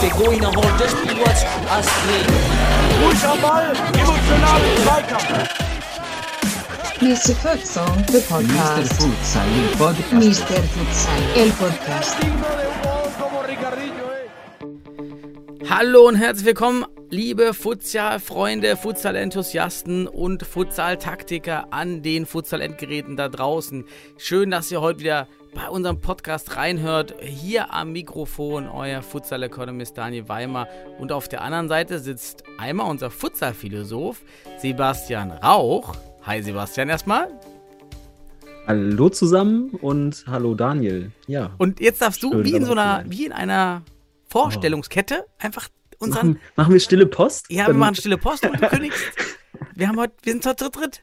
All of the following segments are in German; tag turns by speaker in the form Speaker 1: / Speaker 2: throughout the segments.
Speaker 1: Der Going hold das Spiel was Astrid.
Speaker 2: Ruhig am Ball, emotional Zweikampf.
Speaker 3: Mr. Futsal, the
Speaker 4: Mr.
Speaker 3: podcast.
Speaker 4: Futsal, il podcast.
Speaker 3: Mr. Futsal, el podcast.
Speaker 5: Hallo und herzlich willkommen, liebe Futsal-Freunde, Futsal-Enthusiasten und Futsal-Taktiker an den Futsal-Endgeräten da draußen. Schön, dass ihr heute wieder bei unserem Podcast reinhört. Hier am Mikrofon euer Futsal-Economist Daniel Weimer und auf der anderen Seite sitzt einmal unser Futsal-Philosoph Sebastian Rauch. Hi Sebastian erstmal.
Speaker 6: Hallo zusammen und hallo Daniel. Ja.
Speaker 5: Und jetzt darfst du
Speaker 6: Schön,
Speaker 5: wie in so einer, wie in einer Vorstellungskette einfach unseren
Speaker 6: Machen, machen wir stille Post?
Speaker 5: Ja, wir machen stille Post und du kündigst. Wir haben heute, wir sind heute zu dritt.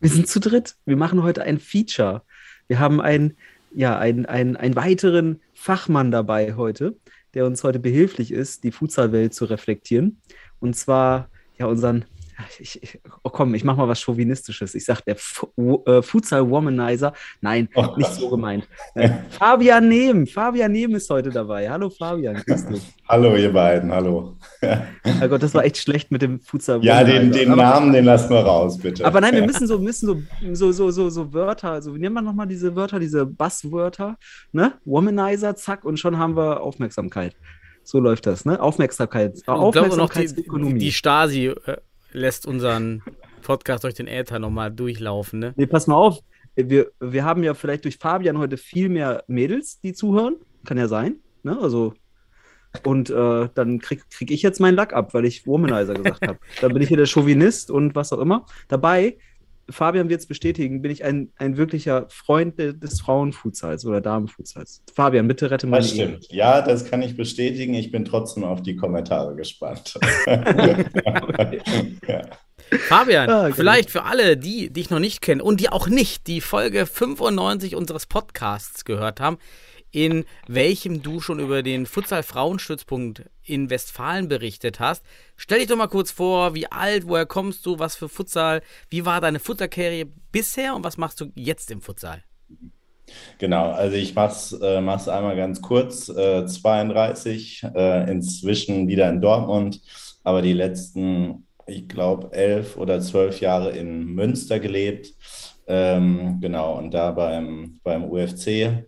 Speaker 6: wir sind zu dritt. Wir machen heute ein Feature. Wir haben einen, ja, einen, einen, einen weiteren Fachmann dabei heute, der uns heute behilflich ist, die Futsal-Welt zu reflektieren. Und zwar, ja, unseren, ich, ich, oh komm, ich mach mal was Chauvinistisches. Ich sag der Fu äh, Futsal-Womanizer. Nein,
Speaker 7: Oh
Speaker 6: nicht so gemeint. Äh, Fabian Nehm. Fabian Nehm ist heute dabei. Hallo Fabian, grüß dich.
Speaker 7: Hallo, ihr beiden, hallo.
Speaker 6: Oh Gott, das war echt schlecht mit dem Futsal.
Speaker 7: Ja, den, den
Speaker 6: aber,
Speaker 7: Namen, den lassen wir raus, bitte.
Speaker 6: Aber nein, wir müssen so, müssen so, so, so, so, so Wörter, also wie nennt man nochmal diese Wörter, diese Basswörter, ne? Womanizer, zack, und schon haben wir Aufmerksamkeit. So läuft das, ne? Aufmerksamkeit,
Speaker 5: noch, die,
Speaker 6: Aufmerksamkeitsökonomie.
Speaker 5: die Stasi äh, lässt unseren Podcast durch den Äther nochmal durchlaufen. Ne?
Speaker 6: Nee, pass mal auf. Wir, wir haben ja vielleicht durch Fabian heute viel mehr Mädels, die zuhören. Kann ja sein, ne? Also. Und äh, dann krieg, krieg ich jetzt meinen Lack ab, weil ich Womanizer gesagt habe. Dann bin ich hier der Chauvinist und was auch immer. Dabei, Fabian wird es bestätigen, bin ich ein, ein wirklicher Freund de, des Frauenfutsals oder Damenfutsals. Fabian, bitte rette meine
Speaker 7: das
Speaker 6: Ehe.
Speaker 7: stimmt. Ja, das kann ich bestätigen. Ich bin trotzdem auf die Kommentare gespannt. ja.
Speaker 5: Fabian,
Speaker 6: Ah, genau.
Speaker 5: vielleicht für alle, die dich noch nicht kennen und die auch nicht die Folge 95 unseres Podcasts gehört haben, in welchem du schon über den Futsal-Frauenstützpunkt in Westfalen berichtet hast. Stell dich doch mal kurz vor, wie alt, woher kommst du, was für Futsal, wie war deine Futsal-Karriere bisher und was machst du jetzt im Futsal?
Speaker 7: Genau, also ich mach's, äh, mach's einmal ganz kurz. Äh, 32, äh, inzwischen wieder in Dortmund, aber die letzten, ich glaube, elf oder zwölf Jahre in Münster gelebt. Ähm, genau, und da beim, beim UFC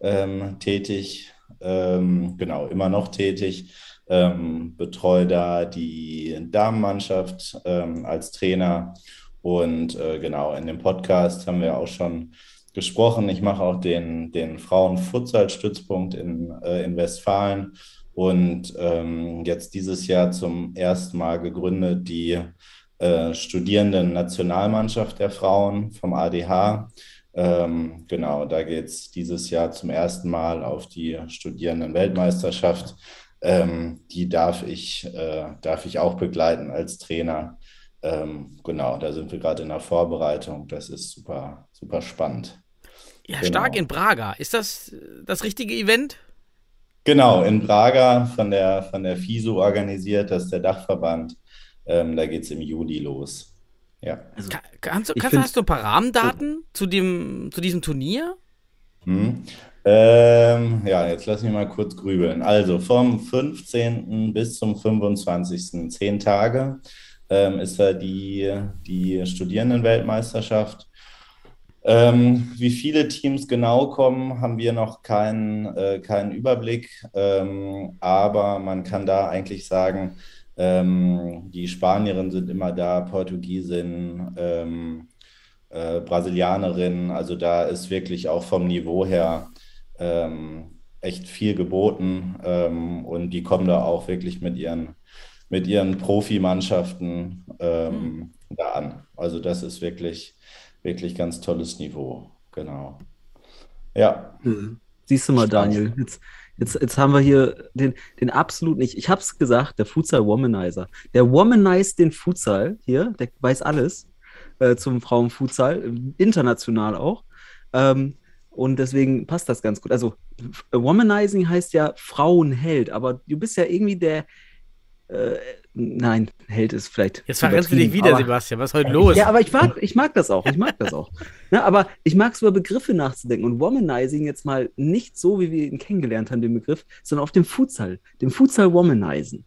Speaker 7: ähm, tätig. Ähm, genau, immer noch tätig. Ähm, betreue da die Damenmannschaft ähm, als Trainer. Und äh, genau, in dem Podcast haben wir auch schon gesprochen. Ich mache auch den, den Frauen-Futsal-Stützpunkt in, äh, in Westfalen und ähm, jetzt dieses Jahr zum ersten Mal gegründet die äh, Studierenden-Nationalmannschaft der Frauen vom ADH. Ähm, genau, da geht es dieses Jahr zum ersten Mal auf die Studierenden-Weltmeisterschaft. Ähm, die darf ich, äh, darf ich auch begleiten als Trainer. Ähm, genau, da sind wir gerade in der Vorbereitung. Das ist super, super spannend.
Speaker 5: Ja,
Speaker 7: Genau.
Speaker 5: stark in Braga. Ist das das richtige Event?
Speaker 7: Genau, in Braga von der, von der FISO organisiert, das ist der Dachverband. Ähm, da geht es im Juli los. Ja.
Speaker 5: Ka- Kannst du, kannst,
Speaker 6: find-
Speaker 5: hast du ein paar Rahmendaten zu, dem, zu diesem Turnier?
Speaker 7: Hm. Ähm, ja, jetzt lass mich mal kurz grübeln. Also vom 15. bis zum 25. zehn Tage ähm, ist da die, die Studierendenweltmeisterschaft. Ähm, wie viele Teams genau kommen, haben wir noch keinen, äh, keinen Überblick. Ähm, aber man kann da eigentlich sagen, ähm, die Spanierinnen sind immer da, Portugiesinnen, ähm, äh, Brasilianerinnen. Also da ist wirklich auch vom Niveau her ähm, echt viel geboten. Ähm, und die kommen da auch wirklich mit ihren, mit ihren Profimannschaften ähm, da an. Also das ist wirklich, wirklich ganz tolles Niveau. Genau. Ja.
Speaker 6: Siehst du mal,
Speaker 7: Spannend.
Speaker 6: Daniel, jetzt, jetzt, jetzt haben wir hier den, den absolut nicht, ich hab's gesagt, der Futsal-Womanizer. Der womanized den Futsal hier, der weiß alles äh, zum Frauenfutsal, international auch. Ähm, und deswegen passt das ganz gut. Also, F- Womanizing heißt ja Frauenheld, aber du bist ja irgendwie der, äh, nein, Held ist vielleicht.
Speaker 5: Jetzt verrennst du dich wieder,
Speaker 6: aber-
Speaker 5: Sebastian. Was ist heute los?
Speaker 6: Ja, aber ich mag, ich mag das auch. Ich mag das auch. Ne, aber ich mag es über Begriffe nachzudenken und Womanizing jetzt mal nicht so, wie wir ihn kennengelernt haben, den Begriff, sondern auf dem Futsal, dem Futsal Womanizen.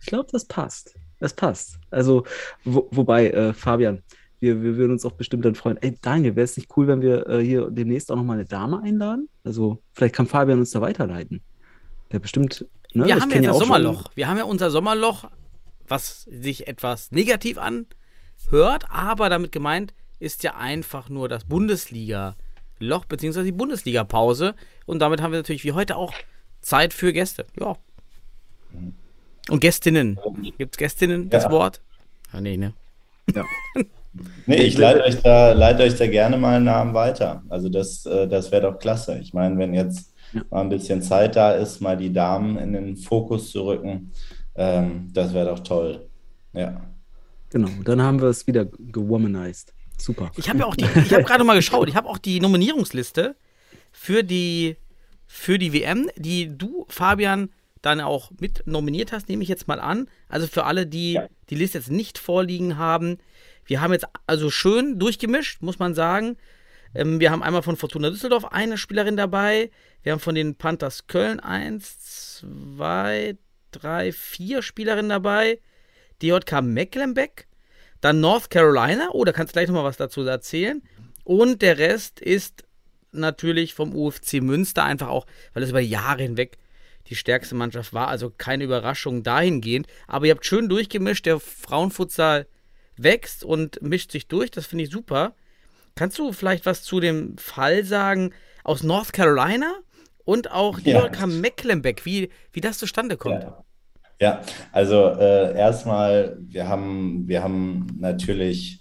Speaker 6: Ich glaube, das passt. Das passt. Also, wo, wobei, äh, Fabian, wir, wir würden uns auch bestimmt dann freuen. Ey, Daniel, wäre es nicht cool, wenn wir äh, hier demnächst auch nochmal eine Dame einladen? Also, vielleicht kann Fabian uns da weiterleiten. Der bestimmt. Ne,
Speaker 5: wir
Speaker 6: ich
Speaker 5: haben ja das
Speaker 6: auch schon-
Speaker 5: Sommerloch. Wir haben ja unser Sommerloch, was sich etwas negativ anhört, aber damit gemeint ist ja einfach nur das Bundesliga-Loch beziehungsweise die Bundesliga-Pause. Und damit haben wir natürlich wie heute auch Zeit für Gäste. Ja. Und Gästinnen. Gibt es Gästinnen, das
Speaker 7: Ja.
Speaker 5: Wort? Ah, nee, ne?
Speaker 7: Nee, ich leite euch da, leite euch da gerne mal einen Namen weiter. Also das, äh, das wäre doch klasse. Ich meine, wenn jetzt
Speaker 6: Ja.
Speaker 7: mal ein bisschen Zeit da ist, mal die Damen in den Fokus zu rücken, ähm, das wäre doch toll. Ja.
Speaker 6: Genau, dann haben wir es wieder gewomanized. Super.
Speaker 5: Ich habe ja auch die, ich habe gerade mal geschaut, ich habe auch die Nominierungsliste für die, für die WM, die du, Fabian, dann auch mit nominiert hast, nehme ich jetzt mal an. Also für alle, die
Speaker 7: Ja.
Speaker 5: die Liste jetzt nicht vorliegen haben. Wir haben jetzt also schön durchgemischt, muss man sagen. Ähm, wir haben einmal von Fortuna Düsseldorf eine Spielerin dabei. Wir haben von den Panthers Köln eins, zwei, drei, vier Spielerinnen dabei. DJK Mecklenbeck. Dann North Carolina. Oh, da kannst du gleich nochmal was dazu erzählen. Und der Rest ist natürlich vom UFC Münster, einfach auch, weil es über Jahre hinweg die stärkste Mannschaft war. Also keine Überraschung dahingehend. Aber ihr habt schön durchgemischt. Der Frauenfutsal wächst und mischt sich durch. Das finde ich super. Kannst du vielleicht was zu dem Fall sagen aus North Carolina und auch
Speaker 7: Ja.
Speaker 5: DJK Mecklenbeck, wie, wie das zustande kommt?
Speaker 7: Ja. Ja, also äh, erstmal, wir haben, wir haben natürlich,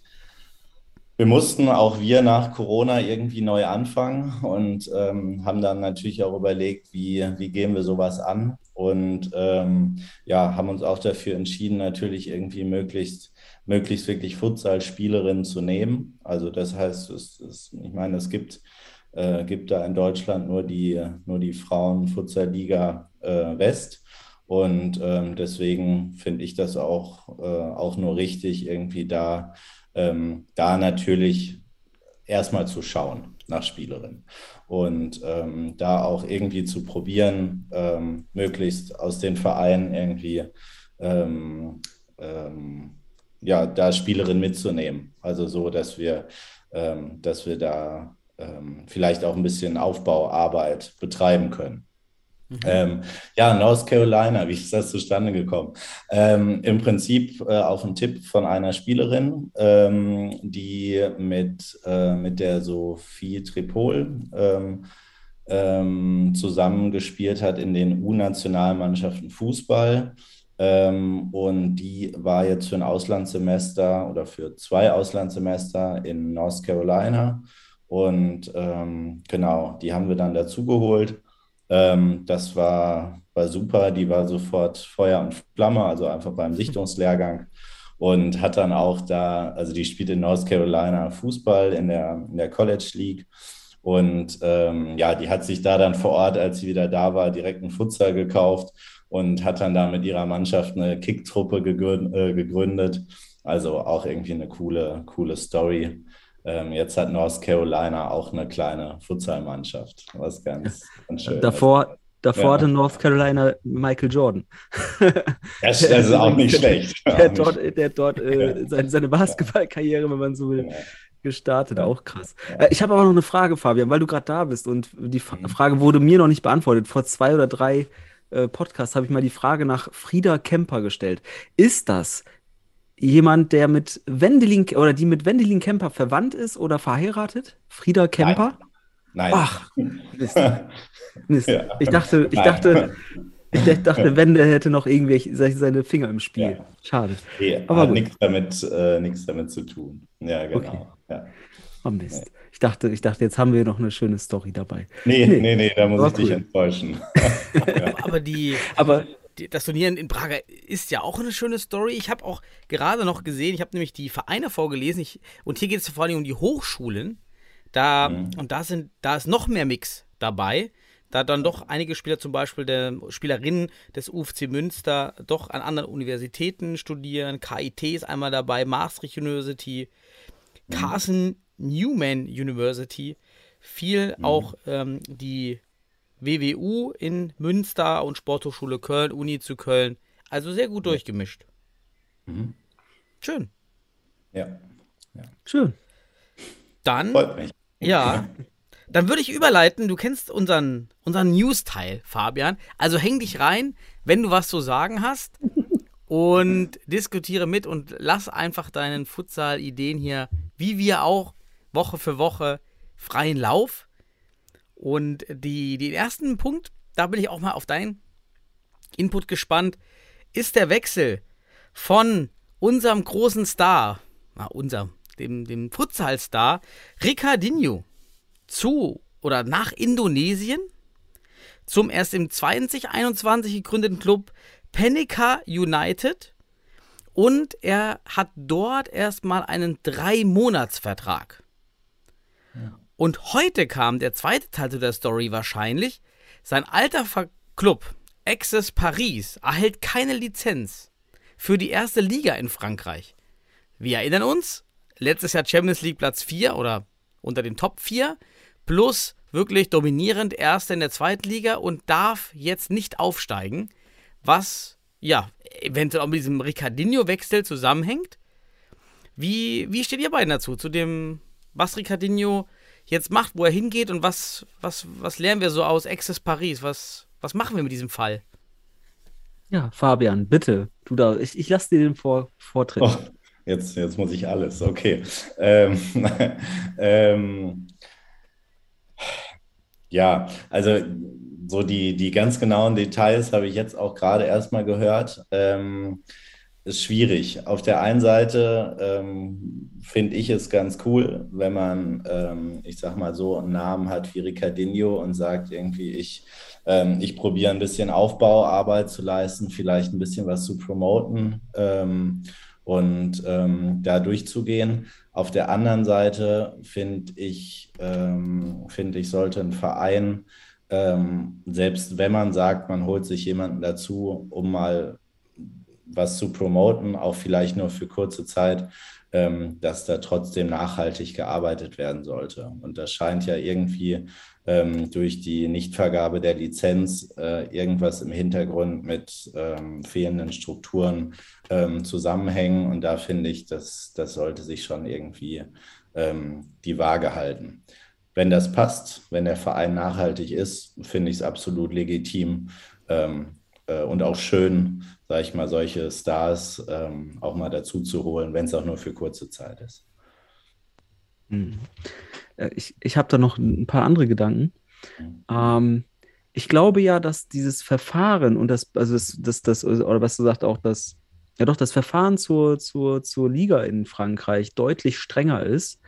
Speaker 7: wir mussten auch wir nach Corona irgendwie neu anfangen und ähm, haben dann natürlich auch überlegt, wie, wie gehen wir sowas an und ähm, ja, haben uns auch dafür entschieden, natürlich irgendwie möglichst, möglichst wirklich Futsal-Spielerinnen zu nehmen. Also das heißt, es, es, ich meine, es gibt, äh, gibt da in Deutschland nur die, nur die Frauen-Futsal-Liga äh, West. Und ähm, deswegen finde ich das auch, äh, auch nur richtig, irgendwie da, ähm, da natürlich erstmal zu schauen nach Spielerinnen und ähm, da auch irgendwie zu probieren, ähm, möglichst aus den Vereinen irgendwie ähm, ähm, ja, da Spielerinnen mitzunehmen. Also so, dass wir, dass wir da vielleicht auch ein bisschen Aufbauarbeit betreiben können. Ähm, ja, North Carolina, wie ist das zustande gekommen? Ähm, Im Prinzip äh, auf einen Tipp von einer Spielerin, ähm, die mit, äh, mit der Sophie Tripol ähm, ähm, zusammengespielt hat in den U-Nationalmannschaften Fußball. Ähm, und die war jetzt für ein Auslandssemester oder für zwei Auslandssemester in North Carolina. Und genau, die haben wir dann dazugeholt. Ähm, das war, war super. Die war sofort Feuer und Flamme, also einfach beim Sichtungslehrgang. Und hat dann auch da, also die spielt in North Carolina Fußball in der, in der College League. Und ähm, ja, die hat sich da dann vor Ort, als sie wieder da war, direkt einen Futsal gekauft und hat dann da mit ihrer Mannschaft eine Kicktruppe gegründet, äh, gegründet. Also auch irgendwie eine coole, coole Story. Ähm, jetzt hat North Carolina auch eine kleine Futsalmannschaft, was ganz, ganz schön
Speaker 6: Davor, davor
Speaker 7: Ja.
Speaker 6: hatte North Carolina Michael Jordan.
Speaker 7: Das, das ist auch nicht schlecht.
Speaker 6: Der
Speaker 7: Auch nicht
Speaker 6: dort, der dort äh, seine, seine Basketballkarriere, wenn man so will,
Speaker 7: schlecht.
Speaker 6: gestartet.
Speaker 7: Ja.
Speaker 6: Auch krass. Äh, ich habe aber noch eine Frage, Fabian, weil du gerade da bist und die
Speaker 7: Mhm.
Speaker 6: Frage wurde mir noch nicht beantwortet. Vor zwei oder drei äh, Podcasts habe ich mal die Frage nach Frieda Kemper gestellt. Ist das jemand, der mit Wendelin oder die mit Wendelin Kemper verwandt ist oder verheiratet? Frieda Kemper?
Speaker 7: Nein.
Speaker 6: Ach, Mist. Mist.
Speaker 7: Ja.
Speaker 6: Ich dachte, ich
Speaker 7: Nein.
Speaker 6: dachte, ich dachte, Wende hätte noch irgendwelche se- seine Finger im Spiel.
Speaker 7: Ja.
Speaker 6: Schade.
Speaker 7: Nee,
Speaker 6: Aber
Speaker 7: hat nichts damit, äh, nichts damit zu tun. Ja, genau.
Speaker 6: Okay.
Speaker 7: Ja.
Speaker 6: Oh Mist. Ich dachte, ich dachte, jetzt haben wir noch eine schöne Story dabei.
Speaker 7: Nee,
Speaker 6: Nee.
Speaker 7: nee, nee, da muss
Speaker 6: Aber
Speaker 7: ich dich
Speaker 6: cool.
Speaker 7: enttäuschen.
Speaker 5: Aber die,
Speaker 6: Aber
Speaker 5: die, das Turnier in Prager ist ja auch eine schöne Story. Ich habe auch gerade noch gesehen, ich habe nämlich die Vereine vorgelesen ich, und hier geht es vor allem um die Hochschulen. Da,
Speaker 7: Mhm.
Speaker 5: Und da, sind, da ist noch mehr Mix dabei. da dann doch einige Spieler, zum Beispiel der Spielerinnen des UFC Münster, doch an anderen Universitäten studieren. KIT ist einmal dabei, Maastricht University, Carson Newman University, viel auch ähm, die WWU in Münster und Sporthochschule Köln, Uni zu Köln. Also sehr gut durchgemischt.
Speaker 7: Mhm.
Speaker 5: Schön.
Speaker 7: Ja,
Speaker 6: Schön.
Speaker 5: Dann,
Speaker 7: freut mich.
Speaker 5: ja, dann würde ich überleiten. Du kennst unseren, unseren News-Teil, Fabian. Also häng dich rein, wenn du was zu sagen hast und diskutiere mit und lass einfach deinen Futsal-Ideen hier, wie wir auch, Woche für Woche freien Lauf. Und die, den ersten Punkt, da bin ich auch mal auf deinen Input gespannt, ist der Wechsel von unserem großen Star, na, unserem, dem, dem Futsal-Star, Ricardinho zu oder nach Indonesien zum erst im 2021 gegründeten Club Penica United und er hat dort erstmal einen Drei-Monats-Vertrag. Und heute kam der zweite Teil zu der Story wahrscheinlich. Sein alter Ver Club, Access Paris, erhält keine Lizenz für die erste Liga in Frankreich. Wir erinnern uns, letztes Jahr Champions League Platz 4 oder unter den Top 4, plus wirklich dominierend Erster in der zweiten Liga und darf jetzt nicht aufsteigen, was ja eventuell auch mit diesem Ricardinho-Wechsel zusammenhängt. Wie, wie steht ihr beiden dazu, zu dem, was Ricardinho jetzt macht, wo er hingeht und was, was, was lernen wir so aus Access Paris? Was, was machen wir mit diesem Fall?
Speaker 6: Ja, Fabian, bitte. Du da, ich, ich lasse dir den Vor Vortritt.
Speaker 7: Oh, jetzt, jetzt muss ich alles, okay. Ähm, ähm, ja, also so die, die ganz genauen Details habe ich jetzt auch gerade erstmal gehört. Ähm, ist schwierig. Auf der einen Seite ähm, finde ich es ganz cool, wenn man, ähm, ich sag mal so, einen Namen hat wie Ricardinho und sagt irgendwie, ich, ähm, ich probiere ein bisschen Aufbauarbeit zu leisten, vielleicht ein bisschen was zu promoten ähm, und ähm, da durchzugehen. Auf der anderen Seite finde ich, ähm, finde ich, sollte ein Verein, ähm, selbst wenn man sagt, man holt sich jemanden dazu, um mal was zu promoten, auch vielleicht nur für kurze Zeit, ähm, dass da trotzdem nachhaltig gearbeitet werden sollte. Und das scheint ja irgendwie ähm, durch die Nichtvergabe der Lizenz äh, irgendwas im Hintergrund mit ähm, fehlenden Strukturen ähm, zusammenhängen. Und da finde ich, dass das sollte sich schon irgendwie ähm, die Waage halten. Wenn das passt, wenn der Verein nachhaltig ist, finde ich es absolut legitim ähm, äh, und auch schön, sage ich mal, solche Stars ähm, auch mal dazu zu holen, wenn es auch nur für kurze Zeit ist.
Speaker 6: Mhm. Äh, Ich, ich habe da noch ein paar andere Gedanken.
Speaker 7: Mhm.
Speaker 6: Ähm, ich glaube ja, dass dieses Verfahren und das, also das, das, das oder was du sagst, auch das, ja doch, das Verfahren zur, zur, zur Liga in Frankreich deutlich strenger ist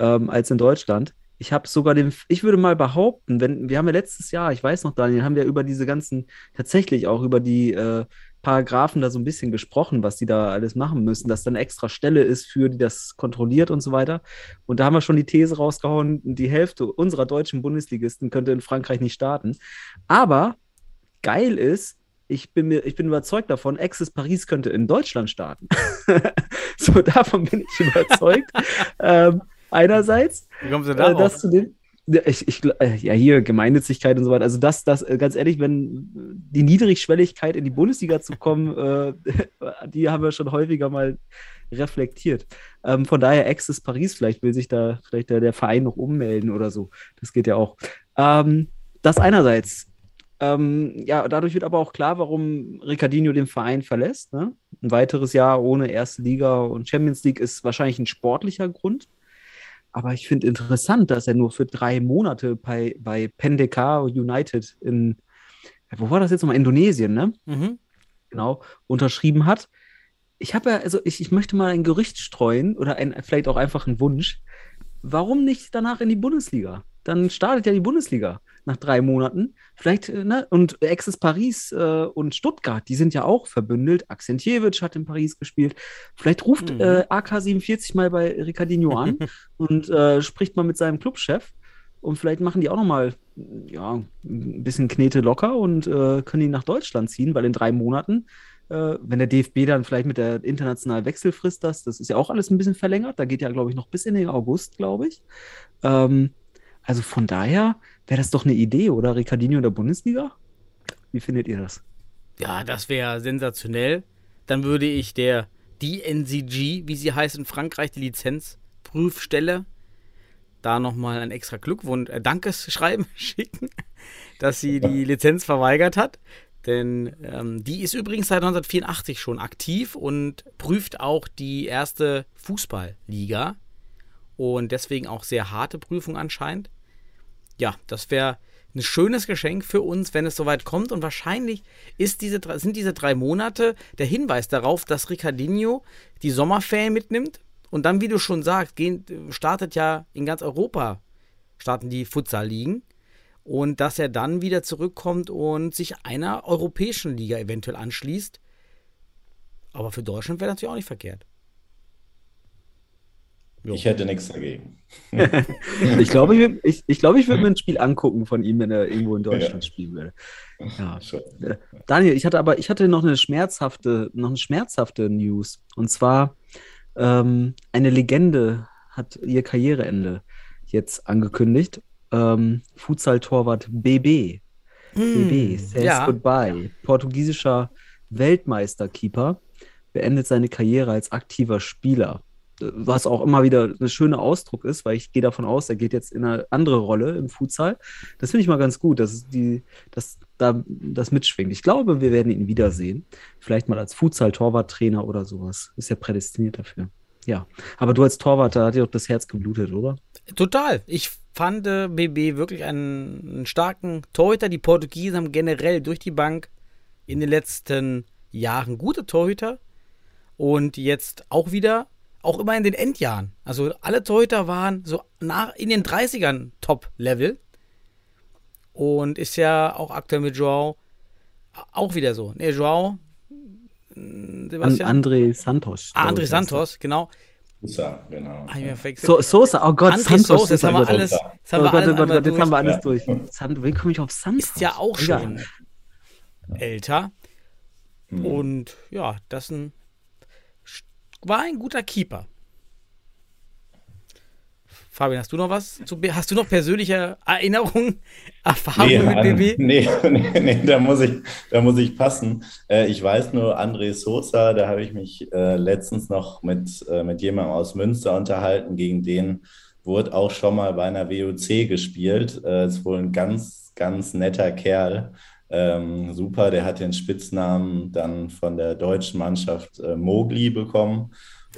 Speaker 6: ähm, als in Deutschland. Ich habe sogar den, ich würde mal behaupten, wenn, wir haben ja letztes Jahr, ich weiß noch, Daniel, haben wir über diese ganzen, tatsächlich auch über die äh, Paragraphen da so ein bisschen gesprochen, was die da alles machen müssen, dass da eine extra Stelle ist für, die das kontrolliert und so weiter. Und da haben wir schon die These rausgehauen, die Hälfte unserer deutschen Bundesligisten könnte in Frankreich nicht starten. Aber geil ist, ich bin, mir, ich bin überzeugt davon, Access Paris könnte in Deutschland starten. so, davon bin ich überzeugt. ähm, einerseits,
Speaker 5: Wie kommst du
Speaker 6: äh,
Speaker 5: darauf?
Speaker 6: das zu dem. Ja, Ich, ich, äh, ja, hier Gemeinnützigkeit und so weiter. Also das, das, äh, ganz ehrlich, wenn die Niedrigschwelligkeit in die Bundesliga zu kommen, äh, die haben wir schon häufiger mal reflektiert. Ähm, von daher Access Paris, vielleicht will sich da vielleicht der, der Verein noch ummelden oder so. Das geht ja auch. Ähm, das einerseits. Ähm, ja, dadurch wird aber auch klar, warum Ricardinho den Verein verlässt. Ne? Ein weiteres Jahr ohne erste Liga und Champions League ist wahrscheinlich ein sportlicher Grund. Aber ich finde interessant, dass er nur für drei Monate bei, bei Pendeka United in, wo war das jetzt nochmal? Indonesien, ne?
Speaker 5: Mhm.
Speaker 6: Genau, unterschrieben hat. Ich habe ja, also ich, ich möchte mal ein Gerücht streuen oder ein, vielleicht auch einfach einen Wunsch. Warum nicht danach in die Bundesliga? Dann startet ja die Bundesliga nach drei Monaten. Vielleicht, äh, ne? Und Access Paris äh, und Stuttgart, die sind ja auch verbündelt. Akzentjewitsch hat in Paris gespielt. Vielleicht ruft
Speaker 5: Mhm.
Speaker 6: äh, AK47 mal bei Ricardinho an und äh, spricht mal mit seinem Clubchef. und vielleicht machen die auch nochmal ja, ein bisschen Knete locker und äh, können die nach Deutschland ziehen, weil in drei Monaten, äh, wenn der DFB dann vielleicht mit der internationalen Wechselfrist das, das ist ja auch alles ein bisschen verlängert, da geht ja, glaube ich, noch bis in den August, glaube ich. Ähm, also von daher wäre das doch eine Idee, oder? Ricardinho in der Bundesliga? Wie findet ihr das?
Speaker 5: Ja, das wäre sensationell. Dann würde ich der DNCG, wie sie heißt in Frankreich, die Lizenzprüfstelle, da nochmal ein extra Glückwunsch, äh, Dankeschreiben schicken, dass sie die Lizenz verweigert hat. Denn ähm, die ist übrigens seit 1984 schon aktiv und prüft auch die erste Fußballliga. Und deswegen auch sehr harte Prüfung anscheinend. Ja, das wäre ein schönes Geschenk für uns, wenn es soweit kommt. Und wahrscheinlich diese, sind diese drei Monate der Hinweis darauf, dass Ricardinho die Sommerferien mitnimmt. Und dann, wie du schon sagst, gehen, startet ja in ganz Europa, starten die Futsal-Ligen. Und dass er dann wieder zurückkommt und sich einer europäischen Liga eventuell anschließt. Aber für Deutschland wäre natürlich auch nicht verkehrt.
Speaker 7: Jo. Ich hätte nichts dagegen.
Speaker 6: ich glaube, ich, würd, ich, ich, glaub, ich würde mir ein Spiel angucken von ihm, wenn er irgendwo in Deutschland ja. spielen würde. Ja. Äh, Daniel, ich hatte aber, ich hatte noch eine schmerzhafte, noch eine schmerzhafte News. Und zwar ähm, eine Legende hat ihr Karriereende jetzt angekündigt. Ähm, Futsal-Torwart BB. Mm, BB says ja. goodbye. Portugiesischer Weltmeisterkeeper beendet seine Karriere als aktiver Spieler was auch immer wieder ein schöner Ausdruck ist, weil ich gehe davon aus, er geht jetzt in eine andere Rolle im Futsal. Das finde ich mal ganz gut, dass die, dass da das mitschwingt. Ich glaube, wir werden ihn wiedersehen. Vielleicht mal als Futsal-Torwarttrainer oder sowas. Ist ja prädestiniert dafür. Ja. Aber du als Torwart, da hat dir doch das Herz geblutet, oder?
Speaker 5: Total. Ich fand äh, BB wirklich einen, einen starken Torhüter. Die Portugiesen haben generell durch die Bank in den letzten Jahren gute Torhüter. Und jetzt auch wieder auch immer in den Endjahren. Also alle Torhüter waren so nach, in den 30ern Top-Level. Und ist ja auch aktuell mit Joao auch wieder so. Ne, Joao.
Speaker 6: Hm, Sebastian? André Santos.
Speaker 5: Ah, André Santos, genau.
Speaker 7: Sosa, genau.
Speaker 6: So, Sosa, oh Gott,
Speaker 5: André Santos. Sosa, jetzt haben wir alles, jetzt
Speaker 6: haben wir oh alles, Gott, Gott, jetzt haben wir alles durch. Sand, wie komme ich auf Santos?
Speaker 5: Ist ja auch schon ja. älter. Mhm. Und ja, das ist ein war ein guter Keeper. Fabian, hast du noch was? Zu, hast du noch persönliche Erinnerungen, Erfahrungen nee, mit BB?
Speaker 7: Nee, nee, nee, da, muss ich, da muss ich passen. Äh, ich weiß nur, André Sosa, da habe ich mich äh, letztens noch mit, äh, mit jemandem aus Münster unterhalten, gegen den wurde auch schon mal bei einer WOC gespielt. Ist wohl ein ganz, ganz netter Kerl. Ähm, super, der hat den Spitznamen dann von der deutschen Mannschaft äh, Mogli bekommen.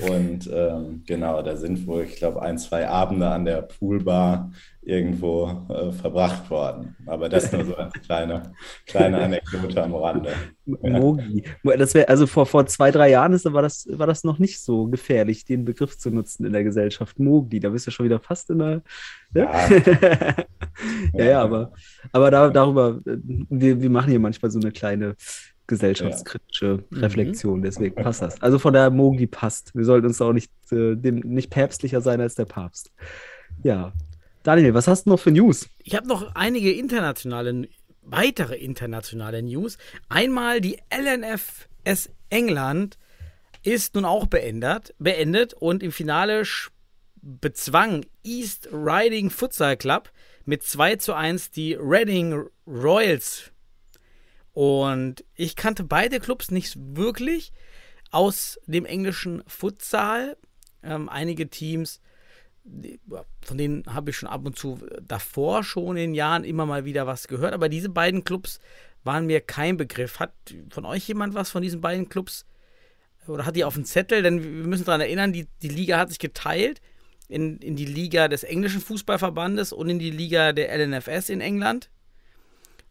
Speaker 7: Und ähm, genau, da sind wohl, ich glaube, ein, zwei Abende an der Poolbar irgendwo äh, verbracht worden. Aber das nur so eine kleine, kleine Anekdote am Rande.
Speaker 6: Mogi. Das wäre, also vor, vor zwei, drei Jahren ist, war, das, war das noch nicht so gefährlich, den Begriff zu nutzen in der Gesellschaft. Mogli, da bist du schon wieder fast in der. Ne? Ja. ja, ja, aber, aber da, darüber, äh, wir, wir machen hier manchmal so eine kleine gesellschaftskritische ja. Reflexion, deswegen passt das. Also von der Mogli passt. Wir sollten uns auch nicht, äh, dem, nicht päpstlicher sein als der Papst. Ja. Daniel, was hast du noch für News?
Speaker 5: Ich habe noch einige internationale, weitere internationale News. Einmal die LNFS England ist nun auch beendet, beendet und im Finale bezwang East Riding Futsal Club mit 2 zu 1 die Reading Royals und ich kannte beide Clubs nicht wirklich aus dem englischen Futsal. Ähm, einige Teams, von denen habe ich schon ab und zu davor schon in Jahren immer mal wieder was gehört. Aber diese beiden Clubs waren mir kein Begriff. Hat von euch jemand was von diesen beiden Clubs oder hat die auf dem Zettel? Denn wir müssen daran erinnern, die, die Liga hat sich geteilt in, in die Liga des englischen Fußballverbandes und in die Liga der LNFS in England.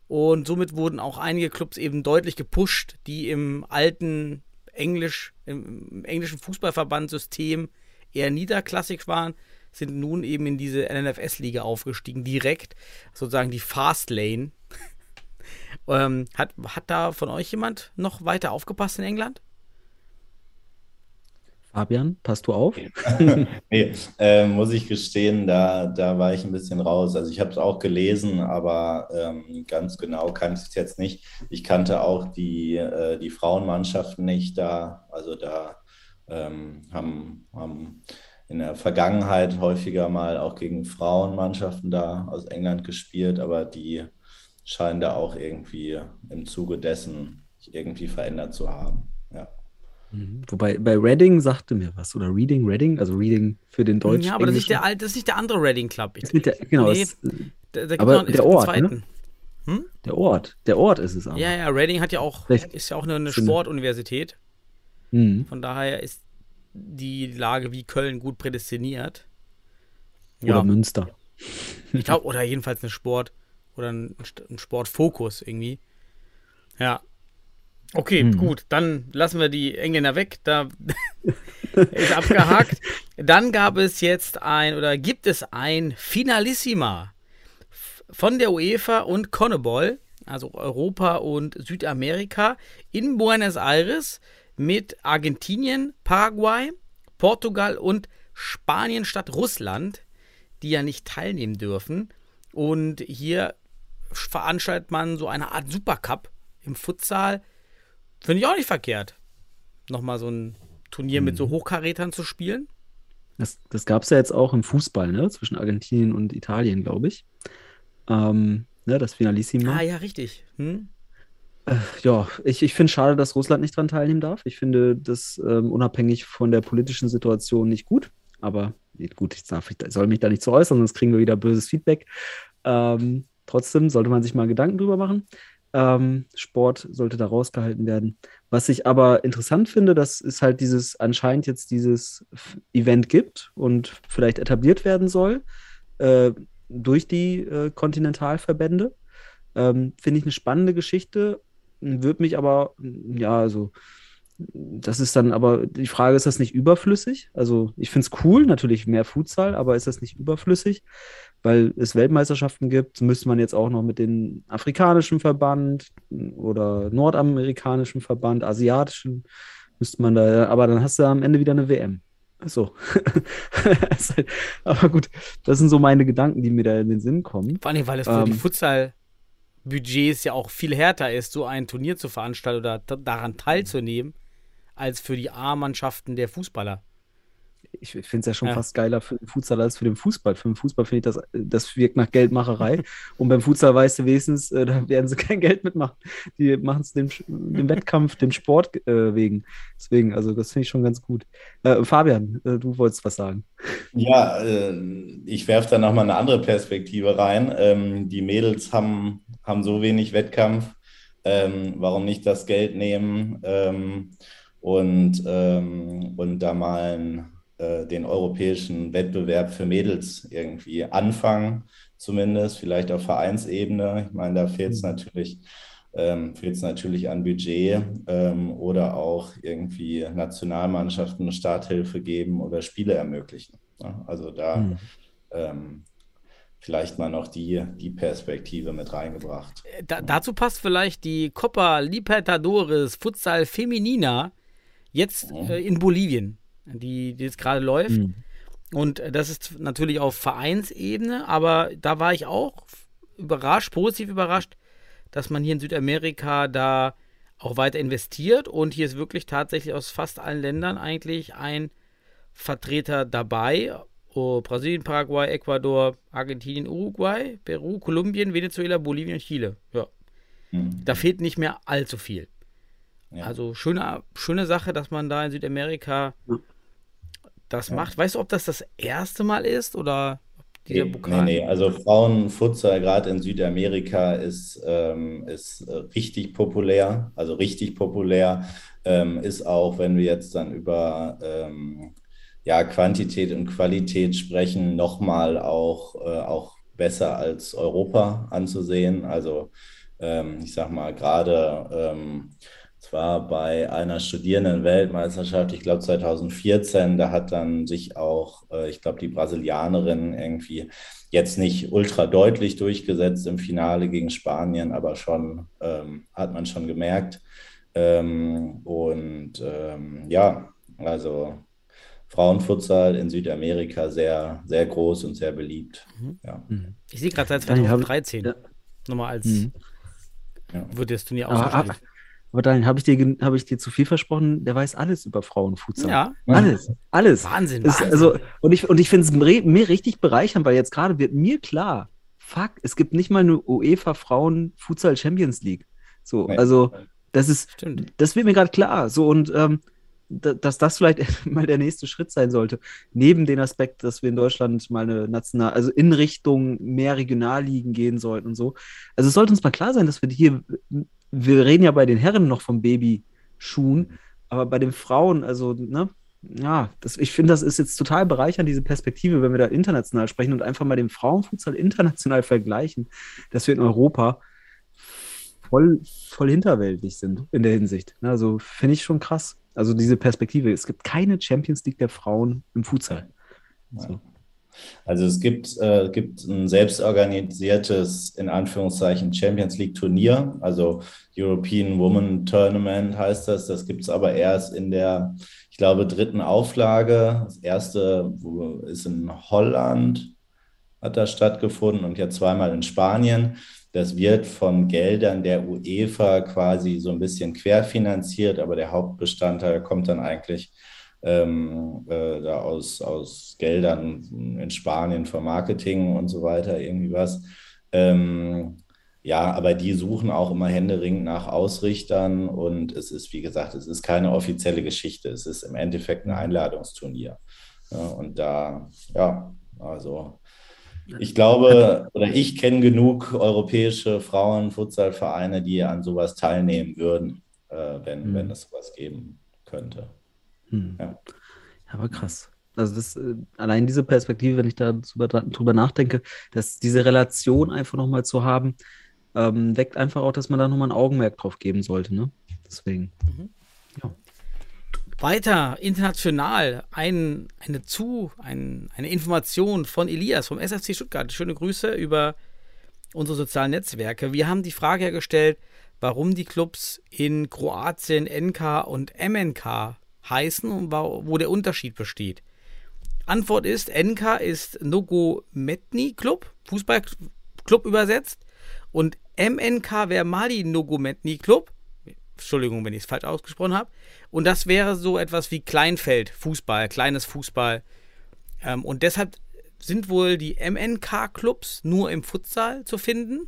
Speaker 5: Und somit wurden auch einige Clubs eben deutlich gepusht, die im alten Englisch, im, englischen Fußballverbandssystem eher niederklassig waren, sind nun eben in diese NNFS-Liga aufgestiegen, direkt, sozusagen die Fast Lane. ähm, hat, hat da von euch jemand noch weiter aufgepasst in England?
Speaker 6: Fabian, passt du auf?
Speaker 7: nee, äh, muss ich gestehen, da, da war ich ein bisschen raus. Also ich habe es auch gelesen, aber ähm, ganz genau kannte ich es jetzt nicht. Ich kannte auch die, äh, die Frauenmannschaften nicht da. Also da ähm, haben, haben in der Vergangenheit häufiger mal auch gegen Frauenmannschaften da aus England gespielt, aber die scheinen da auch irgendwie im Zuge dessen irgendwie verändert zu haben. Ja.
Speaker 6: Mhm. Wobei bei Reading sagte mir was, oder Reading, Reading, also Reading für den Deutsch.
Speaker 5: Ja, aber das ist, der, das ist nicht der andere Reading Club.
Speaker 6: Ich, der, genau, nee, das, da, da aber der Ort, ne? hm? Der Ort, der Ort ist es
Speaker 5: aber. Ja, ja, Reading hat ja auch, ist ja auch eine, eine Sportuniversität. Mhm. Von daher ist die Lage wie Köln gut prädestiniert.
Speaker 6: Oder ja. Münster.
Speaker 5: Ich glaube, oder jedenfalls eine Sport- oder ein, ein Sportfokus irgendwie. Ja, Okay, hm. gut, dann lassen wir die Engländer weg. Da ist abgehakt. Dann gab es jetzt ein oder gibt es ein Finalissima von der UEFA und Conneball, also Europa und Südamerika, in Buenos Aires mit Argentinien, Paraguay, Portugal und Spanien statt Russland, die ja nicht teilnehmen dürfen. Und hier veranstaltet man so eine Art Supercup im Futsal Finde ich auch nicht verkehrt. Nochmal so ein Turnier mhm. mit so mhm. Hochkarätern zu spielen.
Speaker 6: Das, das gab es ja jetzt auch im Fußball, ne? Zwischen Argentinien und Italien, glaube ich. Ähm, ne, das Finalissima.
Speaker 5: Ah, ja, richtig. Hm?
Speaker 6: Äh, ja, ich, ich finde schade, dass Russland nicht dran teilnehmen darf. Ich finde das ähm, unabhängig von der politischen Situation nicht gut. Aber gut, ich, darf, ich soll mich da nicht zu äußern, sonst kriegen wir wieder böses Feedback. Ähm, trotzdem sollte man sich mal Gedanken drüber machen. Ähm, Sport sollte da rausgehalten werden. Was ich aber interessant finde, dass es halt dieses, anscheinend jetzt dieses Event gibt und vielleicht etabliert werden soll äh, durch die äh, Kontinentalverbände. Ähm, finde ich eine spannende Geschichte, würde mich aber, ja, also das ist dann aber, die Frage, ist das nicht überflüssig? Also ich finde es cool, natürlich mehr Futsal, aber ist das nicht überflüssig? Weil es Weltmeisterschaften gibt, müsste man jetzt auch noch mit dem afrikanischen Verband oder nordamerikanischen Verband, asiatischen, müsste man da, aber dann hast du am Ende wieder eine WM. So. Halt, aber gut, das sind so meine Gedanken, die mir da in den Sinn kommen.
Speaker 5: Vor allem, weil es für ähm, die Futsal-Budgets ja auch viel härter ist, so ein Turnier zu veranstalten oder daran teilzunehmen als für die A-Mannschaften der Fußballer.
Speaker 6: Ich finde es ja schon ja. fast geiler für den Futsal als für den Fußball. Für den Fußball finde ich das, das wirkt nach Geldmacherei. Und beim Futsal weißt du wenigstens, äh, da werden sie kein Geld mitmachen. Die machen es dem, dem Wettkampf, dem Sport äh, wegen. Deswegen, also das finde ich schon ganz gut. Äh, Fabian, äh, du wolltest was sagen.
Speaker 7: Ja, äh, ich werfe da nochmal eine andere Perspektive rein. Ähm, die Mädels haben, haben so wenig Wettkampf. Ähm, warum nicht das Geld nehmen? Ähm, und, ähm, und da mal einen, äh, den europäischen Wettbewerb für Mädels irgendwie anfangen, zumindest, vielleicht auf Vereinsebene. Ich meine, da fehlt es mhm. natürlich, ähm, natürlich an Budget ähm, oder auch irgendwie Nationalmannschaften Starthilfe geben oder Spiele ermöglichen. Ja, also da mhm. ähm, vielleicht mal noch die, die Perspektive mit reingebracht.
Speaker 5: Da, dazu passt vielleicht die Copa Libertadores Futsal Feminina, Jetzt äh, in Bolivien, die, die jetzt gerade läuft. Mhm. Und das ist natürlich auf Vereinsebene, aber da war ich auch überrascht, positiv überrascht, dass man hier in Südamerika da auch weiter investiert und hier ist wirklich tatsächlich aus fast allen Ländern eigentlich ein Vertreter dabei. Oh, Brasilien, Paraguay, Ecuador, Argentinien, Uruguay, Peru, Kolumbien, Venezuela, Bolivien und Chile. Ja. Mhm. Da fehlt nicht mehr allzu viel. Ja. Also schöne, schöne Sache, dass man da in Südamerika das ja. macht. Weißt du, ob das das erste Mal ist oder
Speaker 7: dieser nee, Pokal? Nee, nee, also Frauenfutsal gerade in Südamerika ist, ähm, ist richtig populär, also richtig populär. Ähm, ist auch, wenn wir jetzt dann über ähm, ja, Quantität und Qualität sprechen, nochmal auch, äh, auch besser als Europa anzusehen. Also ähm, ich sag mal, gerade ähm, war bei einer Studierenden-Weltmeisterschaft, ich glaube 2014, da hat dann sich auch, äh, ich glaube, die Brasilianerin irgendwie jetzt nicht ultra deutlich durchgesetzt im Finale gegen Spanien, aber schon ähm, hat man schon gemerkt. Ähm, und ähm, ja, also Frauenfutsal in Südamerika sehr, sehr groß und sehr beliebt.
Speaker 5: Mhm.
Speaker 7: Ja.
Speaker 5: Ich sehe gerade seit
Speaker 6: Daniel, hab-
Speaker 5: 2013
Speaker 6: ja.
Speaker 5: nochmal als
Speaker 6: Mhm.
Speaker 7: Ja.
Speaker 5: wird das Turnier
Speaker 6: Aber,
Speaker 5: ausgespielt.
Speaker 6: Aber, Daniel, habe ich, dir hab ich dir zu viel versprochen? Der weiß alles über Frauenfutsal.
Speaker 5: Ja,
Speaker 6: Alles, alles.
Speaker 5: Wahnsinn,
Speaker 6: Das,
Speaker 5: Wahnsinn.
Speaker 6: also, und ich, und ich finde es mir richtig bereichernd, weil jetzt gerade wird mir klar, fuck, es gibt nicht mal eine UEFA Frauen Futsal Champions League. So,
Speaker 7: Nee.
Speaker 6: also das ist,
Speaker 5: Stimmt.
Speaker 6: das wird mir gerade klar. So und ähm, da- dass das vielleicht mal der nächste Schritt sein sollte. Neben dem Aspekt, dass wir in Deutschland mal eine national, also in Richtung mehr Regionalligen gehen sollten und so. Also es sollte uns mal klar sein, dass wir hier, wir reden ja bei den Herren noch vom Babyschuhen, aber bei den Frauen, also, ne, ja, das, ich finde, das ist jetzt total bereichernd, diese Perspektive, wenn wir da international sprechen und einfach mal den Frauenfutsal international vergleichen, dass wir in Europa voll, voll hinterweltlich sind in der Hinsicht. Ne, Also finde ich schon krass. Also diese Perspektive. Es gibt keine Champions League der Frauen im Futsal. So.
Speaker 7: Also es gibt, äh, gibt ein selbstorganisiertes, in Anführungszeichen, Champions League Turnier, also European Women Tournament heißt das. Das gibt es aber erst in der, ich glaube, dritten Auflage. Das erste ist in Holland, hat da stattgefunden und jetzt zweimal in Spanien. Das wird von Geldern der UEFA quasi so ein bisschen querfinanziert, aber der Hauptbestandteil kommt dann eigentlich ähm, äh, da aus, aus Geldern in Spanien für Marketing und so weiter, irgendwie was. Ähm, ja, aber die suchen auch immer händeringend nach Ausrichtern und es ist, wie gesagt, es ist keine offizielle Geschichte. Es ist im Endeffekt ein Einladungsturnier. Ja, und da, ja, also ich glaube, oder ich kenne genug europäische Frauen-Futsalvereine, die an sowas teilnehmen würden, äh, wenn,
Speaker 6: Mhm.
Speaker 7: wenn es sowas geben könnte.
Speaker 6: Hm.
Speaker 7: Ja.
Speaker 6: Ja, aber krass. Also das, äh, allein diese Perspektive, wenn ich da drüber, nachdenke, dass diese Relation einfach nochmal zu haben, ähm, weckt einfach auch, dass man da nochmal ein Augenmerk drauf geben sollte. Ne? Deswegen.
Speaker 5: Weiter international ein, eine zu ein, eine Information von Elias vom SFC Stuttgart. Schöne Grüße über unsere sozialen Netzwerke. Wir haben die Frage ja gestellt, warum die Clubs in Kroatien NK und MNK heißen und wo der Unterschied besteht. Antwort ist, NK ist Nogometni Club, Fußballclub übersetzt und MNK wäre Mali Nogometni Club. Entschuldigung, wenn ich es falsch ausgesprochen habe. Und das wäre so etwas wie Kleinfeld, Fußball, kleines Fußball. Ähm, und deshalb sind wohl die MNK-Clubs nur im Futsal zu finden,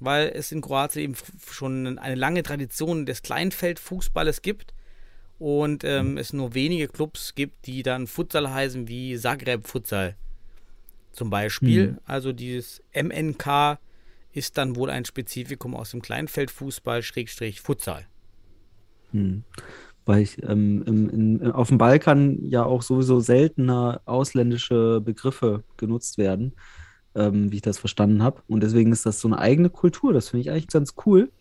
Speaker 5: weil es in Kroatien eben schon eine lange Tradition des Kleinfeldfußballes gibt und ähm, es nur wenige Clubs gibt, die dann Futsal heißen, wie Zagreb Futsal zum Beispiel.
Speaker 6: Mhm.
Speaker 5: Also dieses MNK ist dann wohl ein Spezifikum aus dem Kleinfeldfußball, Schrägstrich Futsal.
Speaker 6: Hm. Weil ich ähm, im, in, auf dem Balkan ja auch sowieso seltener ausländische Begriffe genutzt werden, ähm, wie ich das verstanden habe. Und deswegen ist das so eine eigene Kultur. Das finde ich eigentlich ganz cool.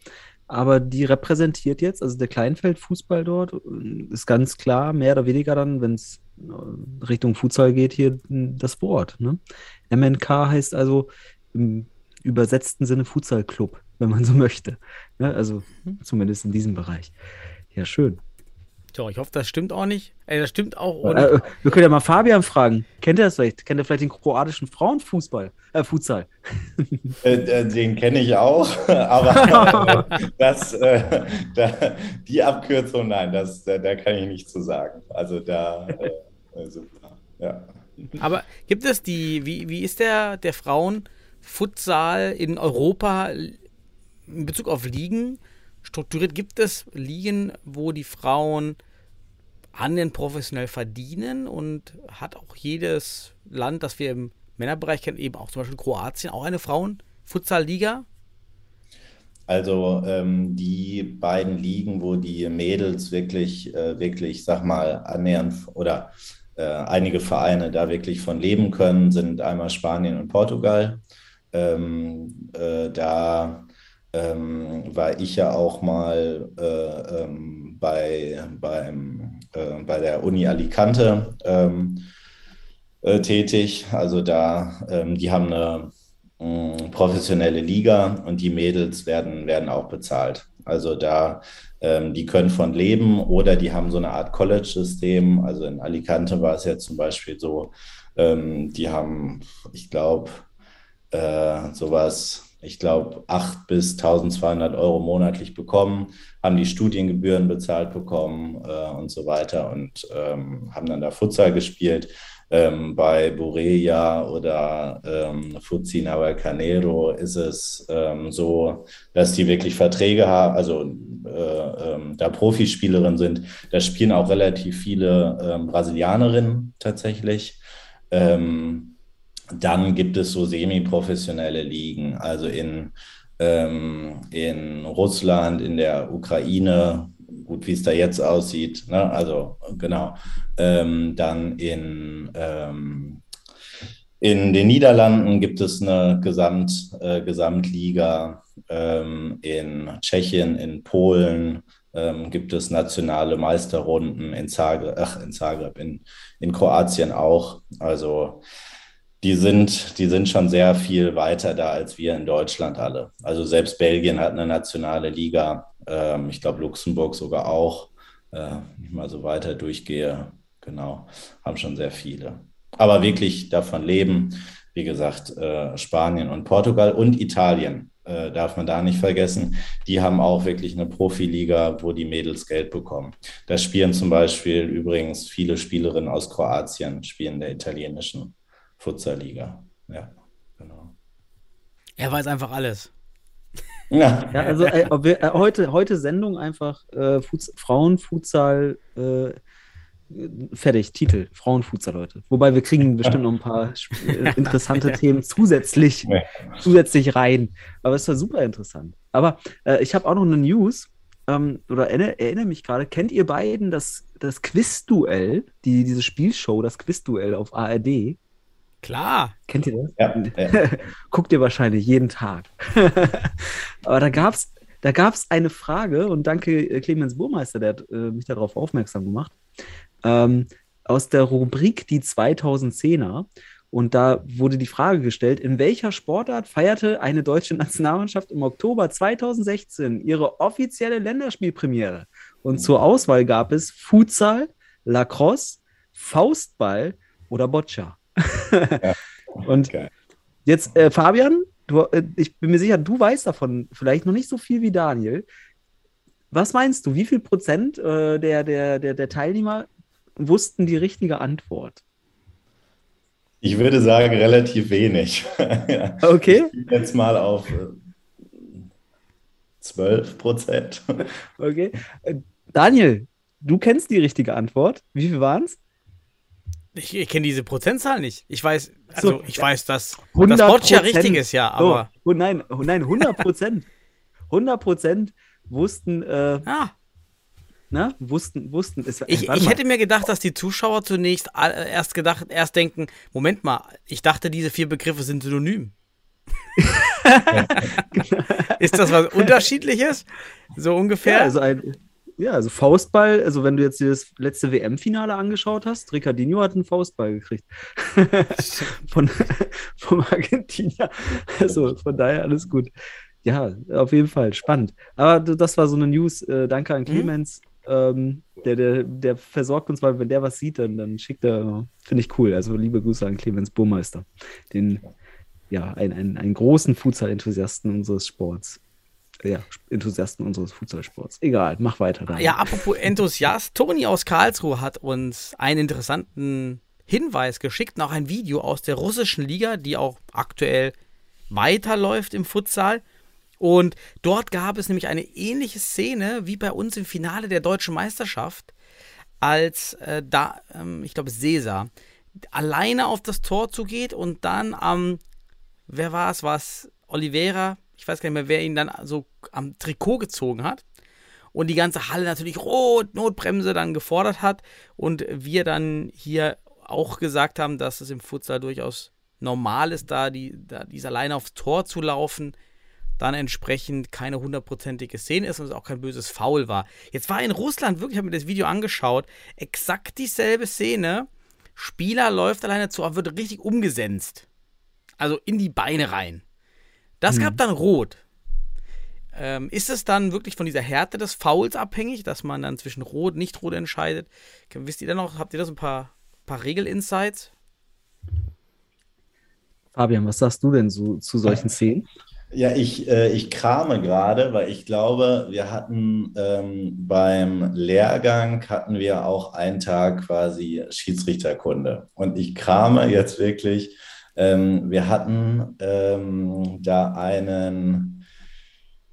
Speaker 6: Aber die repräsentiert jetzt, also der Kleinfeldfußball dort, äh, ist ganz klar, mehr oder weniger dann, wenn es äh, Richtung Futsal geht, hier m, das Wort. Ne? MNK heißt also im übersetzten Sinne Futsal-Club, wenn man so möchte. Ne? Also zumindest in diesem Bereich. Ja, schön.
Speaker 5: So, ich hoffe, das stimmt auch nicht. Äh, das stimmt auch. Und
Speaker 6: Äh, wir können ja mal Fabian fragen. Kennt er das vielleicht? Kennt er vielleicht den kroatischen Frauenfußball? Äh, Futsal.
Speaker 7: Äh, äh, Den kenne ich auch, aber äh, das, äh, da, die Abkürzung, nein, das, da, da kann ich nichts zu sagen. Also da, äh, äh, super, ja.
Speaker 5: Aber gibt es die, wie, wie ist der, der Frauenfutsal in Europa in Bezug auf Ligen strukturiert? Gibt es Ligen, wo die Frauen annähernd professionell verdienen und hat auch jedes Land, das wir im Männerbereich kennen, eben auch zum Beispiel Kroatien, auch eine Frauenfutsal-Liga?
Speaker 7: Also ähm, die beiden Ligen, wo die Mädels wirklich, äh, wirklich, sag mal, annähernd oder äh, einige Vereine da wirklich von leben können, sind einmal Spanien und Portugal. Ähm, äh, da ähm, war ich ja auch mal äh, ähm, bei, beim, äh, bei der Uni Alicante ähm, äh, tätig. Also da, ähm, die haben eine mh, professionelle Liga und die Mädels werden, werden auch bezahlt. Also da ähm, die können von leben oder die haben so eine Art College-System. Also in Alicante war es ja zum Beispiel so, ähm, die haben, ich glaube, äh, sowas, ich glaube, 8 bis 1200 Euro monatlich bekommen, haben die Studiengebühren bezahlt bekommen äh, und so weiter und ähm, haben dann da Futsal gespielt. Ähm, bei Boreja oder ähm, Fuzina Canero ist es ähm, so, dass die wirklich Verträge haben, also äh, ähm, da Profispielerinnen sind. Da spielen auch relativ viele ähm, Brasilianerinnen tatsächlich. Ähm, dann gibt es so semi-professionelle Ligen, also in, in Russland, in der Ukraine, gut, wie es da jetzt aussieht. Ne? Also genau. Ähm, dann in, ähm, in den Niederlanden gibt es eine Gesamt, äh, Gesamtliga. Ähm, in Tschechien, in Polen ähm, gibt es nationale Meisterrunden. In Zagreb, ach, in, Zagreb in, in Kroatien auch. Also die sind, die sind schon sehr viel weiter da als wir in Deutschland alle. Also selbst Belgien hat eine nationale Liga. Ähm, ich glaube, Luxemburg sogar auch. Äh, ich mal so weiter durchgehe. Genau, haben schon sehr viele. Aber wirklich davon leben, wie gesagt, äh, Spanien und Portugal und Italien äh, darf man da nicht vergessen. Die haben auch wirklich eine Profiliga, wo die Mädels Geld bekommen. Da spielen zum Beispiel übrigens viele Spielerinnen aus Kroatien, spielen der italienischen Futsalliga. Ja, genau.
Speaker 5: Er weiß einfach alles.
Speaker 6: Ja, ja also äh, wir, äh, heute, heute Sendung einfach äh, Frauenfutsal äh, fertig, Titel, Frauenfutsal, Leute. Wobei wir kriegen bestimmt noch ein paar äh, interessante Themen zusätzlich, ja. zusätzlich rein. Aber es war super interessant. Aber äh, ich habe auch noch eine News, ähm, oder erinnere, erinnere mich gerade, kennt ihr beiden das, das Quizduell, die, diese Spielshow, das Quizduell auf ARD?
Speaker 5: Klar.
Speaker 6: Kennt ihr das?
Speaker 7: Ja. ja.
Speaker 6: Guckt ihr wahrscheinlich jeden Tag. Aber da gab es da gab's eine Frage und danke äh, Clemens Burmeister, der hat äh, mich darauf aufmerksam gemacht, ähm, aus der Rubrik Die 2010er. Und da wurde die Frage gestellt, in welcher Sportart feierte eine deutsche Nationalmannschaft im Oktober 2016 ihre offizielle Länderspielpremiere? Und zur Auswahl gab es Futsal, Lacrosse, Faustball oder Boccia. Ja. Und okay. jetzt, äh, Fabian, du, äh, ich bin mir sicher, du weißt davon vielleicht noch nicht so viel wie Daniel. Was meinst du, wie viel Prozent äh, der, der, der, der Teilnehmer wussten die richtige Antwort?
Speaker 7: Ich würde sagen, relativ wenig.
Speaker 6: Okay.
Speaker 7: Ich jetzt mal auf 12 äh, Prozent.
Speaker 6: Okay. Äh, Daniel, du kennst die richtige Antwort. Wie viel waren es?
Speaker 5: Ich, ich kenne diese Prozentzahl nicht. Ich weiß, also so, ich weiß, dass das Boccia richtig ist, ja, aber.
Speaker 6: Oh, nein, oh, nein, 100 Prozent. 100 Prozent wussten, äh,
Speaker 5: ah.
Speaker 6: na, wussten, wussten. Es,
Speaker 5: ich, ich hätte mir gedacht, dass die Zuschauer zunächst erst gedacht, erst denken, Moment mal, ich dachte, diese vier Begriffe sind synonym. ist das was Unterschiedliches? So ungefähr?
Speaker 6: Ja, also ein, ja, also Faustball, also wenn du jetzt das letzte WM-Finale angeschaut hast, Ricardinho hat einen Faustball gekriegt. von, vom Argentinier. Also von daher alles gut. Ja, auf jeden Fall, spannend. Aber das war so eine News. Äh, danke an mhm. Clemens. Mhm. Ähm, der, der, der versorgt uns, weil wenn der was sieht, dann, dann schickt er, finde ich cool. Also liebe Grüße an Clemens Burmeister, den, ja, einen, einen, einen großen Futsal-Enthusiasten unseres Sports ja, Enthusiasten unseres Futsalsports. Egal, mach weiter.
Speaker 5: Dann. Ja, apropos Enthusiast, Toni aus Karlsruhe hat uns einen interessanten Hinweis geschickt, noch ein Video aus der russischen Liga, die auch aktuell weiterläuft im Futsal. Und dort gab es nämlich eine ähnliche Szene wie bei uns im Finale der deutschen Meisterschaft, als äh, da, ähm, ich glaube, Cesar alleine auf das Tor zugeht und dann am, ähm, wer war es, was Oliveira, ich weiß gar nicht mehr, wer ihn dann so am Trikot gezogen hat. Und die ganze Halle natürlich rot, Notbremse dann gefordert hat. Und wir dann hier auch gesagt haben, dass es im Futsal durchaus normal ist, da, die, da dieser Leine aufs Tor zu laufen, dann entsprechend keine hundertprozentige Szene ist und es auch kein böses Foul war. Jetzt war in Russland wirklich, ich habe mir das Video angeschaut, exakt dieselbe Szene. Spieler läuft alleine zu, aber wird richtig umgesenzt. Also in die Beine rein. Das mhm. gab dann Rot. Ähm, ist es dann wirklich von dieser Härte des Fouls abhängig, dass man dann zwischen Rot und Nicht-Rot entscheidet? Wisst ihr da noch, habt ihr da so ein paar, paar Regel-Insights?
Speaker 6: Fabian, was sagst du denn so, zu solchen Szenen?
Speaker 7: Ja, ich, äh, ich krame gerade, weil ich glaube, wir hatten ähm, beim Lehrgang hatten wir auch einen Tag quasi Schiedsrichterkunde. Und ich krame jetzt wirklich, ähm, wir hatten ähm, da einen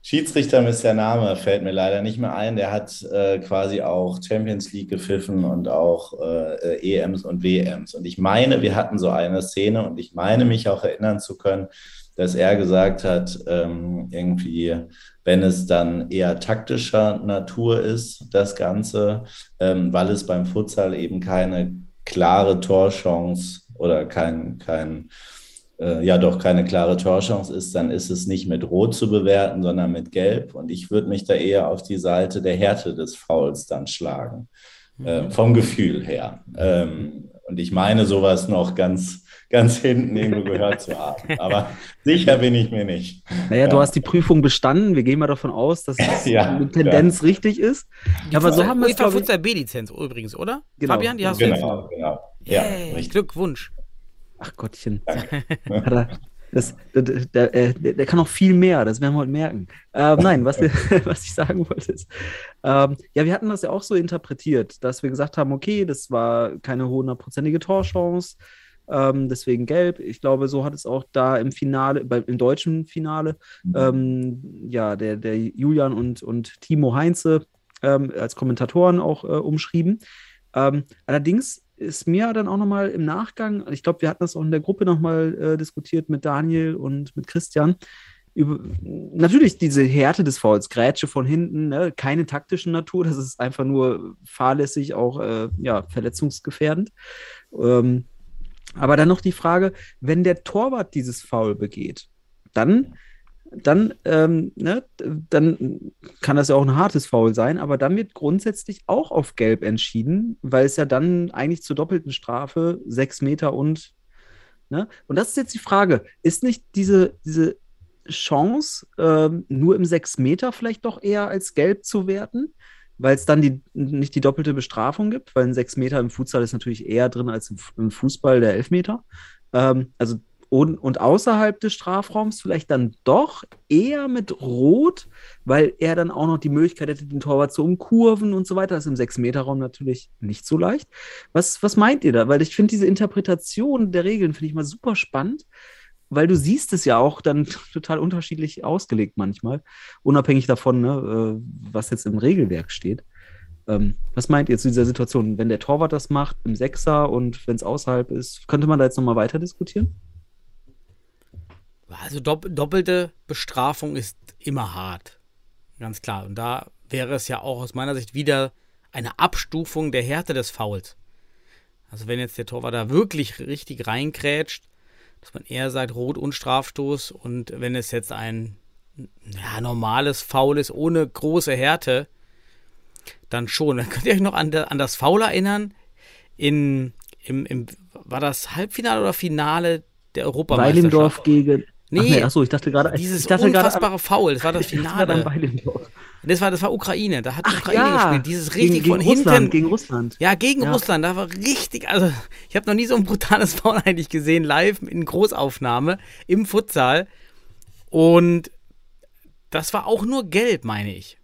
Speaker 7: Schiedsrichter ist der Name, fällt mir leider nicht mehr ein. Der hat äh, quasi auch Champions League gepfiffen und auch äh, EMs und WMs. Und ich meine, wir hatten so eine Szene und ich meine mich auch erinnern zu können, dass er gesagt hat, ähm, irgendwie, wenn es dann eher taktischer Natur ist, das Ganze, ähm, weil es beim Futsal eben keine klare Torchance oder kein, kein äh, ja doch keine klare Torchance ist, dann ist es nicht mit Rot zu bewerten, sondern mit Gelb. Und ich würde mich da eher auf die Seite der Härte des Fouls dann schlagen, äh, mhm. vom Gefühl her. Ähm, und ich meine sowas noch ganz, ganz hinten irgendwo gehört zu haben. Aber sicher bin ich mir nicht.
Speaker 6: Naja, ja. du hast die Prüfung bestanden. Wir gehen mal davon aus, dass es ja, eine Tendenz ja. richtig ist.
Speaker 5: Die aber so haben wir es. Futsal B-Lizenz übrigens, oder?
Speaker 6: Genau.
Speaker 5: Fabian, die hast
Speaker 7: genau, du jetzt. Genau,
Speaker 5: ja. Yeah, Glückwunsch.
Speaker 6: Ach Gottchen. Das, der, der, äh, der, der, kann noch viel mehr, das werden wir heute merken. Ähm, nein, was, was, ich sagen wollte ist, ähm, ja, wir hatten das ja auch so interpretiert, dass wir gesagt haben, okay, das war keine hundertprozentige Torchance, ähm, deswegen gelb. Ich glaube, so hat es auch da im Finale, bei, im deutschen Finale, mhm. ähm, ja, der, der Julian und, und Timo Heinze ähm, als Kommentatoren auch äh, umschrieben. Ähm, allerdings ist mir dann auch nochmal im Nachgang, ich glaube, wir hatten das auch in der Gruppe nochmal äh, diskutiert mit Daniel und mit Christian, über, natürlich diese Härte des Fouls, Grätsche von hinten, ne, keine taktischen Natur, das ist einfach nur fahrlässig, auch äh, ja, verletzungsgefährdend. Ähm, aber dann noch die Frage, wenn der Torwart dieses Foul begeht, dann dann, ähm, ne, dann kann das ja auch ein hartes Foul sein, aber dann wird grundsätzlich auch auf Gelb entschieden, weil es ja dann eigentlich zur doppelten Strafe sechs Meter und, ne? Und das ist jetzt die Frage, ist nicht diese, diese Chance, ähm, nur im sechs Meter vielleicht doch eher als Gelb zu werten? Weil es dann die, nicht die doppelte Bestrafung gibt, weil ein sechs Meter im Futsal ist natürlich eher drin als im, im Fußball der Elfmeter. Ähm, also und, und außerhalb des Strafraums vielleicht dann doch eher mit Rot, weil er dann auch noch die Möglichkeit hätte, den Torwart zu umkurven und so weiter. Das ist im 6-Meter-Raum natürlich nicht so leicht. Was, was meint ihr da? Weil ich finde diese Interpretation der Regeln, finde ich mal super spannend, weil du siehst es ja auch dann total unterschiedlich ausgelegt manchmal, unabhängig davon, ne, äh, was jetzt im Regelwerk steht. Ähm, was meint ihr zu dieser Situation, wenn der Torwart das macht im Sechser und wenn es außerhalb ist? Könnte man da jetzt nochmal weiter diskutieren?
Speaker 5: Also dopp doppelte Bestrafung ist immer hart. Ganz klar. Und da wäre es ja auch aus meiner Sicht wieder eine Abstufung der Härte des Fouls. Also wenn jetzt der Torwart da wirklich richtig reinkrätscht, dass man eher sagt Rot und Strafstoß und wenn es jetzt ein ja, normales Foul ist ohne große Härte, dann schon. Dann könnt ihr euch noch an, an das Foul erinnern. In, im, im, war das Halbfinale oder Finale der Europameisterschaft?
Speaker 6: Weilendorf gegen
Speaker 5: Nee, nee
Speaker 6: achso, ich dachte gerade.
Speaker 5: Dieses
Speaker 6: dachte
Speaker 5: unfassbare an, Foul, das war das Finale. Das war, das war Ukraine, da hat Ach, Ukraine ja. gespielt. Dieses richtig
Speaker 6: gegen,
Speaker 5: von
Speaker 6: gegen
Speaker 5: hinten.
Speaker 6: Russland, gegen Russland.
Speaker 5: Ja, gegen ja. Russland, da war richtig, also ich habe noch nie so ein brutales Foul eigentlich gesehen, live in Großaufnahme im Futsal. Und das war auch nur gelb, meine ich.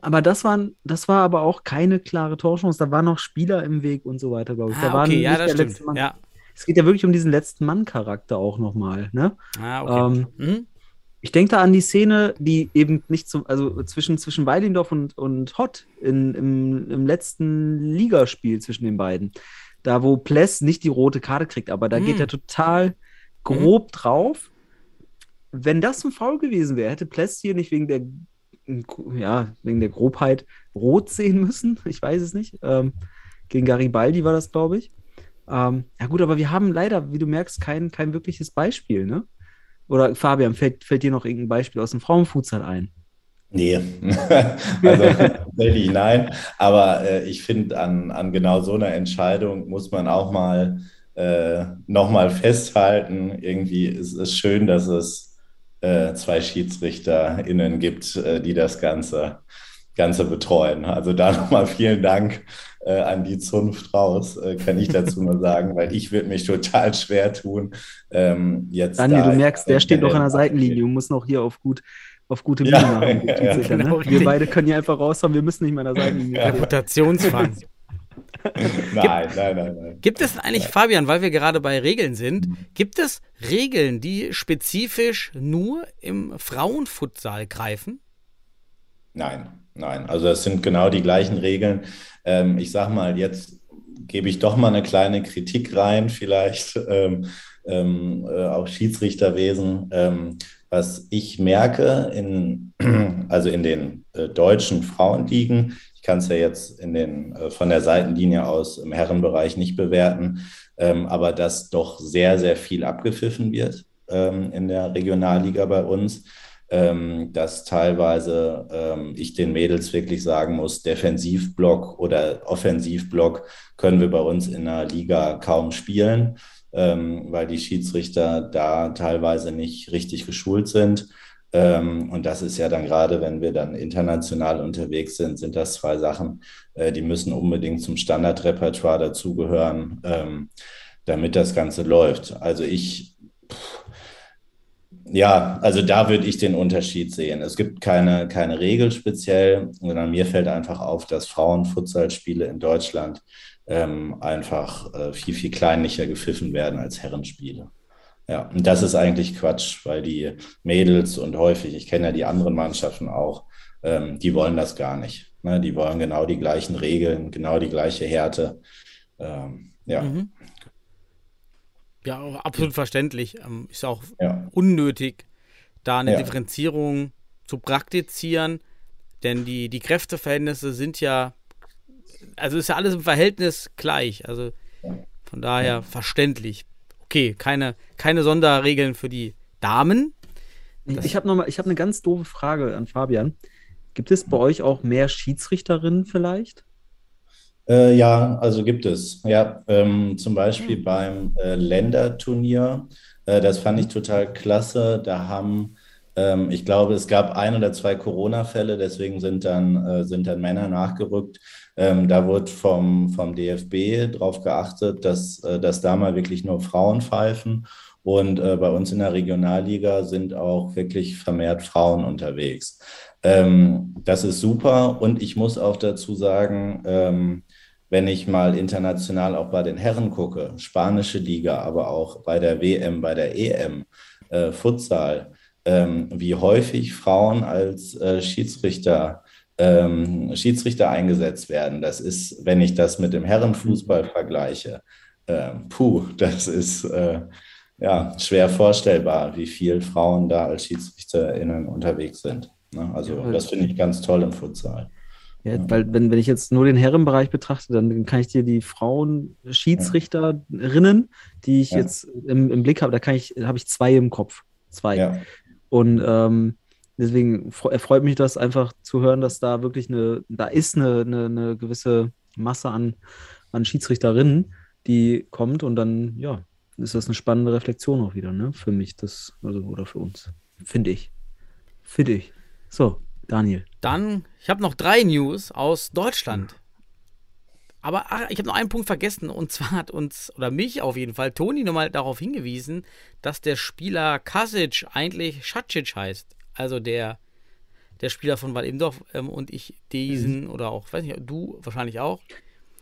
Speaker 6: Aber das, waren, das war aber auch keine klare Torchance. Da waren noch Spieler im Weg und so weiter, glaube ich.
Speaker 5: Ah,
Speaker 6: da
Speaker 5: okay, ja, das stimmt. Ja
Speaker 6: es geht ja wirklich um diesen letzten Mann-Charakter auch nochmal. Ne?
Speaker 5: Ah, okay. Ähm, mhm.
Speaker 6: Ich denke da an die Szene, die eben nicht zum, also zwischen, zwischen Weilendorf und, und Hott in, im, im letzten Ligaspiel zwischen den beiden. Da, wo Pless nicht die rote Karte kriegt, aber da mhm. geht er total grob mhm. drauf. Wenn das ein Foul gewesen wäre, hätte Pless hier nicht wegen der, ja, wegen der Grobheit rot sehen müssen. Ich weiß es nicht. Ähm, gegen Garibaldi war das, glaube ich. Ähm, ja gut, aber wir haben leider, wie du merkst, kein, kein wirkliches Beispiel, ne? Oder Fabian, fällt, fällt dir noch irgendein Beispiel aus dem Frauenfutsal ein?
Speaker 7: Nee, also tatsächlich nein. Aber äh, ich finde, an, an genau so einer Entscheidung muss man auch mal äh, nochmal festhalten. Irgendwie ist es schön, dass es äh, zwei SchiedsrichterInnen gibt, äh, die das Ganze, Ganze betreuen. Also da nochmal vielen Dank äh, an die Zunft raus, äh, kann ich dazu nur sagen, weil ich würde mich total schwer tun. Ähm, jetzt
Speaker 6: Daniel,
Speaker 7: da
Speaker 6: du merkst, der steht noch an der Seitenlinie und muss noch hier auf gut auf gute
Speaker 7: Ja,
Speaker 6: Bühne machen.
Speaker 7: ja, ja,
Speaker 6: Schiedsrichter,
Speaker 5: genau,
Speaker 6: ne? Wir beide können hier einfach raushauen, wir müssen nicht mehr an der Seitenlinie.
Speaker 5: Reputationsfang.
Speaker 7: Nein, nein, nein, nein.
Speaker 5: Gibt es eigentlich, Fabian, weil wir gerade bei Regeln sind, gibt es Regeln, die spezifisch nur im Frauenfutsal greifen?
Speaker 7: Nein, nein. Also es sind genau die gleichen Regeln. Ähm, ich sag mal, jetzt gebe ich doch mal eine kleine Kritik rein, vielleicht ähm, ähm, äh, auf Schiedsrichterwesen. Ähm, was ich merke in, also in den äh, deutschen Frauenligen, ich kann es ja jetzt in den, äh, von der Seitenlinie aus im Herrenbereich nicht bewerten, ähm, aber dass doch sehr, sehr viel abgepfiffen wird ähm, in der Regionalliga bei uns ähm, dass teilweise ähm, ich den Mädels wirklich sagen muss, Defensivblock oder Offensivblock können wir bei uns in der Liga kaum spielen, ähm, weil die Schiedsrichter da teilweise nicht richtig geschult sind. Ähm, und das ist ja dann gerade, wenn wir dann international unterwegs sind, sind das zwei Sachen, äh, die müssen unbedingt zum Standardrepertoire dazugehören, ähm, damit das Ganze läuft. Also ich, ja, also da würde ich den Unterschied sehen. Es gibt keine, keine Regel speziell, sondern mir fällt einfach auf, dass Frauenfutsalspiele in Deutschland ähm, einfach äh, viel, viel kleinlicher gepfiffen werden als Herrenspiele. Ja, und das ist eigentlich Quatsch, weil die Mädels und häufig, ich kenne ja die anderen Mannschaften auch, ähm, die wollen das gar nicht. Ne? Die wollen genau die gleichen Regeln, genau die gleiche Härte. Ähm, ja,
Speaker 5: Mhm. Ja, absolut verständlich. Ähm, Ist auch
Speaker 7: ja,
Speaker 5: unnötig, da eine
Speaker 7: Ja.
Speaker 5: Differenzierung zu praktizieren, denn die, die Kräfteverhältnisse sind ja, also ist ja alles im Verhältnis gleich. Also von daher verständlich. Okay, keine, keine Sonderregeln für die Damen.
Speaker 6: Ich habe noch mal, ich habe eine ganz doofe Frage an Fabian. Gibt es bei euch auch mehr Schiedsrichterinnen vielleicht?
Speaker 7: Äh, ja, also gibt es. Ja, ähm, zum Beispiel beim äh, Länderturnier. Äh, das fand ich total klasse. Da haben, ähm, ich glaube, es gab ein oder zwei Corona-Fälle, deswegen sind dann, äh, sind dann Männer nachgerückt. Ähm, da wurde vom, vom DFB darauf geachtet, dass, äh, dass da mal wirklich nur Frauen pfeifen. Und äh, bei uns in der Regionalliga sind auch wirklich vermehrt Frauen unterwegs. Ähm, das ist super. Und ich muss auch dazu sagen, ähm, wenn ich mal international auch bei den Herren gucke, spanische Liga, aber auch bei der WM, bei der EM, äh, Futsal, ähm, wie häufig Frauen als äh, Schiedsrichter, ähm, Schiedsrichter eingesetzt werden. Das ist, wenn ich das mit dem Herrenfußball vergleiche, ähm, puh, das ist äh, ja schwer vorstellbar, wie viel Frauen da als SchiedsrichterInnen unterwegs sind. Ne? Also das finde ich ganz toll im Futsal.
Speaker 6: Ja, weil wenn, wenn ich jetzt nur den Herrenbereich betrachte, dann kann ich dir die Frauen-Schiedsrichterinnen, die ich
Speaker 7: Ja.
Speaker 6: jetzt im, im Blick habe, da kann ich, habe ich zwei im Kopf. Zwei.
Speaker 7: Ja.
Speaker 6: Und ähm, deswegen fre- erfreut mich das einfach zu hören, dass da wirklich eine, da ist eine, eine, eine gewisse Masse an, an Schiedsrichterinnen, die kommt und dann, ja, ist das eine spannende Reflexion auch wieder, ne? Für mich, das, also, oder für uns. Finde ich. Finde ich. So, Daniel.
Speaker 5: Dann, ich habe noch drei News aus Deutschland. Aber ach, ich habe noch einen Punkt vergessen und zwar hat uns, oder mich auf jeden Fall, Toni nochmal darauf hingewiesen, dass der Spieler Kasic eigentlich Schacic heißt. Also der, der Spieler von Wallimdorf ähm, und ich diesen oder auch, weiß nicht, du wahrscheinlich auch.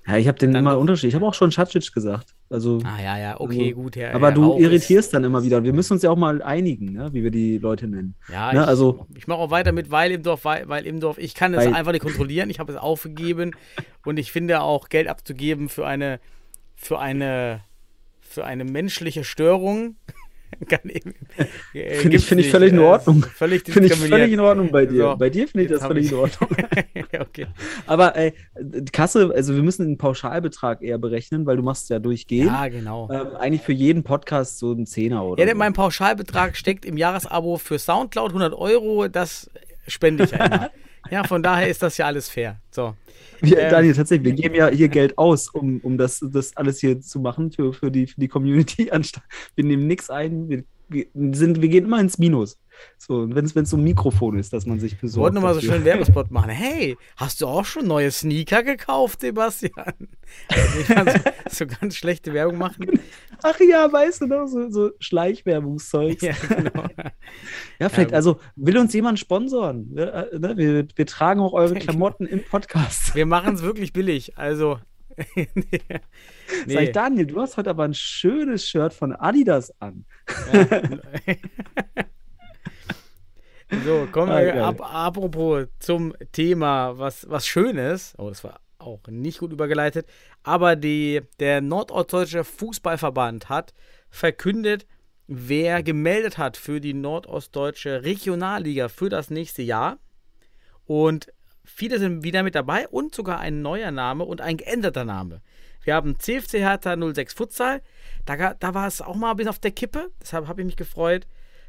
Speaker 6: Ja, ich habe den
Speaker 5: Dann
Speaker 6: immer
Speaker 5: doch-
Speaker 6: Unterschied. Ich habe auch schon Schacic gesagt. Also,
Speaker 5: Ah ja, ja, okay,
Speaker 6: Also,
Speaker 5: gut. Herr,
Speaker 6: aber
Speaker 5: Herr
Speaker 6: du
Speaker 5: ist-
Speaker 6: irritierst dann immer wieder. Wir müssen uns ja auch mal einigen, ne? wie wir die Leute nennen.
Speaker 5: Ja,
Speaker 6: Ne,
Speaker 5: ich,
Speaker 6: also-
Speaker 5: ich mache auch weiter mit Weil im Dorf, weil, weil im Dorf. Ich kann es einfach nicht kontrollieren. Ich habe es aufgegeben und ich finde auch Geld abzugeben für eine für eine für eine menschliche Störung. Äh,
Speaker 6: Finde ich, find ich völlig in
Speaker 5: Äh,
Speaker 6: Ordnung.
Speaker 5: Völlig
Speaker 6: Finde ich völlig in Ordnung bei dir.
Speaker 5: So,
Speaker 6: bei dir finde ich das völlig
Speaker 5: ich-
Speaker 6: in Ordnung.
Speaker 5: okay.
Speaker 6: Aber ey, Kasse, also wir müssen den Pauschalbetrag eher berechnen, weil du machst ja durchgehend.
Speaker 5: Ja, genau.
Speaker 6: Ähm, eigentlich für jeden Podcast so ein Zehner oder
Speaker 5: Ja, denn
Speaker 6: so.
Speaker 5: mein Pauschalbetrag steckt im Jahresabo für Soundcloud 100 Euro. Das spende ich immer. Ja, von daher ist das ja alles fair. So.
Speaker 6: Wir,
Speaker 5: ähm,
Speaker 6: Daniel, tatsächlich, wir geben ja hier Geld aus, um, um das, das alles hier zu machen für, für, die, für die Community. Anstatt, wir nehmen nichts ein, wir sind, wir gehen immer ins Minus. So, wenn es so ein Mikrofon ist, dass man sich
Speaker 5: Ich
Speaker 6: besorgt.
Speaker 5: wollte nochmal so schön Werbespot machen. Hey, hast du auch schon neue Sneaker gekauft, Sebastian? Also so, so ganz schlechte Werbung machen.
Speaker 6: Ach ja, weißt du noch, so, so Schleichwerbungszeug.
Speaker 5: Ja, genau.
Speaker 6: Ja, vielleicht,
Speaker 5: gut.
Speaker 6: also will uns jemand sponsoren. Wir, äh, ne? wir, wir tragen auch eure Klamotten im Podcast.
Speaker 5: Wir machen es wirklich billig. Also. Nee.
Speaker 6: Sag ich, Daniel, du hast heute aber ein schönes Shirt von Adidas an.
Speaker 5: So, kommen
Speaker 6: Ah,
Speaker 5: wir ab, apropos zum Thema, was, was Schönes. Oh, das war auch nicht gut übergeleitet. Aber die, der Nordostdeutsche Fußballverband hat verkündet, wer gemeldet hat für die Nordostdeutsche Regionalliga für das nächste Jahr. Und viele sind wieder mit dabei und sogar ein neuer Name und ein geänderter Name. Wir haben CFC Hertha 06 Futsal. Da, da war es auch mal ein bisschen auf der Kippe. Deshalb habe ich mich gefreut,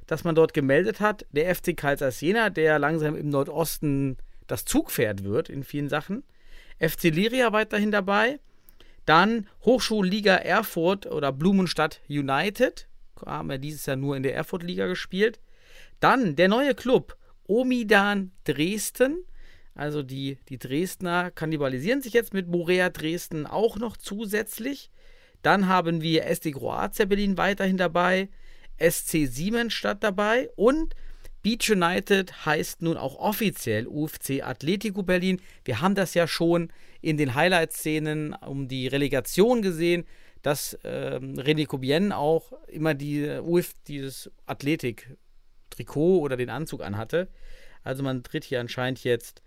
Speaker 5: dass man dort gemeldet hat. Der FC Karls Jena, der langsam im Nordosten das Zugpferd wird in vielen Sachen. FC Liria weiterhin dabei. Dann Hochschulliga Erfurt oder Blumenstadt United. Haben wir dieses Jahr nur in der Erfurt-Liga gespielt. Dann der neue Club Omidan Dresden. Also die, die Dresdner kannibalisieren sich jetzt mit Morea Dresden auch noch zusätzlich. Dann haben wir SD Kroatia Berlin weiterhin dabei, SC Siemensstadt dabei und Beach United heißt nun auch offiziell UFC Atletico Berlin. Wir haben das ja schon in den Highlight-Szenen um die Relegation gesehen, dass ähm, René Cobienne auch immer die UF, dieses Athletik-Trikot oder den Anzug anhatte. Also man tritt hier anscheinend jetzt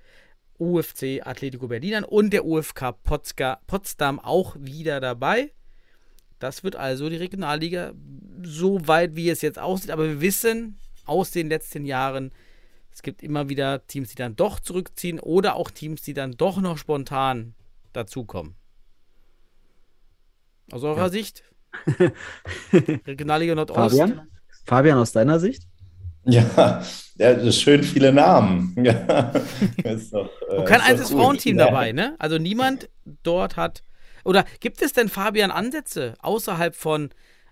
Speaker 5: UFC Atletico Berlin an und der UFK Potsdam auch wieder dabei. Das wird also die Regionalliga so weit, wie es jetzt aussieht. Aber wir wissen aus den letzten Jahren, es gibt immer wieder Teams, die dann doch zurückziehen oder auch Teams, die dann doch noch spontan dazukommen. Aus eurer Sicht? Regionalliga Nordost.
Speaker 6: Fabian? Fabian, aus deiner Sicht?
Speaker 7: Ja, ja, das ist schön viele Namen. Ja, ist doch, äh,
Speaker 5: Und kein einziges. Frauenteam
Speaker 7: Ja.
Speaker 5: dabei, ne? Also niemand dort hat. Oder gibt es denn, Fabian, Ansätze außerhalb von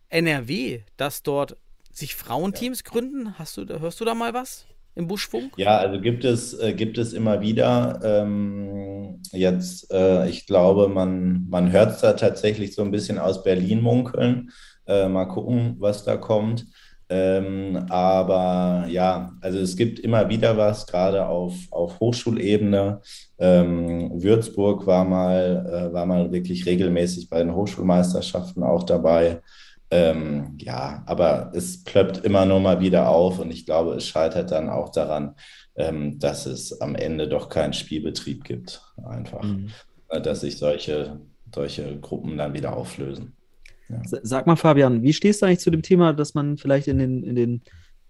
Speaker 5: NRW, dass dort sich Frauenteams gründen? Hast du, hörst du da mal was im Buschfunk?
Speaker 7: Ja, also gibt es, äh, gibt es immer wieder. Ähm, jetzt, äh, ich glaube, man, man hört es da tatsächlich so ein bisschen aus Berlin munkeln. Äh, mal gucken, was da kommt. Ähm, aber ja, also es gibt immer wieder was, gerade auf, auf Hochschulebene. Ähm, Würzburg war mal, äh, war mal wirklich regelmäßig bei den Hochschulmeisterschaften auch dabei. Ähm, ja, aber es plöppt immer nur mal wieder auf und ich glaube, es scheitert dann auch daran, ähm, dass es am Ende doch keinen Spielbetrieb gibt, einfach, äh, dass sich solche, solche Gruppen dann wieder auflösen.
Speaker 6: S- Sag mal, Fabian, wie stehst du eigentlich zu dem Thema, dass man vielleicht in den, in den,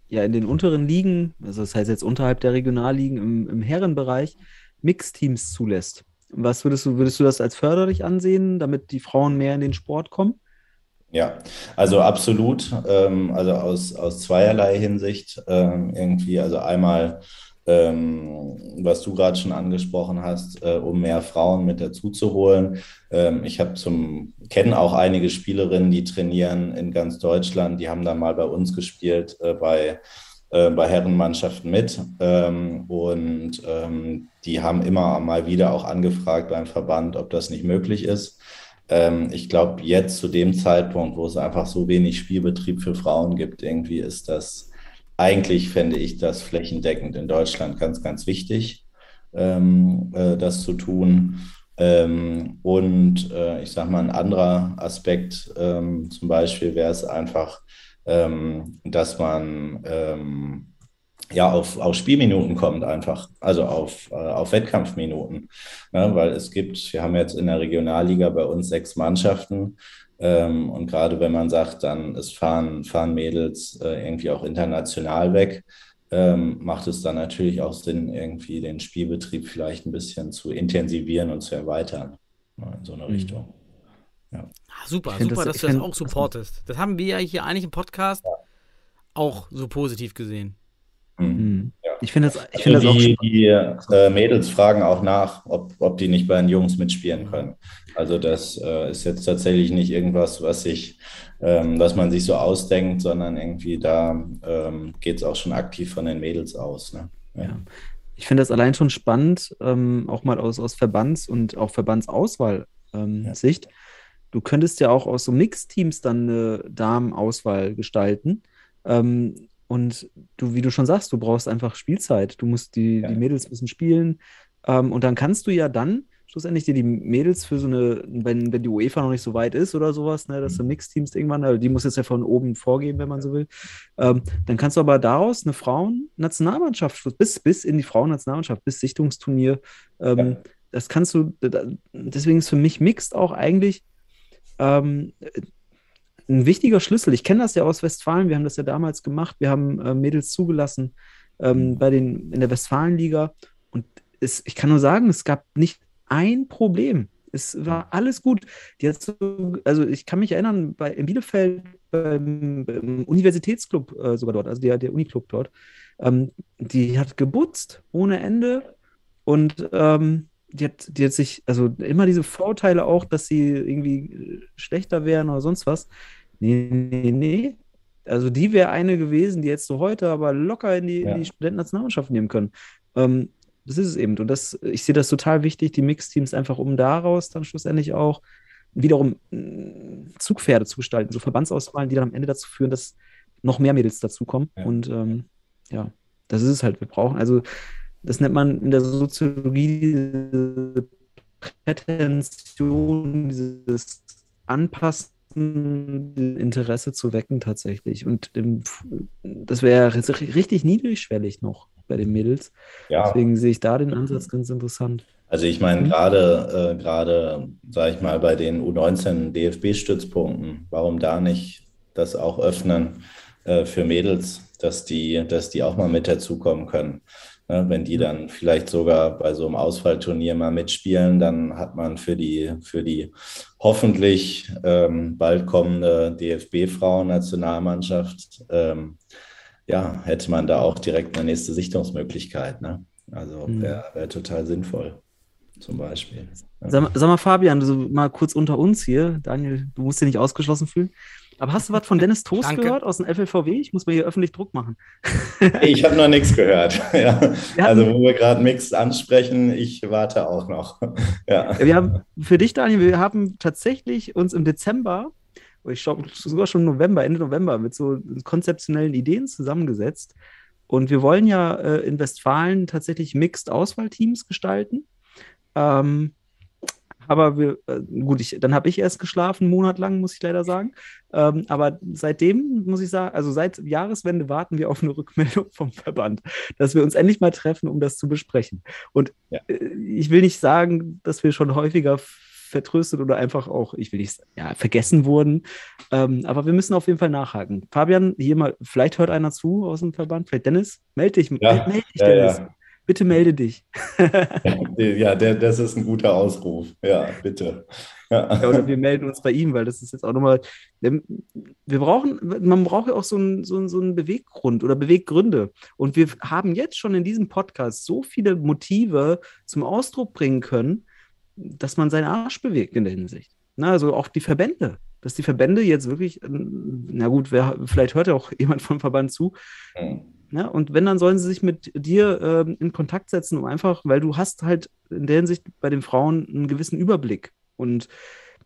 Speaker 6: ja, in den unteren Ligen, also das heißt jetzt unterhalb der Regionalligen im, im Herrenbereich, Mixteams zulässt? Was würdest du, würdest du das als förderlich ansehen, damit die Frauen mehr in den Sport kommen?
Speaker 7: Ja, also absolut. Ähm, also aus, aus zweierlei Hinsicht ähm, irgendwie. Also einmal, ähm, was du gerade schon angesprochen hast, äh, um mehr Frauen mit dazu zu holen. Ähm, ich habe zum, kenne auch einige Spielerinnen, die trainieren in ganz Deutschland. Die haben dann mal bei uns gespielt, äh, bei, äh, bei Herrenmannschaften mit. Ähm, und ähm, die haben immer mal wieder auch angefragt beim Verband, ob das nicht möglich ist. Ähm, ich glaube, jetzt zu dem Zeitpunkt, wo es einfach so wenig Spielbetrieb für Frauen gibt, irgendwie ist das eigentlich, fände ich das flächendeckend in Deutschland ganz, ganz wichtig, ähm, äh, das zu tun. Ähm, und äh, ich sage mal, ein anderer Aspekt ähm, zum Beispiel wäre es einfach, ähm, dass man ähm, ja auf, auf Spielminuten kommt einfach, also auf, äh, auf Wettkampfminuten. Ne? Weil es gibt, wir haben jetzt in der Regionalliga bei uns sechs Mannschaften. Ähm, und gerade wenn man sagt, dann es fahren, fahren Mädels äh, irgendwie auch international weg, ähm, macht es dann natürlich auch Sinn, irgendwie den Spielbetrieb vielleicht ein bisschen zu intensivieren und zu erweitern. Ne? In so eine Richtung.
Speaker 5: Ah, super,
Speaker 6: find
Speaker 5: super,
Speaker 6: das-
Speaker 5: dass du das
Speaker 6: find-
Speaker 5: auch supportest. Das haben wir ja hier eigentlich im Podcast auch so positiv gesehen.
Speaker 7: Mhm.
Speaker 6: Mhm.
Speaker 7: Ja.
Speaker 6: Ich finde das, ich find
Speaker 7: Also
Speaker 6: das auch
Speaker 7: die,
Speaker 6: spannend.
Speaker 7: die äh, Mädels fragen auch nach, ob, ob die nicht bei den Jungs mitspielen können. Also das äh, ist jetzt tatsächlich nicht irgendwas, was sich, ähm, was man sich so ausdenkt, sondern irgendwie da ähm, geht es auch schon aktiv von den Mädels aus. Ne?
Speaker 6: Ja. Ich finde das allein schon spannend, ähm, auch mal aus, aus Verbands- und auch Verbandsauswahl-Sicht. Ähm,
Speaker 7: Ja.
Speaker 6: Du könntest ja auch aus so Mixteams dann eine Damenauswahl gestalten. Ähm, und du, wie du schon sagst, du brauchst einfach Spielzeit. Du musst die,
Speaker 7: Ja.
Speaker 6: die Mädels müssen spielen. Ähm, und dann kannst du ja dann schlussendlich dir die Mädels für so eine, wenn, wenn die UEFA noch nicht so weit ist oder sowas, ne, dass du Mixteams irgendwann, also die muss jetzt ja von oben vorgeben, wenn man so will, ähm, dann kannst du aber daraus eine Frauen-Nationalmannschaft, bis, bis in die Frauen-Nationalmannschaft, bis Sichtungsturnier, ähm,
Speaker 7: Ja.
Speaker 6: das kannst du, deswegen ist für mich Mixed auch eigentlich ähm, ein wichtiger Schlüssel. Ich kenne das ja aus Westfalen, wir haben das ja damals gemacht, wir haben äh, Mädels zugelassen ähm, bei den, in der Westfalenliga und es, ich kann nur sagen, es gab nicht ein Problem. Es war alles gut. So, also ich kann mich erinnern, bei, in Bielefeld beim, beim Universitätsclub äh, sogar dort, also der, der Uniclub dort, ähm, die hat gebutzt ohne Ende und ähm, die hat, die hat sich, also immer diese Vorteile auch, dass sie irgendwie äh, schlechter wären oder sonst was. Nee, nee, nee. Also die wäre eine gewesen, die jetzt so heute aber locker in die,
Speaker 7: Ja.
Speaker 6: in die Studentennationalmannschaft nehmen können. Ähm, das ist es eben. Und das, ich sehe das total wichtig, die Mixteams einfach, um daraus dann schlussendlich auch wiederum mh, Zugpferde zu gestalten, so Verbandsauswahlen, die dann am Ende dazu führen, dass noch mehr Mädels dazukommen.
Speaker 7: Ja.
Speaker 6: Und ähm, ja, das ist es halt. Wir brauchen, also das nennt man in der Soziologie diese Prätension, dieses Anpassen, Interesse zu wecken tatsächlich. Und das wäre richtig niedrigschwellig noch bei den Mädels.
Speaker 7: Ja,
Speaker 6: Deswegen sehe ich da den Ansatz ganz interessant.
Speaker 7: also ich meine,
Speaker 6: Mhm.
Speaker 7: gerade, äh, gerade, sage ich mal, bei den U19 DFB-Stützpunkten, warum da nicht das auch öffnen äh, für Mädels, dass die, dass die auch mal mit dazukommen können? Ne, wenn die dann vielleicht sogar bei so einem Auswahlturnier mal mitspielen, dann hat man für die, für die hoffentlich ähm, bald kommende DFB-Frauen-Nationalmannschaft, ähm, ja, hätte man da auch direkt eine nächste Sichtungsmöglichkeit. Ne? Also
Speaker 6: Mhm.
Speaker 7: wäre wär total sinnvoll, zum Beispiel. Ja.
Speaker 6: Sag, mal- sag mal, Fabian, so mal kurz unter uns hier. Daniel, du musst dich nicht ausgeschlossen fühlen. Aber hast du was von Dennis Toast
Speaker 5: Danke.
Speaker 6: gehört aus dem FLVW? Ich muss mal hier öffentlich Druck machen.
Speaker 7: Ich habe noch nichts gehört. Ja. Also, wo wir gerade Mixed ansprechen, ich warte auch noch. Ja.
Speaker 6: Wir haben für dich, Daniel, wir haben tatsächlich uns im Dezember, ich glaube sogar schon November, Ende November, mit so konzeptionellen Ideen zusammengesetzt. Und wir wollen ja äh, in Westfalen tatsächlich Mixed Auswahlteams gestalten. Ähm, aber wir, äh, gut, ich, dann habe ich erst geschlafen, einen Monat lang, muss ich leider sagen. Ähm, aber seitdem, muss ich sagen, also seit Jahreswende warten wir auf eine Rückmeldung vom Verband, dass wir uns endlich mal treffen, um das zu besprechen. Und
Speaker 7: Ja.
Speaker 6: äh, ich will nicht sagen, dass wir schon häufiger vertröstet oder einfach auch, ich will nicht, ja, vergessen wurden. Ähm, aber wir müssen auf jeden Fall nachhaken. Fabian, hier mal, vielleicht hört einer zu aus dem Verband, vielleicht Dennis, melde dich,
Speaker 7: Ja,
Speaker 6: melde dich,
Speaker 7: ja,
Speaker 6: Dennis.
Speaker 7: ja.
Speaker 6: Bitte melde dich.
Speaker 7: Ja, der, das ist ein guter Ausruf. Ja, bitte. Ja.
Speaker 6: Oder wir melden uns bei ihm, weil das ist jetzt auch nochmal. Wir brauchen, man braucht ja auch so einen, so, einen, so einen Beweggrund oder Beweggründe. Und wir haben jetzt schon in diesem Podcast so viele Motive zum Ausdruck bringen können, dass man seinen Arsch bewegt in der Hinsicht. Na, also auch die Verbände. Dass die Verbände jetzt wirklich, ähm, na gut, wer, vielleicht hört ja auch jemand vom Verband zu,
Speaker 7: Hm.
Speaker 6: ja, und wenn, dann sollen sie sich mit dir ähm, in Kontakt setzen, um einfach, weil du hast halt in der Hinsicht bei den Frauen einen gewissen Überblick. Und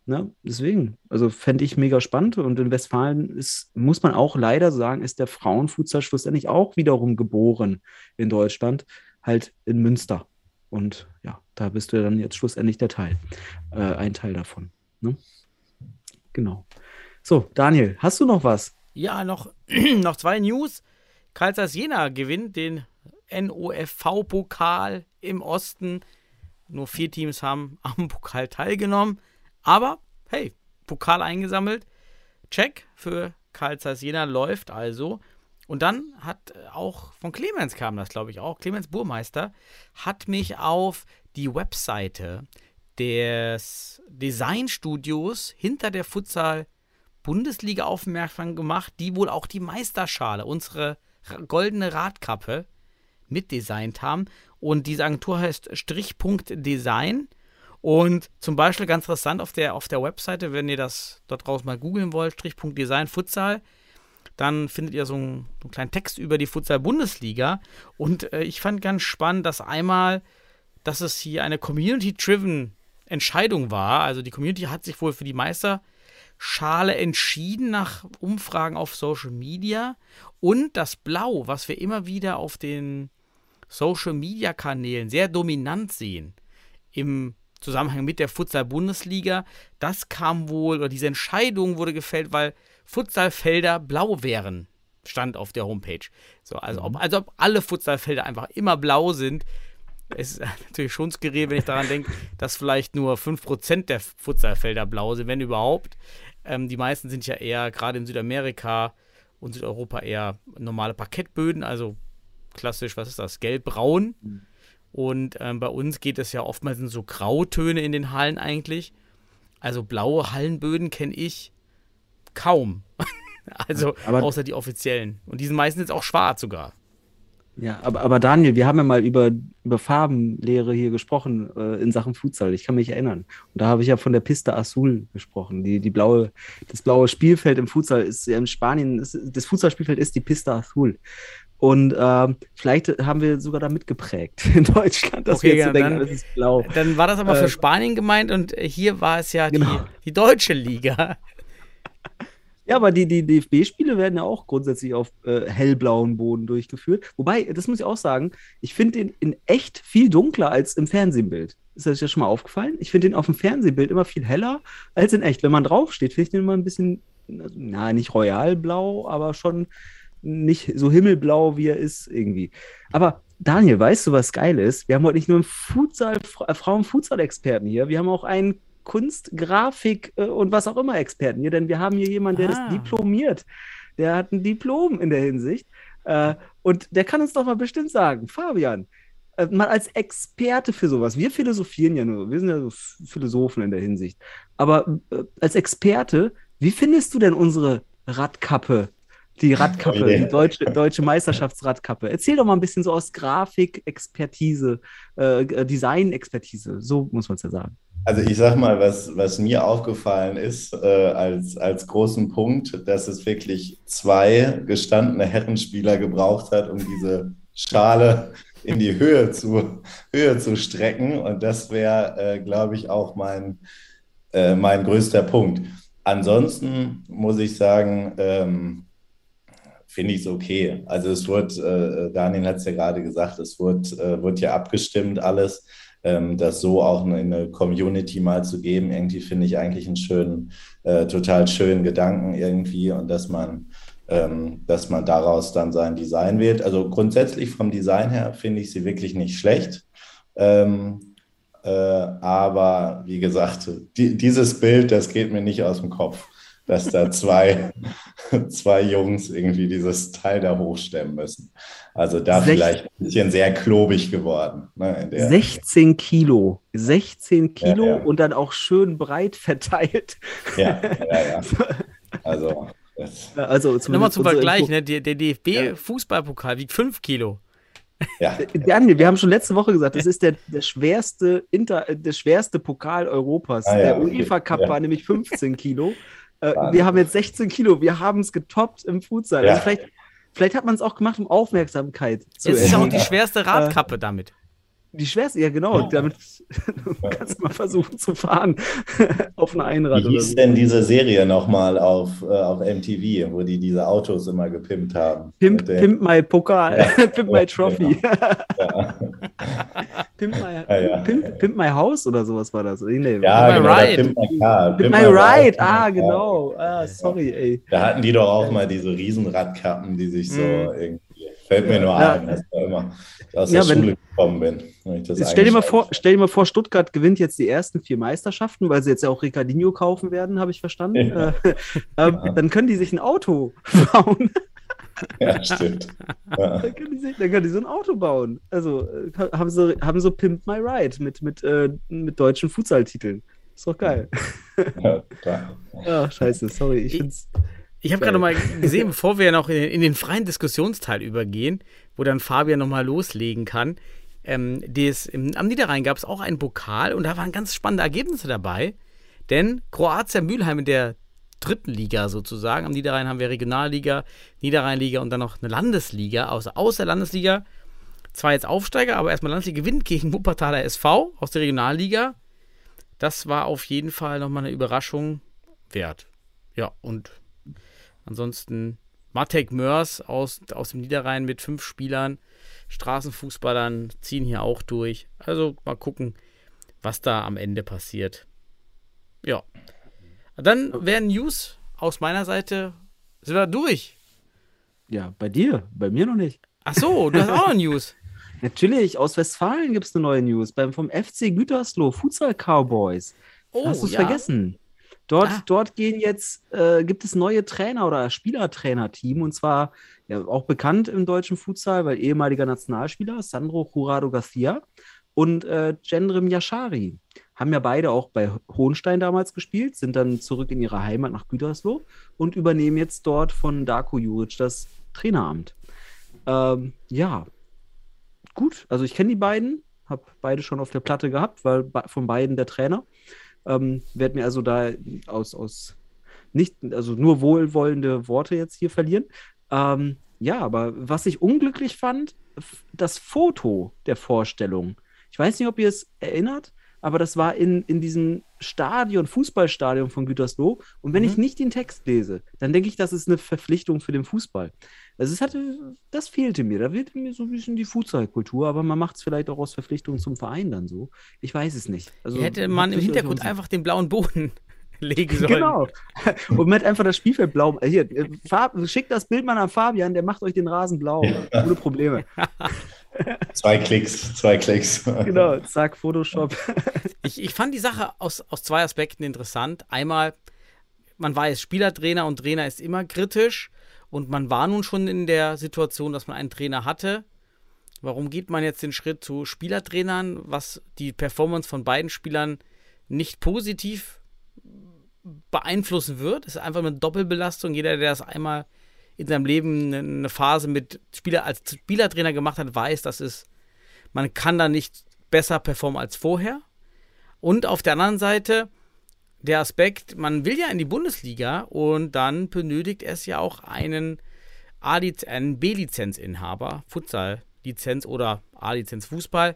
Speaker 6: ne, deswegen, also fände ich mega spannend. Und in Westfalen ist, muss man auch leider sagen, ist der Frauenfutsal schlussendlich auch wiederum geboren in Deutschland, halt in Münster. Und ja, da bist du dann jetzt schlussendlich der Teil, äh, ein Teil davon. Ne? Genau. So, Daniel, hast du noch was?
Speaker 5: Ja, noch, noch zwei News. Karl Jena gewinnt den NOFV-Pokal im Osten. Nur vier Teams haben am Pokal teilgenommen. Aber hey, Pokal eingesammelt. Check für Karl Jena läuft also. Und dann hat äh, auch von Clemens kam das, glaube ich auch. Clemens Burmeister hat mich auf die Webseite des Designstudios hinter der Futsal Bundesliga aufmerksam gemacht, die wohl auch die Meisterschale, unsere goldene Radkappe, mitdesignt haben. Und diese Agentur heißt Strichpunkt Design. Und zum Beispiel ganz interessant auf der, auf der Webseite, wenn ihr das dort draußen mal googeln wollt, Strichpunkt Design Futsal, dann findet ihr so einen, einen kleinen Text über die Futsal-Bundesliga. Und äh, ich fand ganz spannend, dass einmal, dass es hier eine Community-Driven Entscheidung war. Also die Community hat sich wohl für die Meisterschale entschieden nach Umfragen auf Social Media. Und das Blau, was wir immer wieder auf den Social Media Kanälen sehr dominant sehen, im Zusammenhang mit der Futsal-Bundesliga, das kam wohl, oder diese Entscheidung wurde gefällt, weil Futsalfelder blau wären, stand auf der Homepage. So, also, ob, also ob alle Futsalfelder einfach immer blau sind, es ist natürlich schon skurril, wenn ich daran denke, dass vielleicht nur 5% der Futsalfelder blau sind, wenn überhaupt. Ähm, die meisten sind ja eher, gerade in Südamerika und Südeuropa, eher normale Parkettböden, also klassisch, was ist das, gelb-braun. Mhm. Und ähm, bei uns geht es ja oftmals in so Grautöne in den Hallen eigentlich. Also blaue Hallenböden kenne ich kaum. also aber, außer die offiziellen. Und die sind meistens jetzt auch schwarz sogar.
Speaker 6: Ja, aber, aber Daniel, wir haben ja mal über, über Farbenlehre hier gesprochen äh, in Sachen Futsal. Ich kann mich erinnern. Und da habe ich ja von der Pista Azul gesprochen. Die, die blaue, das blaue Spielfeld im Futsal ist ja in Spanien, ist, das Futsalspielfeld ist die Pista Azul. Und ähm, vielleicht haben wir sogar da mitgeprägt in Deutschland, dass okay, wir jetzt ja, denken,
Speaker 5: dann, das ist blau. Dann war das aber für äh, Spanien gemeint und hier war es ja genau. die, die deutsche Liga.
Speaker 6: Ja, aber die, die DFB-Spiele werden ja auch grundsätzlich auf äh, hellblauen Boden durchgeführt. Wobei, das muss ich auch sagen, ich finde den in echt viel dunkler als im Fernsehbild. Ist das ja schon mal aufgefallen? Ich finde den auf dem Fernsehbild immer viel heller als in echt. Wenn man draufsteht, finde ich den immer ein bisschen, na, nicht royalblau, aber schon nicht so himmelblau, wie er ist irgendwie. Aber Daniel, weißt du, was geil ist? Wir haben heute nicht nur einen Futsal, Frauen-Futsal-Experten hier, wir haben auch einen Kunst, Grafik äh, und was auch immer Experten hier, denn wir haben hier jemanden, der ah. ist diplomiert. Der hat ein Diplom in der Hinsicht. Äh, und der kann uns doch mal bestimmt sagen, Fabian, äh, mal als Experte für sowas. Wir philosophieren ja nur, wir sind ja so Philosophen in der Hinsicht. Aber äh, als Experte, wie findest du denn unsere Radkappe die Radkappe, die deutsche, deutsche Meisterschaftsradkappe. Erzähl doch mal ein bisschen so aus Grafik, Expertise, äh, Design-Expertise. So muss man es ja sagen.
Speaker 7: Also ich sag mal, was, was mir aufgefallen ist äh, als, als großen Punkt, dass es wirklich zwei gestandene Herrenspieler gebraucht hat, um diese Schale in die Höhe zu, Höhe zu strecken. Und das wäre, äh, glaube ich, auch mein, äh, mein größter Punkt. Ansonsten muss ich sagen, ähm, finde ich es okay. Also es wird, äh, Daniel hat es ja gerade gesagt, es wird, äh, wird ja abgestimmt alles ähm, das so auch in eine Community mal zu geben, irgendwie finde ich eigentlich einen schönen, äh, total schönen Gedanken irgendwie und dass man, ähm, dass man daraus dann sein Design wählt. Also grundsätzlich vom Design her finde ich sie wirklich nicht schlecht. Ähm, äh, aber wie gesagt, die, dieses Bild, das geht mir nicht aus dem Kopf dass da zwei, zwei Jungs irgendwie dieses Teil da hochstemmen müssen. Also da Sech vielleicht ein bisschen sehr klobig geworden.
Speaker 6: Ne, 16 Kilo. 16 Kilo ja, ja. und dann auch schön breit verteilt.
Speaker 7: Ja, ja, ja. Also,
Speaker 5: also Nochmal zum Vergleich, ne? der, der DFB-Fußballpokal wiegt 5 Kilo.
Speaker 6: Ja. Daniel, wir haben schon letzte Woche gesagt, das ist der, der, schwerste, Inter, der schwerste Pokal Europas. Ah, der UEFA Cup ja. war nämlich 15 Kilo. Äh, wir haben jetzt 16 Kilo, wir haben es getoppt im Futsal. Ja. Also vielleicht, vielleicht hat man es auch gemacht, um Aufmerksamkeit
Speaker 5: zu Es ist auch die schwerste Radkappe äh, damit.
Speaker 6: Die schwerste, ja genau. Ja. Damit kannst du mal versuchen zu fahren auf einer Einrad.
Speaker 7: Wie hieß so. denn diese Serie nochmal auf, äh, auf MTV, wo die diese Autos immer gepimpt haben?
Speaker 6: Pimp, Pimp My Pokal, ja. Pimp My Trophy. Genau. Pimp, my, Pimp, Pimp, My House oder sowas war das. Nee,
Speaker 7: ja, Pimp genau, My Ride. Pimp My Car.
Speaker 6: Pimp, Pimp My Ride, ah, genau. Ah, sorry, ey.
Speaker 7: Da hatten die doch auch mal diese Riesenradkappen, die sich so mm. irgendwie Fällt mir nur ja. ein, dass ich immer aus ja, der Schule gekommen bin.
Speaker 6: stell, dir mal vor, stell dir mal vor, Stuttgart gewinnt jetzt die ersten vier Meisterschaften, weil sie jetzt ja auch Ricardinho kaufen werden, habe ich verstanden. Ja. Äh, äh, dann können die sich ein Auto bauen.
Speaker 7: Ja, stimmt.
Speaker 6: Ja. Dann, können die sich, dann können die so ein Auto bauen. Also äh, haben sie, haben so Pimp My Ride mit, mit, äh, mit deutschen Futsaltiteln. Ist doch geil. Ja, klar. Ach, scheiße, sorry, ich finde es.
Speaker 5: Ich habe gerade mal gesehen, bevor wir noch in den, in den, freien Diskussionsteil übergehen, wo dann Fabian nochmal loslegen kann. Ähm, des, im, am Niederrhein gab es auch einen Pokal und da waren ganz spannende Ergebnisse dabei. Denn Kroatia Mülheim in der dritten Liga sozusagen. Am Niederrhein haben wir Regionalliga, Niederrheinliga und dann noch eine Landesliga. Aus, aus der Landesliga zwar jetzt Aufsteiger, aber erstmal Landesliga gewinnt gegen Wuppertaler SV aus der Regionalliga. Das war auf jeden Fall nochmal eine Überraschung wert. Ja, und ansonsten Matek Mörs aus, aus dem Niederrhein mit fünf Spielern, Straßenfußballern ziehen hier auch durch. Also mal gucken, was da am Ende passiert. Ja. Dann wären News aus meiner Seite. Sind wir durch?
Speaker 6: Ja, bei dir, bei mir noch nicht.
Speaker 5: Ach so, du hast auch noch News.
Speaker 6: Natürlich, aus Westfalen gibt es eine neue News. Beim, vom FC Gütersloh, Futsal Cowboys.
Speaker 5: Oh,
Speaker 6: Hast du es
Speaker 5: ja.
Speaker 6: vergessen? Dort,
Speaker 5: Ah.
Speaker 6: dort gehen jetzt, äh, gibt es neue Trainer oder Spielertrainerteam und zwar ja, auch bekannt im deutschen Futsal, weil ehemaliger Nationalspieler Sandro Jurado Garcia und äh, Gendrim Yashari haben ja beide auch bei Hohenstein damals gespielt, sind dann zurück in ihre Heimat nach Gütersloh und übernehmen jetzt dort von Darko Juric das Traineramt. Ähm, ja, gut. Also ich kenne die beiden, habe beide schon auf der Platte gehabt, weil von beiden der Trainer. Ähm, werde mir also da aus, aus nicht, also nur wohlwollende Worte jetzt hier verlieren. Ähm, ja, aber was ich unglücklich fand, das Foto der Vorstellung. Ich weiß nicht, ob ihr es erinnert, aber das war in, in diesem Stadion, Fußballstadion von Gütersloh. Und wenn ich nicht den Text lese, dann denke ich, das ist eine Verpflichtung für den Fußball. Also es hatte, das fehlte mir. Da fehlte mir so ein bisschen die Fußballkultur, aber man macht es vielleicht auch aus Verpflichtung zum Verein dann so. Ich weiß es nicht. Also,
Speaker 5: hätte man im Hintergrund einfach den blauen Boden legen sollen.
Speaker 6: Genau. Und man hat einfach das Spielfeld blau. äh, Hier, äh, Farb, schickt das Bild mal an Fabian, der macht euch den Rasen blau. Ohne Probleme.
Speaker 7: Zwei Klicks, zwei Klicks.
Speaker 6: Genau, zack, Photoshop.
Speaker 5: Ich, ich fand die Sache aus, aus zwei Aspekten interessant. Einmal, man weiß, Spielertrainer und Trainer ist immer kritisch und man war nun schon in der Situation, dass man einen Trainer hatte. Warum geht man jetzt den Schritt zu Spielertrainern, was die Performance von beiden Spielern nicht positiv beeinflussen wird? Das ist einfach eine Doppelbelastung. Jeder, der das einmal in seinem Leben eine Phase mit Spieler als Spielertrainer gemacht hat, weiß, dass es man kann da nicht besser performen als vorher. Und auf der anderen Seite der Aspekt, man will ja in die Bundesliga und dann benötigt es ja auch einen, einen B-Lizenzinhaber, Futsal-Lizenz oder A-Lizenz Fußball.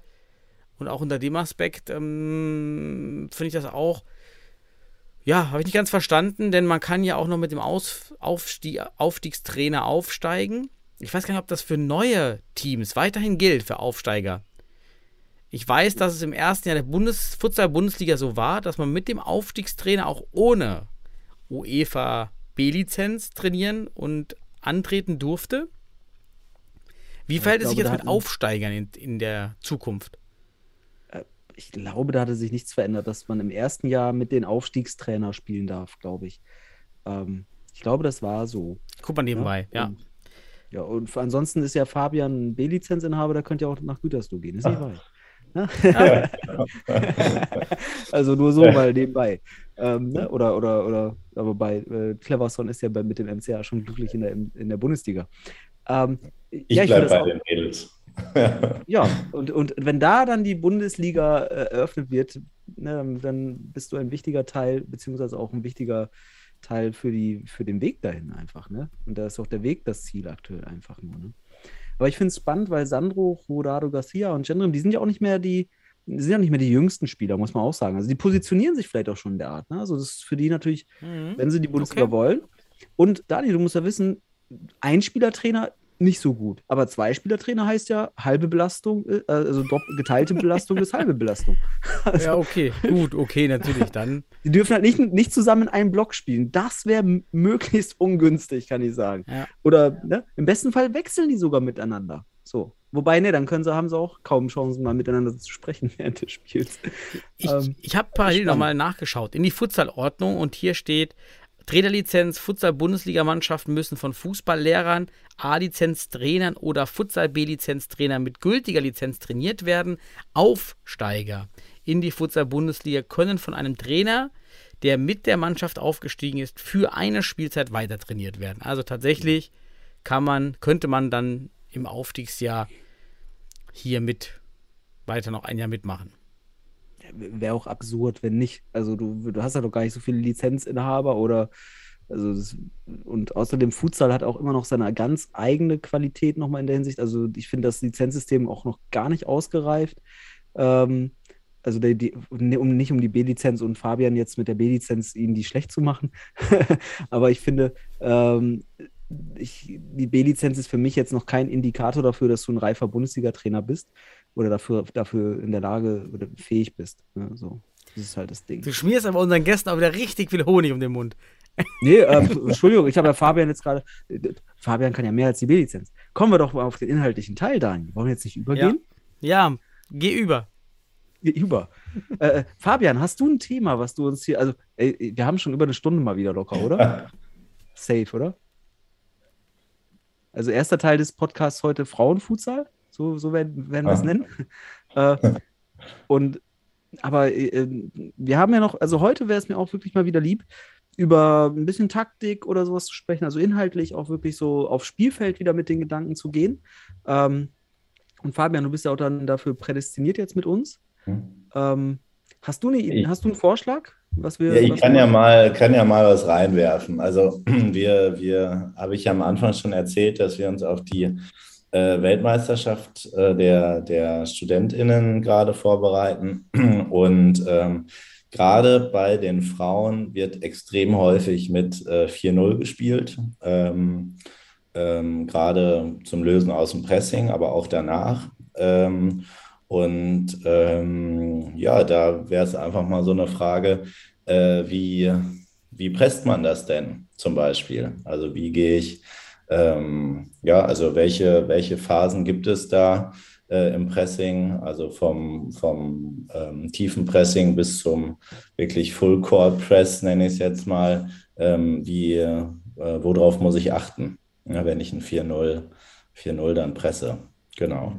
Speaker 5: Und auch unter dem Aspekt ähm, finde ich das auch, ja, habe ich nicht ganz verstanden, denn man kann ja auch noch mit dem Aus Aufstieg Aufstiegstrainer aufsteigen. Ich weiß gar nicht, ob das für neue Teams weiterhin gilt, für Aufsteiger. Ich weiß, dass es im ersten Jahr der Bundes Futsal-Bundesliga so war, dass man mit dem Aufstiegstrainer auch ohne UEFA B-Lizenz trainieren und antreten durfte. Wie verhält es sich jetzt mit Aufsteigern in, in der Zukunft?
Speaker 6: Ich glaube, da hatte sich nichts verändert, dass man im ersten Jahr mit den Aufstiegstrainer spielen darf, glaube ich. Ähm, ich glaube, das war so.
Speaker 5: Guck mal nebenbei, ja.
Speaker 6: Und, ja, und ansonsten ist ja Fabian ein B-Lizenzinhaber, der könnte ja auch nach Gütersloh gehen. Ist nicht weit. Ne? also nur so mal nebenbei. Ähm, ne? Oder, oder, oder, aber bei äh, Cleverson ist ja bei, mit dem MCA schon glücklich in der, in der Bundesliga. Ähm,
Speaker 7: Ich
Speaker 6: ja,
Speaker 7: bleibe bei
Speaker 6: auch-
Speaker 7: den Mädels.
Speaker 6: ja, und, und wenn da dann die Bundesliga äh, eröffnet wird, ne, dann bist du ein wichtiger Teil, beziehungsweise auch ein wichtiger Teil für, die, für den Weg dahin einfach. Ne? Und da ist auch der Weg das Ziel aktuell einfach nur. Ne? Aber ich finde es spannend, weil Sandro, Rodado Garcia und Gendrim, die sind ja auch nicht mehr die, sind ja nicht mehr die jüngsten Spieler, muss man auch sagen. Also die positionieren sich vielleicht auch schon in der Art. Ne? Also das ist für die natürlich,
Speaker 5: Mhm.
Speaker 6: wenn sie die Bundesliga
Speaker 5: Okay.
Speaker 6: wollen. Und Dani, du musst ja wissen, ein Spielertrainer nicht so gut. Aber zwei Spielertrainer heißt ja halbe Belastung, äh, also geteilte Belastung ist halbe Belastung. Also,
Speaker 5: Ja, okay, gut, okay, natürlich, dann.
Speaker 6: Die dürfen halt nicht, nicht zusammen in einem Block spielen. Das wäre möglichst ungünstig, kann ich sagen.
Speaker 5: Ja.
Speaker 6: Oder ne, im besten Fall wechseln die sogar miteinander. So. Wobei, ne, dann können sie, haben sie auch kaum Chancen, mal miteinander zu sprechen während des Spiels.
Speaker 5: Ich,
Speaker 6: Ähm,
Speaker 5: ich habe parallel nochmal nachgeschaut in die Futsalordnung und hier steht, Trainerlizenz, Futsal-Bundesligamannschaften müssen von Fußballlehrern, A-Lizenz-Trainern oder Futsal-B-Lizenz-Trainern mit gültiger Lizenz trainiert werden. Aufsteiger in die Futsal-Bundesliga können von einem Trainer, der mit der Mannschaft aufgestiegen ist, für eine Spielzeit weiter trainiert werden. Also tatsächlich kann man, könnte man dann im Aufstiegsjahr hier mit weiter noch ein Jahr mitmachen.
Speaker 6: Wäre auch absurd, wenn nicht. Also du, du hast ja doch gar nicht so viele Lizenzinhaber oder also das, und außerdem Futsal hat auch immer noch seine ganz eigene Qualität nochmal in der Hinsicht. Also ich finde das Lizenzsystem auch noch gar nicht ausgereift. Ähm, also die, die, um nicht um die B-Lizenz und Fabian jetzt mit der B-Lizenz ihnen die schlecht zu machen. Aber ich finde, ähm, ich, die B-Lizenz ist für mich jetzt noch kein Indikator dafür, dass du ein reifer Bundesliga-Trainer bist oder dafür, dafür in der Lage oder fähig bist. Ja, so. Das ist halt das Ding.
Speaker 5: Du schmierst aber unseren Gästen auch wieder richtig viel Honig um den Mund.
Speaker 6: Nee, ähm, Entschuldigung, ich habe ja Fabian jetzt gerade. Fabian kann ja mehr als die B-Lizenz. Kommen wir doch mal auf den inhaltlichen Teil, Daniel. Wollen wir jetzt nicht übergehen?
Speaker 5: Ja, ja geh über.
Speaker 6: Geh über. äh, Fabian, hast du ein Thema, was du uns hier. Also, ey, wir haben schon über eine Stunde mal wieder locker, oder? Safe, oder? Also, erster Teil des Podcasts heute Frauenfutsal. So, so werden, werden wir es nennen. äh, und aber äh, wir haben ja noch, also heute wäre es mir auch wirklich mal wieder lieb, über ein bisschen Taktik oder sowas zu sprechen, also inhaltlich auch wirklich so aufs Spielfeld wieder mit den Gedanken zu gehen. Ähm, und Fabian, du bist ja auch dann dafür prädestiniert jetzt mit uns. Hm. Ähm, hast, du eine, ich, hast du einen Vorschlag? Was wir,
Speaker 7: ja, ich kann ja, mal, kann ja mal was reinwerfen. Also wir, wir habe ich ja am Anfang schon erzählt, dass wir uns auf die äh, Weltmeisterschaft äh, der, der StudentInnen gerade vorbereiten. Und ähm, gerade bei den Frauen wird extrem häufig mit äh, 4-0 gespielt. Ähm, ähm, gerade zum Lösen aus dem Pressing, aber auch danach. Ähm, und ähm, ja, da wäre es einfach mal so eine Frage, äh, wie, wie presst man das denn zum Beispiel? Also wie gehe ich, ähm, ja, also welche, welche Phasen gibt es da? äh, im Pressing, also vom, vom ähm, tiefen Pressing bis zum wirklich Full Court Press, nenne ich es jetzt mal. Ähm, wie, äh, worauf muss ich achten, ja, wenn ich ein 4-0 4-0 dann presse? Genau.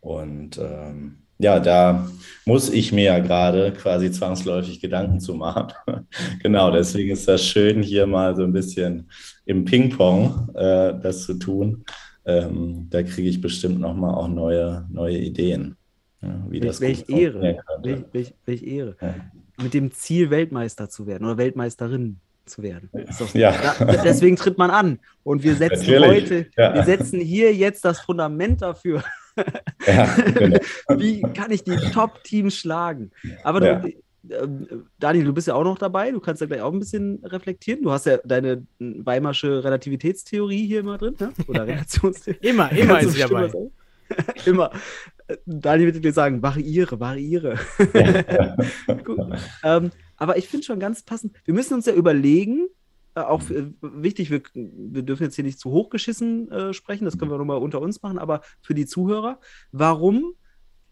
Speaker 7: Und ähm, ja, da muss ich mir ja gerade quasi zwangsläufig Gedanken zu machen. genau, deswegen ist das schön, hier mal so ein bisschen im Ping-Pong äh, das zu tun ähm, da kriege ich bestimmt nochmal auch neue, neue Ideen. Ja, wie
Speaker 6: welch,
Speaker 7: das
Speaker 6: welch Ehre. Welch, welch, welch, Ehre. Ja. Mit dem Ziel, Weltmeister zu werden oder Weltmeisterin zu werden. Doch, ja. Da, deswegen tritt man an. Und wir setzen Natürlich. heute, ja. wir setzen hier jetzt das Fundament dafür. Ja, genau. Wie kann ich die Top-Teams schlagen? Aber du, ähm, Daniel, du bist ja auch noch dabei, du kannst ja gleich auch ein bisschen reflektieren. Du hast ja deine Weimarsche Relativitätstheorie hier immer drin, ne? oder Relationstheorie.
Speaker 5: immer, immer ist sie dabei.
Speaker 6: immer. Daniel wird dir sagen, variiere, variiere. ähm, aber ich finde schon ganz passend, wir müssen uns ja überlegen, auch äh, wichtig, wir, wir, dürfen jetzt hier nicht zu hochgeschissen äh, sprechen, das können wir nochmal unter uns machen, aber für die Zuhörer, warum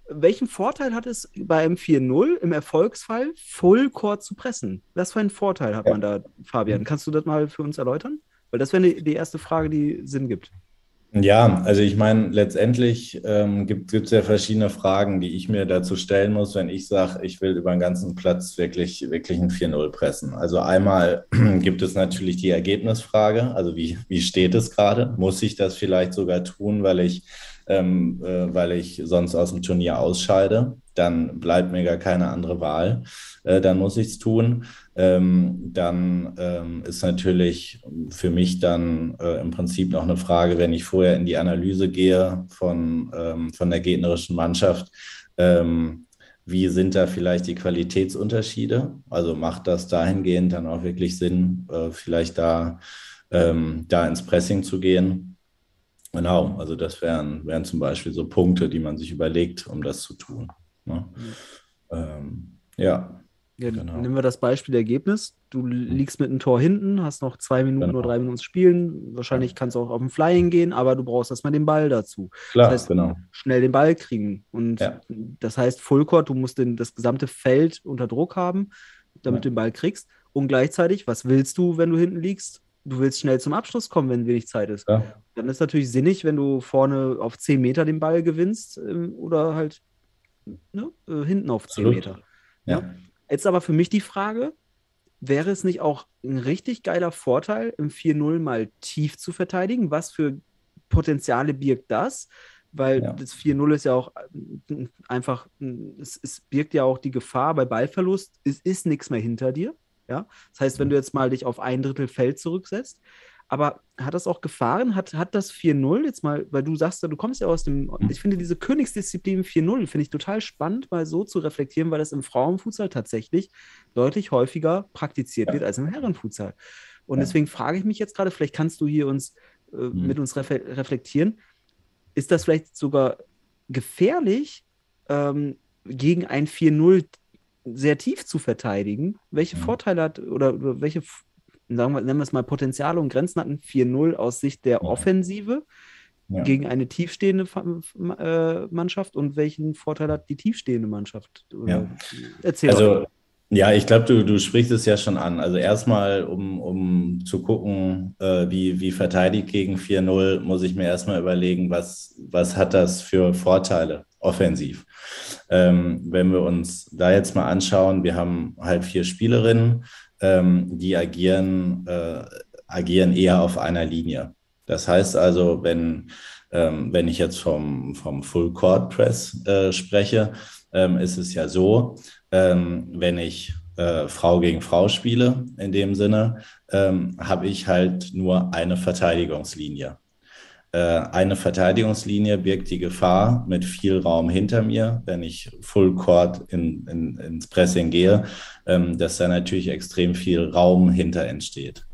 Speaker 6: welchen Vorteil hat es bei M4.0 im Erfolgsfall, Full Court zu pressen? Was für einen Vorteil hat ja. man da, Fabian? Kannst du das mal für uns erläutern? Weil das wäre die erste Frage, die Sinn gibt.
Speaker 7: Ja, also ich meine, letztendlich ähm, gibt es ja verschiedene Fragen, die ich mir dazu stellen muss, wenn ich sage, ich will über den ganzen Platz wirklich, wirklich ein 4-0 pressen. Also einmal gibt es natürlich die Ergebnisfrage, also wie, wie steht es gerade? Muss ich das vielleicht sogar tun, weil ich ähm, äh, weil ich sonst aus dem Turnier ausscheide. Dann bleibt mir gar keine andere Wahl. Äh, dann muss ich es tun. Ähm, dann ähm, ist natürlich für mich dann äh, im Prinzip noch eine Frage, wenn ich vorher in die Analyse gehe von, ähm, von der gegnerischen Mannschaft. Ähm, wie sind da vielleicht die Qualitätsunterschiede? Also macht das dahingehend dann auch wirklich Sinn, äh, vielleicht da, ähm, da ins Pressing zu gehen? Genau, also das wären, wären zum Beispiel so Punkte, die man sich überlegt, um das zu tun. Ne? Mhm. Ähm, ja.
Speaker 6: Ja genau. Nehmen wir das Beispiel Ergebnis. Du mhm. liegst mit einem Tor hinten, hast noch zwei Minuten genau. oder drei Minuten spielen. Wahrscheinlich ja. kannst du auch auf dem Flying gehen, aber du brauchst erstmal den Ball dazu.
Speaker 7: Klar,
Speaker 6: das heißt,
Speaker 7: genau.
Speaker 6: schnell den Ball kriegen. Und ja. das heißt, Fullcourt, du musst den, das gesamte Feld unter Druck haben, damit du den Ball kriegst. Und gleichzeitig, was willst du, wenn du hinten liegst? du willst schnell zum Abschluss kommen, wenn wenig Zeit ist. Dann ist natürlich sinnig, wenn du vorne auf 10 Meter den Ball gewinnst ähm, oder halt ne, äh, hinten auf 10 Absolut. Meter. Ja. Jetzt aber für mich die Frage, wäre es nicht auch ein richtig geiler Vorteil, im 4-0 mal tief zu verteidigen, was für Potenziale birgt das? Weil
Speaker 7: Ja.
Speaker 6: das 4-0 ist ja auch äh, einfach, äh, es, es birgt ja auch die Gefahr bei Ballverlust, es ist nichts mehr hinter dir. Ja? Das heißt, wenn du jetzt mal dich auf ein Drittel Feld zurücksetzt, aber hat das auch Gefahren? Hat, hat das 4-0 jetzt mal, weil du sagst, du kommst ja aus dem, ich finde diese Königsdisziplin 4-0, finde ich total spannend, mal so zu reflektieren, weil das im Frauenfußball tatsächlich deutlich häufiger praktiziert
Speaker 7: Ja.
Speaker 6: wird als im Herrenfußball. Und
Speaker 7: Ja.
Speaker 6: deswegen frage ich mich jetzt gerade, vielleicht kannst du hier uns äh,
Speaker 7: Mhm.
Speaker 6: mit uns refle reflektieren, ist das vielleicht sogar gefährlich, ähm, gegen ein 4-0 sehr tief zu verteidigen? Welche
Speaker 7: Mhm.
Speaker 6: Vorteile hat oder, oder welche, sagen wir, nennen wir es mal Potenziale und Grenzen hat ein 4-0 aus Sicht der. Offensive
Speaker 7: Ja.
Speaker 6: gegen eine tiefstehende äh, Mannschaft und welchen Vorteil hat die tiefstehende Mannschaft? Oder,
Speaker 7: Ja.
Speaker 6: Erzähl.
Speaker 7: Also, ja, ich glaube, du, du sprichst es ja schon an. Also erstmal, um, um zu gucken, äh, wie, wie verteidigt gegen 4-0, muss ich mir erstmal überlegen, was, was hat das für Vorteile offensiv. Ähm, wenn wir uns da jetzt mal anschauen, wir haben halt vier Spielerinnen, ähm, die agieren, äh, agieren eher auf einer Linie. Das heißt also, wenn, ähm, wenn ich jetzt vom, vom Full Court Press äh, spreche, ähm, ist es ja so, ähm, wenn ich äh, Frau gegen Frau spiele, in dem Sinne, ähm, habe ich halt nur eine Verteidigungslinie. Äh, eine Verteidigungslinie birgt die Gefahr mit viel Raum hinter mir, wenn ich Full Court in, in, ins Pressing gehe, ähm, dass da natürlich extrem viel Raum hinter entsteht.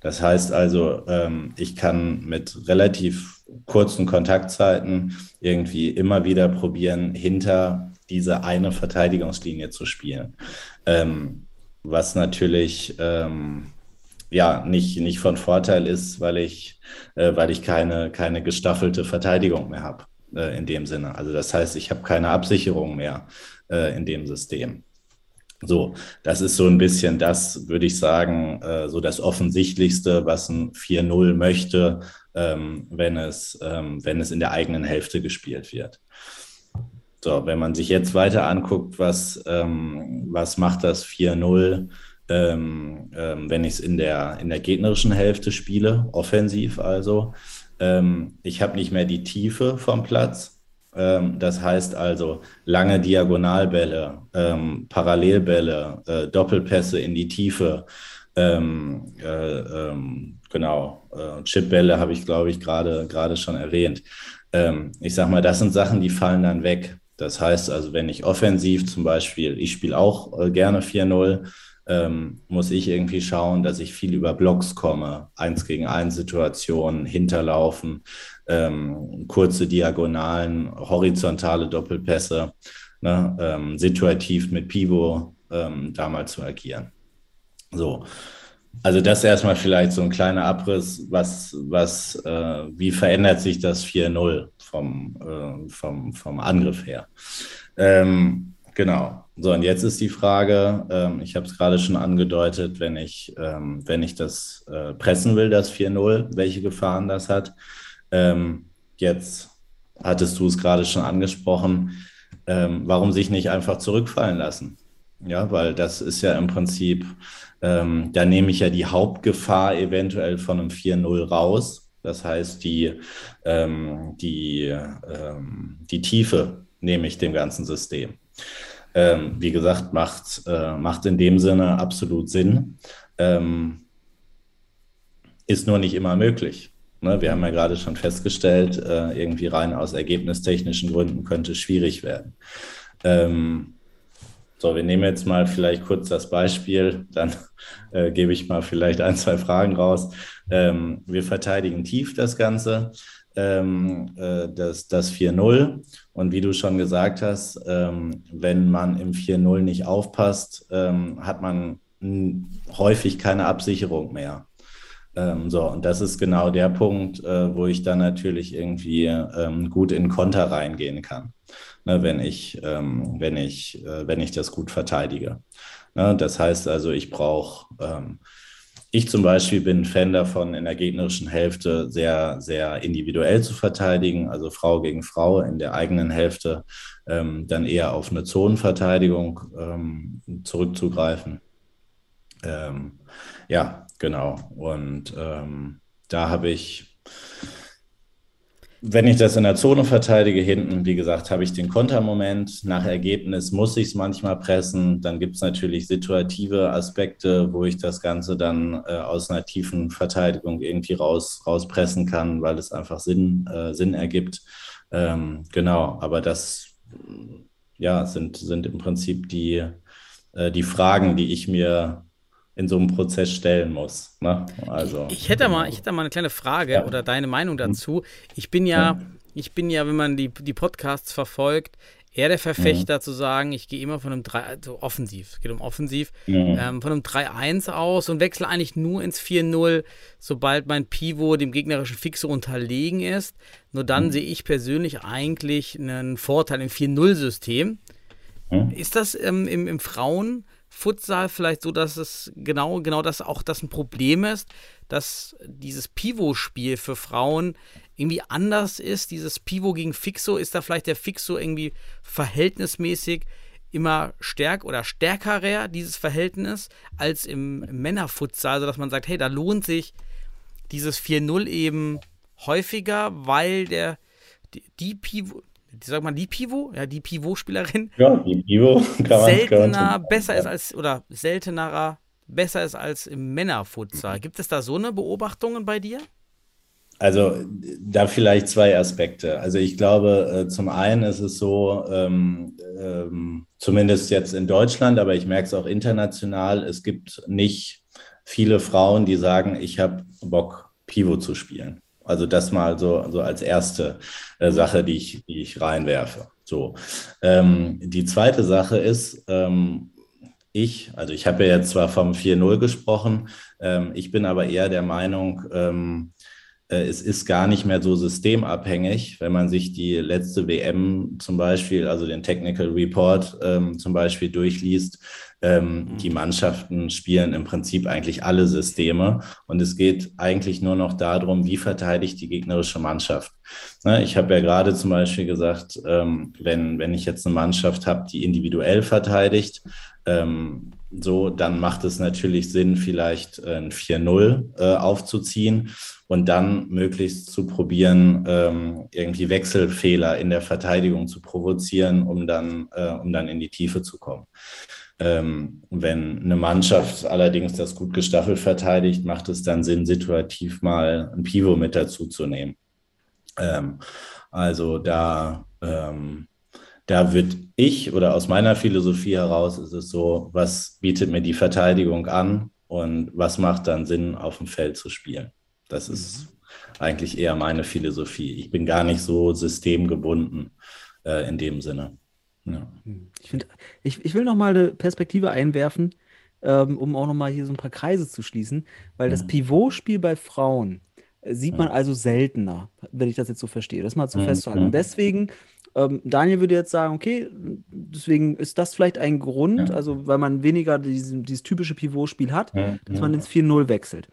Speaker 7: Das heißt also, ähm, ich kann mit relativ kurzen Kontaktzeiten irgendwie immer wieder probieren, hinter diese eine Verteidigungslinie zu spielen. Ähm, was natürlich ja nicht, nicht von Vorteil ist, weil ich, äh, weil ich keine, keine gestaffelte Verteidigung mehr habe äh, in dem Sinne. Also das heißt, ich habe keine Absicherung mehr äh, in dem System. So, das ist so ein bisschen das, würde ich sagen, äh, so das Offensichtlichste, was ein 4-0 möchte, ähm, wenn, es, ähm, wenn es in der eigenen Hälfte gespielt wird. So, wenn man sich jetzt weiter anguckt, was, ähm, was macht das 4-0, ähm, ähm, wenn ich es in der, in der gegnerischen Hälfte spiele, offensiv also. Ähm, ich habe nicht mehr die Tiefe vom Platz. Ähm, das heißt also lange Diagonalbälle, ähm, Parallelbälle, äh, Doppelpässe in die Tiefe. Ähm, äh, genau, äh, Chipbälle habe ich, glaube ich, gerade schon erwähnt. Ich sage mal, das sind Sachen, die fallen dann weg. Das heißt also, wenn ich offensiv zum Beispiel, ich spiele auch äh, gerne 4-0, ähm, muss ich irgendwie schauen, dass ich viel über Blocks komme, eins gegen eins Situationen, hinterlaufen, ähm, kurze Diagonalen, horizontale Doppelpässe, ne, ähm, situativ mit Pivot ähm, da mal zu agieren. So. Also das erstmal vielleicht so ein kleiner Abriss, was, was, äh, wie verändert sich das 4-0 vom, äh, vom, vom Angriff her. Ähm, genau. So, und jetzt ist die Frage, ähm, ich habe es gerade schon angedeutet, wenn ich, ähm, wenn ich das äh, pressen will, das 4-0, welche Gefahren das hat. Ähm, jetzt hattest du es gerade schon angesprochen, ähm, warum sich nicht einfach zurückfallen lassen? Ja, weil das ist ja im Prinzip, ähm, da nehme ich ja die Hauptgefahr eventuell von einem 4-0 raus. Das heißt, die, ähm, die, die Tiefe nehme ich dem ganzen System. Ähm, wie gesagt, macht, äh, macht in dem Sinne absolut Sinn. Ähm, ist nur nicht immer möglich. Ne? Wir haben ja gerade schon festgestellt, äh, irgendwie rein aus ergebnistechnischen Gründen könnte schwierig werden. Ähm, so, wir nehmen jetzt mal vielleicht kurz das Beispiel, dann äh, gebe ich mal vielleicht ein, zwei Fragen raus. Ähm, wir verteidigen tief das Ganze, ähm, äh, das, das 4-0. Und wie du schon gesagt hast, ähm, wenn man im 4-0 nicht aufpasst, ähm, hat man häufig keine Absicherung mehr. Ähm, so, und das ist genau der Punkt, äh, wo ich dann natürlich irgendwie ähm, gut in Konter reingehen kann ne, wenn ich, ähm, wenn ich, äh, wenn ich das gut verteidige. Ne, das heißt also, ich brauche, ich zum Beispiel bin Fan davon, in der gegnerischen Hälfte sehr, sehr individuell zu verteidigen, also Frau gegen Frau in der eigenen Hälfte ähm, dann eher auf eine Zonenverteidigung ähm, zurückzugreifen. Ähm, ja, genau. Und ähm, da habe ich wenn ich das in der Zone verteidige, hinten, wie gesagt, habe ich den Kontermoment. Nach Ergebnis muss ich es manchmal pressen. Dann gibt es natürlich situative Aspekte, wo ich das Ganze dann äh, aus einer tiefen Verteidigung irgendwie raus, rauspressen kann, weil es einfach Sinn, äh, Sinn ergibt. Ähm, genau, aber das ja, sind, sind im Prinzip die, äh, die Fragen, die ich mir in so einem Prozess stellen muss. Ne? Also,
Speaker 5: ich, hätte mal, ich hätte mal eine kleine Frage ja. oder deine Meinung mhm. dazu. Ich bin ja, ja, ich bin ja, wenn man die, die Podcasts verfolgt, eher der Verfechter mhm. zu sagen, ich gehe immer von einem 3, also offensiv, es geht um offensiv, ähm, von einem 3-1 aus und wechsle eigentlich nur ins 4-0, sobald mein Pivot dem gegnerischen Fixo unterlegen ist. Nur dann mhm. sehe ich persönlich eigentlich einen Vorteil im 4-0-System. Mhm. Ist das ähm, im, im Frauen- Futsal vielleicht so, dass es genau, genau das auch das ein Problem ist, dass dieses Pivot-Spiel für Frauen irgendwie anders ist. Dieses Pivot gegen Fixo, ist da vielleicht der Fixo irgendwie verhältnismäßig immer stärker oder stärkerer, dieses Verhältnis, als im, Männerfutsal, also dass man sagt, hey, da lohnt sich dieses 4-0 eben häufiger, weil der die, die Pivot, sag mal, die Pivo, ja, die Pivot-Spielerin.
Speaker 7: Ja, die Pivo
Speaker 5: kann seltener man besser ist als, oder seltenerer besser ist als im Männerfutsal. Gibt es da so eine Beobachtungen bei dir?
Speaker 7: Also da vielleicht zwei Aspekte. Also ich glaube, äh, zum einen ist es so, ähm, ähm, zumindest jetzt in Deutschland, aber ich merke es auch international, es gibt nicht viele Frauen, die sagen, ich habe Bock, Pivot zu spielen. Also das mal so, so als erste äh, Sache, die ich, die ich reinwerfe. So. Ähm, die zweite Sache ist, ähm, ich, also ich habe ja jetzt zwar vom 4-0 gesprochen, ähm, ich bin aber eher der Meinung, ähm, äh, es ist gar nicht mehr so systemabhängig, wenn man sich die letzte WM zum Beispiel, also den Technical Report ähm, zum Beispiel durchliest. Ähm, mhm. Die Mannschaften spielen im Prinzip eigentlich alle Systeme und es geht eigentlich nur noch darum, wie verteidigt die gegnerische Mannschaft. Ne, ich habe ja gerade zum Beispiel gesagt, ähm, wenn, wenn ich jetzt eine Mannschaft habe, die individuell verteidigt, ähm, so, dann macht es natürlich Sinn, vielleicht ein 4-0 äh, aufzuziehen und dann möglichst zu probieren, ähm, irgendwie Wechselfehler in der Verteidigung zu provozieren, um dann, äh, um dann in die Tiefe zu kommen. Ähm, wenn eine Mannschaft allerdings das gut gestaffelt verteidigt, macht es dann Sinn, situativ mal ein Pivot mit dazu zu nehmen. Ähm, also da, ähm, da wird ich oder aus meiner Philosophie heraus ist es so, was bietet mir die Verteidigung an und was macht dann Sinn, auf dem Feld zu spielen. Das ist eigentlich eher meine Philosophie. Ich bin gar nicht so systemgebunden äh, in dem Sinne. Ja.
Speaker 6: Ich, find, ich, ich will noch mal eine Perspektive einwerfen, ähm, um auch noch mal hier so ein paar Kreise zu schließen, weil das Pivot-Spiel bei Frauen äh, sieht man also seltener, wenn ich das jetzt so verstehe. Das mal zu festzuhalten. Und deswegen ähm, Daniel würde jetzt sagen, okay, deswegen ist das vielleicht ein Grund, ja. also weil man weniger diesen, dieses typische Pivot-Spiel hat, ja, dass man ins 4-0 wechselt.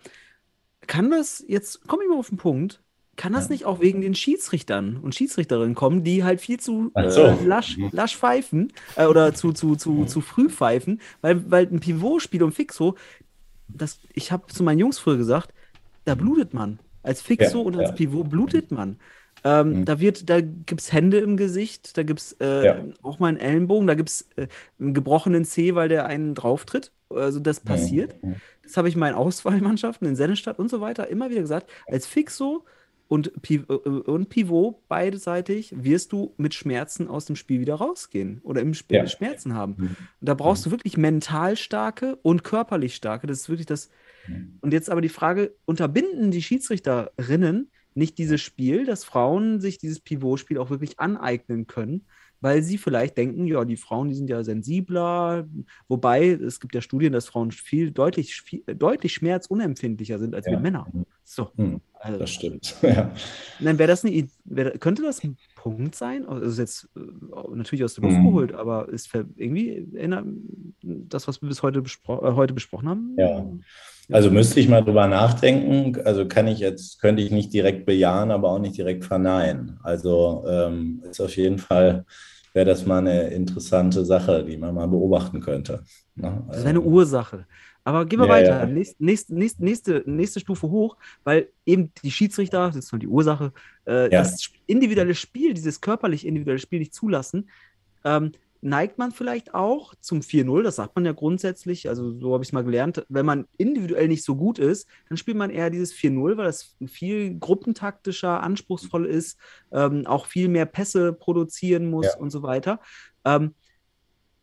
Speaker 6: Kann das jetzt, komme ich mal auf den Punkt, kann das ja. nicht auch wegen den Schiedsrichtern und Schiedsrichterinnen kommen, die halt viel zu so. äh, lasch, mhm. lasch pfeifen äh, oder zu, zu, zu, mhm. zu früh pfeifen, weil, weil ein Pivot-Spiel um Fixo, das, ich habe zu meinen Jungs früher gesagt, da blutet man. Als Fixo ja, und als ja. Pivot blutet man. Ähm, mhm. Da wird, da gibt es Hände im Gesicht, da gibt es äh, auch mal einen Ellenbogen, da gibt es äh, einen gebrochenen Zeh, weil der einen drauftritt. Also das mhm. passiert. Mhm. Das habe ich in meinen Auswahlmannschaften in Sennestadt und so weiter immer wieder gesagt. Als Fixo und, äh, und Pivot beidseitig wirst du mit Schmerzen aus dem Spiel wieder rausgehen oder im Spiel ja. Schmerzen haben. Mhm. Und da brauchst du wirklich mental starke und körperlich starke. Das ist wirklich das. Mhm. Und jetzt aber die Frage: Unterbinden die Schiedsrichterinnen nicht dieses Spiel, dass Frauen sich dieses Pivot-Spiel auch wirklich aneignen können, weil sie vielleicht denken, ja, die Frauen, die sind ja sensibler, wobei es gibt ja Studien, dass Frauen viel deutlich, viel, deutlich schmerzunempfindlicher sind als ja. wir Männer.
Speaker 7: So. Hm, also, das stimmt. ja.
Speaker 6: Dann wäre das eine, wär, könnte das ein Punkt sein? Also jetzt äh, natürlich aus der Luft hm. geholt, aber ist irgendwie das, was wir bis heute, bespro äh, heute besprochen haben?
Speaker 7: Ja. Also müsste ich mal drüber nachdenken. Also kann ich jetzt, könnte ich nicht direkt bejahen, aber auch nicht direkt verneinen. Also ähm, ist auf jeden Fall, wäre das mal eine interessante Sache, die man mal beobachten könnte.
Speaker 6: Ne? Das ist eine Ursache. Aber gehen wir
Speaker 7: Ja,
Speaker 6: weiter.
Speaker 7: ja.
Speaker 6: Nächst, nächst, nächst, nächste, nächste Stufe hoch, weil eben die Schiedsrichter, das ist noch die Ursache, äh,
Speaker 7: Ja.
Speaker 6: das individuelle Spiel, dieses körperlich individuelle Spiel nicht zulassen, ähm, neigt man vielleicht auch zum 4-0, das sagt man ja grundsätzlich, also so habe ich es mal gelernt, wenn man individuell nicht so gut ist, dann spielt man eher dieses 4-0, weil das viel gruppentaktischer, anspruchsvoll ist, ähm, auch viel mehr Pässe produzieren muss
Speaker 7: Ja.
Speaker 6: und so weiter. Ähm,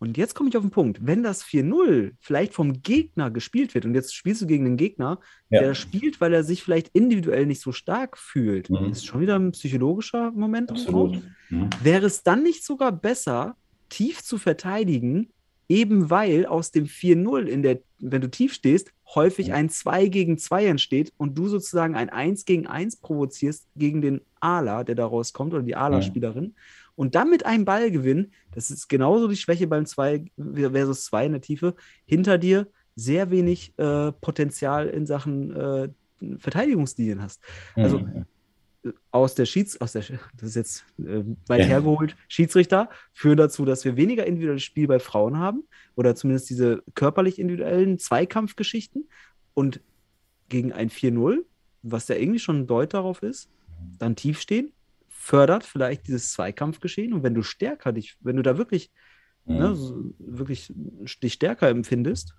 Speaker 6: und jetzt komme ich auf den Punkt. Wenn das 4-0 vielleicht vom Gegner gespielt wird und jetzt spielst du gegen den Gegner,
Speaker 7: Ja.
Speaker 6: der spielt, weil er sich vielleicht individuell nicht so stark fühlt,
Speaker 7: Mhm.
Speaker 6: ist schon wieder ein psychologischer Moment.
Speaker 7: Absolut. Mhm.
Speaker 6: Wäre es dann nicht sogar besser, tief zu verteidigen, eben weil aus dem 4-0, in der, wenn du tief stehst, häufig
Speaker 7: Ja.
Speaker 6: ein 2 gegen 2 entsteht und du sozusagen ein 1 gegen 1 provozierst gegen den Ala, der daraus kommt, oder die Ala-Spielerin. Und dann mit einem Ballgewinn, das ist genauso die Schwäche beim 2 versus 2 in der Tiefe, hinter dir sehr wenig äh, Potenzial in Sachen äh, Verteidigungslinien hast Also,
Speaker 7: Mhm.
Speaker 6: Aus der Schieds, aus der, das ist jetzt äh, weit
Speaker 7: Ja.
Speaker 6: hergeholt, Schiedsrichter führen dazu, dass wir weniger individuelles Spiel bei Frauen haben oder zumindest diese körperlich individuellen Zweikampfgeschichten und gegen ein 4-0, was ja irgendwie schon ein Deut darauf ist, dann tief stehen, fördert vielleicht dieses Zweikampfgeschehen und wenn du stärker dich, wenn du da wirklich,
Speaker 7: Mhm.
Speaker 6: ne, so, wirklich dich stärker empfindest,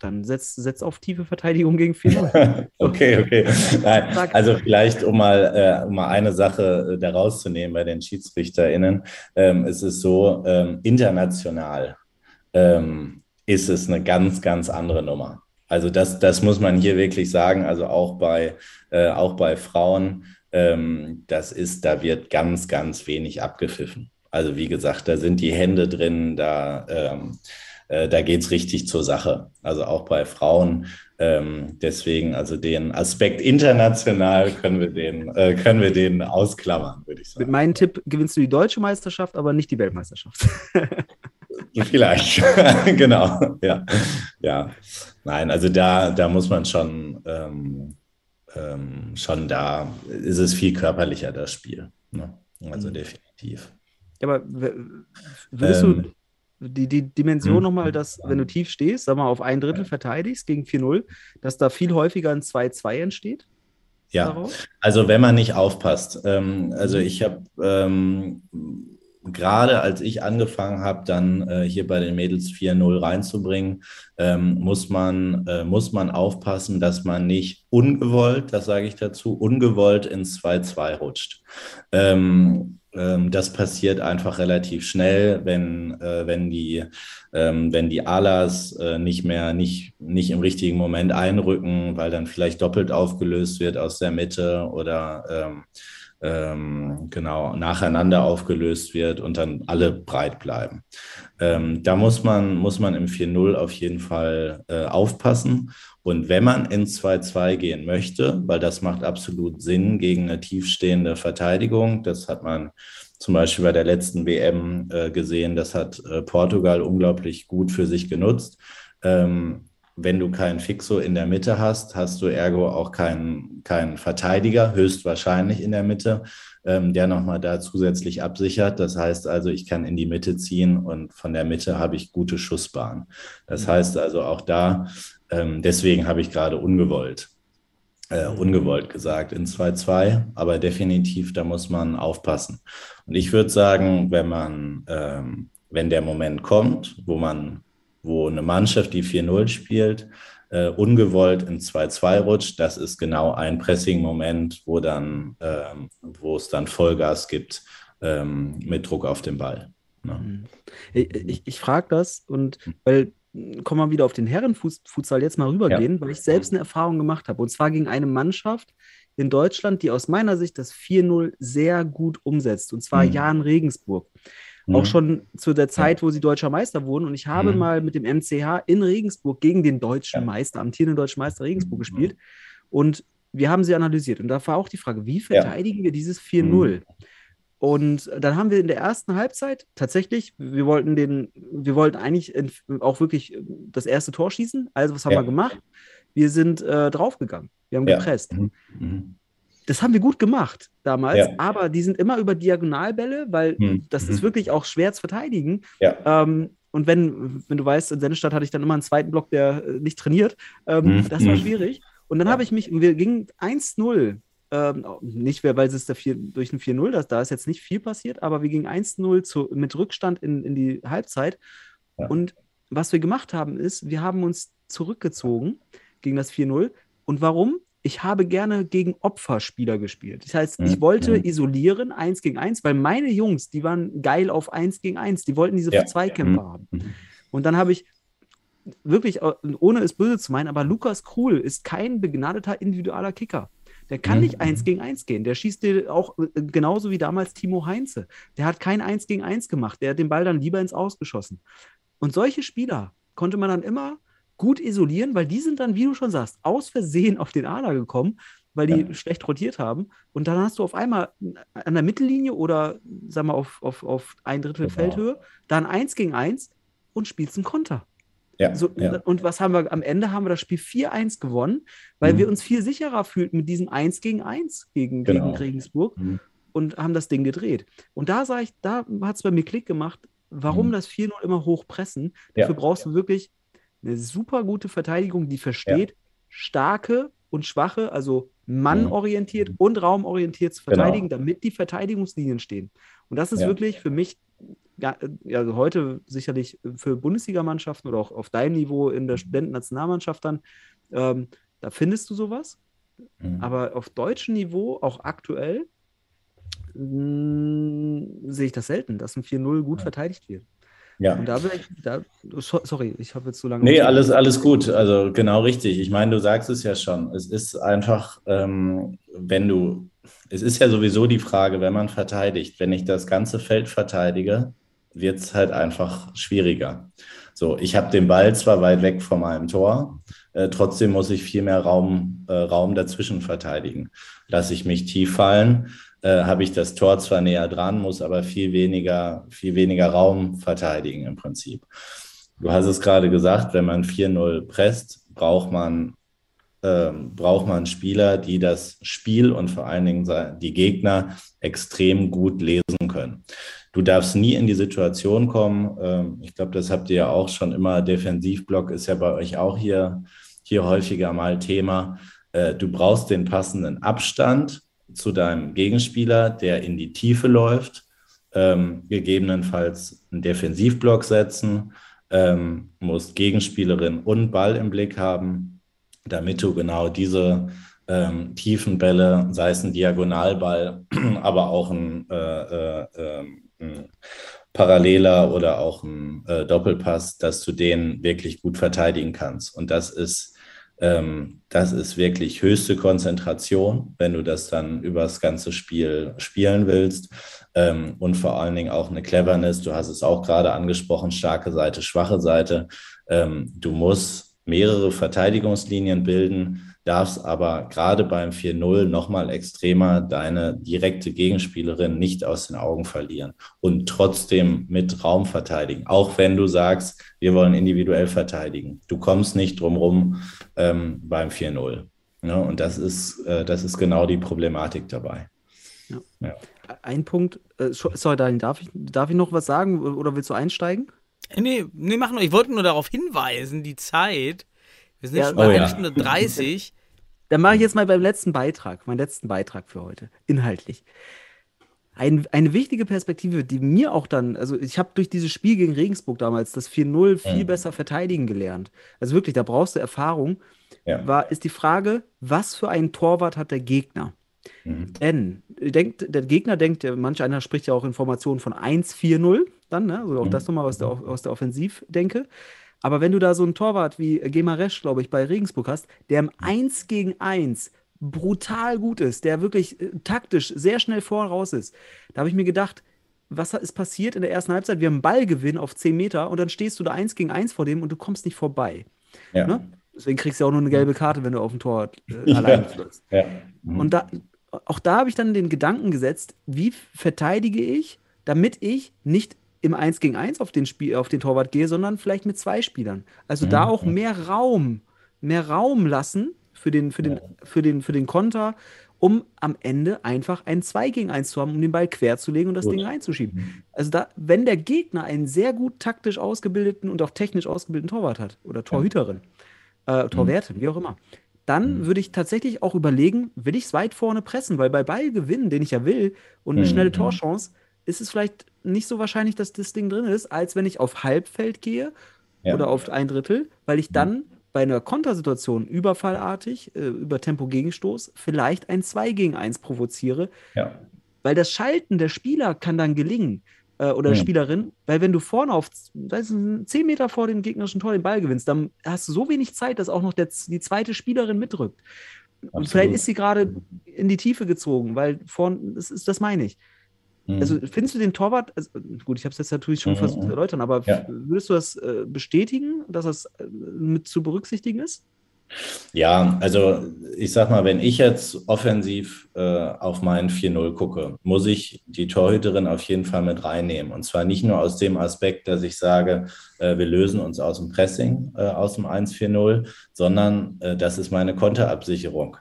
Speaker 6: dann setz, setz auf tiefe Verteidigung gegen 4-0.
Speaker 7: Okay, okay. Nein, also vielleicht, um mal, äh, um mal eine Sache äh, da rauszunehmen bei den SchiedsrichterInnen, ähm, es ist so, ähm, international ähm, ist es eine ganz, ganz andere Nummer. Also das, das muss man hier wirklich sagen, also auch bei, äh, auch bei Frauen, ähm, das ist, da wird ganz, ganz wenig abgepfiffen. Also wie gesagt, da sind die Hände drin, da, ähm, äh, da geht es richtig zur Sache. Also auch bei Frauen. Ähm, deswegen, also den Aspekt international können wir den, äh, können wir den ausklammern, würde ich
Speaker 6: Mit
Speaker 7: sagen.
Speaker 6: meinem Tipp gewinnst du die deutsche Meisterschaft, aber nicht die Weltmeisterschaft.
Speaker 7: Vielleicht, genau, ja. Ja, nein, also da, da muss man schon, ähm, ähm, schon da, ist es viel körperlicher, das Spiel. Ne? Also
Speaker 6: Mhm.
Speaker 7: definitiv.
Speaker 6: Ja, aber würdest
Speaker 7: Ähm,
Speaker 6: du die, die Dimension
Speaker 7: hm.
Speaker 6: nochmal, dass, wenn du tief stehst, sag mal, auf ein Drittel verteidigst gegen 4-0, dass da viel häufiger ein 2-2 entsteht?
Speaker 7: Ja,
Speaker 6: Daraus?
Speaker 7: Also wenn man nicht aufpasst. Ähm, also ich habe ähm, gerade als ich angefangen habe, dann äh, hier bei den Mädels 4-0 reinzubringen, ähm, muss, man, äh, muss man aufpassen, dass man nicht ungewollt, das sage ich dazu, ungewollt ins 2-2 rutscht. Ähm, das passiert einfach relativ schnell, wenn, äh, wenn die, ähm, wenn die Alas äh, nicht mehr, nicht, nicht im richtigen Moment einrücken, weil dann vielleicht doppelt aufgelöst wird aus der Mitte oder ähm, genau nacheinander aufgelöst wird und dann alle breit bleiben. Ähm, da muss man, muss man im 4-0 auf jeden Fall äh, aufpassen. Und wenn man ins 2-2 gehen möchte, weil das macht absolut Sinn gegen eine tiefstehende Verteidigung, das hat man zum Beispiel bei der letzten WM äh, gesehen, das hat äh, Portugal unglaublich gut für sich genutzt. Ähm, wenn du keinen Fixo in der Mitte hast, hast du ergo auch keinen, keinen Verteidiger, höchstwahrscheinlich in der Mitte, ähm, der nochmal da zusätzlich absichert. Das heißt also, ich kann in die Mitte ziehen und von der Mitte habe ich gute Schussbahn. Das heißt also auch da, ähm, deswegen habe ich gerade ungewollt, äh, ungewollt gesagt in 2-2, aber definitiv, da muss man aufpassen. Und ich würde sagen, wenn man, ähm, wenn der Moment kommt, wo man wo eine Mannschaft, die 4-0 spielt, äh, ungewollt in 2-2 rutscht, das ist genau ein Pressing-Moment, wo dann, ähm, wo es dann Vollgas gibt ähm, mit Druck auf den Ball. Ne?
Speaker 6: Ich, ich, ich frage das und weil kommen wir wieder auf den Herrenfutsal jetzt mal rübergehen, weil ich selbst eine Erfahrung gemacht habe. Und zwar gegen eine Mannschaft in Deutschland, die aus meiner Sicht das 4-0 sehr gut umsetzt. Und zwar
Speaker 7: Mhm.
Speaker 6: Jan Regensburg.
Speaker 7: Mhm.
Speaker 6: Auch schon zu der Zeit, wo sie deutscher Meister wurden. Und ich habe
Speaker 7: Mhm.
Speaker 6: mal mit dem MCH in Regensburg gegen den deutschen
Speaker 7: Ja.
Speaker 6: Meister, amtierenden deutschen Meister Regensburg
Speaker 7: Mhm.
Speaker 6: gespielt. Und wir haben sie analysiert. Und da war auch die Frage, wie
Speaker 7: Ja.
Speaker 6: verteidigen wir dieses 4-0? Und dann haben wir in der ersten Halbzeit tatsächlich, wir wollten den, wir wollten eigentlich auch wirklich das erste Tor schießen. Also was haben
Speaker 7: Ja.
Speaker 6: wir gemacht? Wir sind äh, draufgegangen. Wir haben
Speaker 7: Ja.
Speaker 6: gepresst.
Speaker 7: Mhm. Mhm.
Speaker 6: Das haben wir gut gemacht damals,
Speaker 7: Ja.
Speaker 6: aber die sind immer über Diagonalbälle, weil
Speaker 7: Mhm.
Speaker 6: das ist
Speaker 7: Mhm.
Speaker 6: wirklich auch schwer zu verteidigen.
Speaker 7: Ja.
Speaker 6: Ähm, und wenn, wenn du weißt, in Sennestadt hatte ich dann immer einen zweiten Block, der äh, nicht trainiert. Ähm,
Speaker 7: Mhm.
Speaker 6: Das war
Speaker 7: Mhm.
Speaker 6: schwierig. Und dann habe ich mich, wir gingen 1-0. Ähm, nicht, weil es ist der 4, durch ein 4-0, das- da ist jetzt nicht viel passiert, aber wir gingen 1-0 zu- mit Rückstand in, in die Halbzeit.
Speaker 7: Ja.
Speaker 6: Und was wir gemacht haben, ist, wir haben uns zurückgezogen gegen das 4-0. Und warum? Ich habe gerne gegen Opferspieler gespielt. Das heißt, ich
Speaker 7: Mhm.
Speaker 6: wollte
Speaker 7: Mhm.
Speaker 6: isolieren, 1 gegen 1, weil meine Jungs, die waren geil auf 1 gegen 1. Die wollten diese
Speaker 7: Ja.
Speaker 6: Zweikämpfer
Speaker 7: Mhm.
Speaker 6: haben. Und dann habe ich wirklich, äh, ohne es böse zu meinen, aber Lukas Krul ist kein begnadeter individualer Kicker. Der kann nicht 1 gegen 1 gehen. Der schießt dir auch äh, genauso wie damals Timo Heinze. Der hat kein 1 gegen 1 gemacht. Der hat den Ball dann lieber ins Ausgeschossen. Und solche Spieler konnte man dann immer gut isolieren, weil die sind dann, wie du schon sagst, aus Versehen auf den Ader gekommen, weil die
Speaker 7: Ja.
Speaker 6: schlecht rotiert haben. Und dann hast du auf einmal an der Mittellinie oder, sag mal, auf, auf, auf ein Drittel
Speaker 7: Genau.
Speaker 6: Feldhöhe, dann 1 gegen 1 und spielst einen Konter.
Speaker 7: Ja,
Speaker 6: So,
Speaker 7: ja.
Speaker 6: Und was haben wir am Ende? Haben wir das Spiel 4-1 gewonnen, weil
Speaker 7: Mhm.
Speaker 6: wir uns viel sicherer fühlten mit diesem 1 gegen 1 gegen,
Speaker 7: Genau.
Speaker 6: gegen Regensburg
Speaker 7: Mhm.
Speaker 6: und haben das Ding gedreht. Und da sage ich, da hat es bei mir Klick gemacht, warum
Speaker 7: Mhm.
Speaker 6: das 4-0 immer hoch pressen.
Speaker 7: Ja.
Speaker 6: Dafür brauchst du wirklich eine super gute Verteidigung, die versteht, starke und schwache, also mannorientiert und raumorientiert zu
Speaker 7: Genau.
Speaker 6: verteidigen, damit die Verteidigungslinien stehen. Und das ist
Speaker 7: Ja.
Speaker 6: wirklich für mich ja, ja, also heute sicherlich für Bundesligamannschaften oder auch auf deinem Niveau in der Studentennationalmannschaft dann, ähm, da findest du sowas.
Speaker 7: Mhm.
Speaker 6: Aber auf deutschem Niveau, auch aktuell, mh, sehe ich das selten, dass ein 4-0 gut
Speaker 7: Ja.
Speaker 6: verteidigt wird.
Speaker 7: Ja.
Speaker 6: Und da will ich, da, so, sorry, ich habe jetzt so lange.
Speaker 7: Nee, alles, alles gut. Also genau richtig. Ich meine, du sagst es ja schon. Es ist einfach, ähm, wenn du, es ist ja sowieso die Frage, wenn man verteidigt, wenn ich das ganze Feld verteidige, wird es halt einfach schwieriger. So, ich habe den Ball zwar weit weg von meinem Tor, äh, trotzdem muss ich viel mehr Raum, äh, Raum dazwischen verteidigen. Lasse ich mich tief fallen, äh, habe ich das Tor zwar näher dran, muss aber viel weniger, viel weniger Raum verteidigen im Prinzip. Du hast es gerade gesagt, wenn man 4-0 presst, braucht man, ähm, braucht man Spieler, die das Spiel und vor allen Dingen die Gegner extrem gut lesen können. Du darfst nie in die Situation kommen, ähm, ich glaube, das habt ihr ja auch schon immer, Defensivblock ist ja bei euch auch hier, hier häufiger mal Thema. Äh, du brauchst den passenden Abstand zu deinem Gegenspieler, der in die Tiefe läuft, ähm, gegebenenfalls einen Defensivblock setzen, ähm, musst Gegenspielerin und Ball im Blick haben, damit du genau diese ähm, tiefen Bälle, sei es ein Diagonalball, aber auch ein, äh, äh, ähm, ein Paralleler oder auch ein äh, Doppelpass, dass du den wirklich gut verteidigen kannst. Und das ist, ähm, das ist wirklich höchste Konzentration, wenn du das dann über das ganze Spiel spielen willst. Ähm, und vor allen Dingen auch eine Cleverness. Du hast es auch gerade angesprochen, starke Seite, schwache Seite. Ähm, du musst mehrere Verteidigungslinien bilden, darfst aber gerade beim 4-0 nochmal extremer deine direkte Gegenspielerin nicht aus den Augen verlieren und trotzdem mit Raum verteidigen. Auch wenn du sagst, wir wollen individuell verteidigen. Du kommst nicht drum rum ähm, beim 4-0. Ne? Und das ist, äh, das ist genau die Problematik dabei.
Speaker 6: Ein Punkt, äh, sorry, Daniel, darf ich, darf ich noch was sagen oder willst du einsteigen?
Speaker 5: Nee, nee, mach nur. Ich wollte nur darauf hinweisen, die Zeit. Wir sind
Speaker 6: Ja.
Speaker 5: jetzt schon bei
Speaker 7: Oh ja.
Speaker 5: Stunde 30.
Speaker 6: Dann mache ich jetzt mal beim letzten Beitrag, meinen letzten Beitrag für heute, inhaltlich. Ein, eine wichtige Perspektive, die mir auch dann, also ich habe durch dieses Spiel gegen Regensburg damals das 4-0 viel
Speaker 7: Mhm.
Speaker 6: besser verteidigen gelernt. Also wirklich, da brauchst du Erfahrung.
Speaker 7: Ja.
Speaker 6: War, ist die Frage, was für einen Torwart hat der Gegner?
Speaker 7: Mhm.
Speaker 6: Denn denkt, der Gegner denkt, ja, manch einer spricht ja auch in Formationen von 1-4-0, dann, ne? Also auch
Speaker 7: Mhm.
Speaker 6: das nochmal aus der, aus der Offensivdenke. Aber wenn du da so einen Torwart wie Gemaresch, glaube ich, bei Regensburg hast, der im 1 gegen 1 brutal gut ist, der wirklich äh, taktisch sehr schnell voraus ist, da habe ich mir gedacht, was ist passiert in der ersten Halbzeit? Wir haben einen Ballgewinn auf 10 Meter und dann stehst du da 1 gegen 1 vor dem und du kommst nicht vorbei.
Speaker 7: Ja.
Speaker 6: Ne? Deswegen kriegst du ja auch nur eine gelbe Karte, wenn du auf dem Tor äh,
Speaker 7: Ja.
Speaker 6: alleine läufst.
Speaker 7: Ja. Mhm.
Speaker 6: Und da, auch da habe ich dann den Gedanken gesetzt, wie verteidige ich, damit ich nicht im 1 gegen 1 auf den, Spiel, auf den Torwart gehe, sondern vielleicht mit zwei Spielern. Also da
Speaker 7: Mhm.
Speaker 6: auch mehr Raum, mehr Raum lassen für den, für den, für den, für den Konter um am Ende einfach ein 2 gegen 1 zu haben, um den Ball quer zu legen und das
Speaker 7: Gut.
Speaker 6: Ding reinzuschieben. Also da, wenn der Gegner einen sehr gut taktisch ausgebildeten und auch technisch ausgebildeten Torwart hat oder Torhüterin, äh, Torwärtin, wie auch immer, dann
Speaker 7: Mhm.
Speaker 6: würde ich tatsächlich auch überlegen, will ich es weit vorne pressen, weil bei Ballgewinn, den ich ja will, und eine
Speaker 7: Mhm.
Speaker 6: schnelle Torchance, ist es vielleicht nicht so wahrscheinlich, dass das Ding drin ist, als wenn ich auf Halbfeld gehe
Speaker 7: Ja.
Speaker 6: oder auf ein Drittel, weil ich dann bei einer Kontersituation überfallartig, äh, über Tempo-Gegenstoß, vielleicht ein 2 gegen 1 provoziere,
Speaker 7: Ja.
Speaker 6: weil das Schalten der Spieler kann dann gelingen. Äh, oder
Speaker 7: Mhm.
Speaker 6: Spielerin, weil wenn du vorne auf weiß nicht, 10 Meter vor dem gegnerischen Tor den Ball gewinnst, dann hast du so wenig Zeit, dass auch noch der, die zweite Spielerin mitrückt. Und
Speaker 7: Absolut.
Speaker 6: vielleicht ist sie gerade in die Tiefe gezogen, weil vorne, das, ist, das meine ich.
Speaker 7: Mhm.
Speaker 6: Also findest du den Torwart, also, gut, ich habe es jetzt natürlich schon
Speaker 7: Mhm,
Speaker 6: versucht zu erläutern, aber
Speaker 7: Ja.
Speaker 6: würdest du das äh, bestätigen, dass das äh, mit zu berücksichtigen ist?
Speaker 7: Ja, also ich sag mal, wenn ich jetzt offensiv äh, auf meinen 4-0 gucke, muss ich die Torhüterin auf jeden Fall mit reinnehmen. Und zwar nicht nur aus dem Aspekt, dass ich sage, äh, wir lösen uns aus dem Pressing, äh, aus dem 1-4-0, sondern äh, das ist meine Konterabsicherung.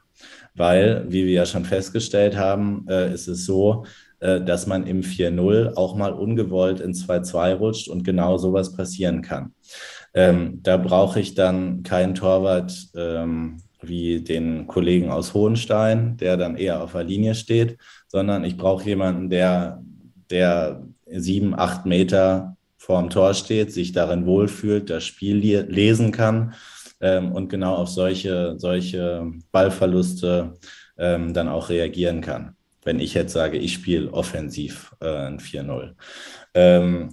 Speaker 7: Weil, wie wir ja schon festgestellt haben, äh, ist es so, dass man im 4-0 auch mal ungewollt in 2-2 rutscht und genau sowas passieren kann. Ähm, da brauche ich dann keinen Torwart ähm, wie den Kollegen aus Hohenstein, der dann eher auf der Linie steht, sondern ich brauche jemanden, der, der sieben, acht Meter vorm Tor steht, sich darin wohlfühlt, das Spiel le- lesen kann ähm, und genau auf solche, solche Ballverluste ähm, dann auch reagieren kann. Wenn ich jetzt sage, ich spiele offensiv äh, ein 4-0. Ähm,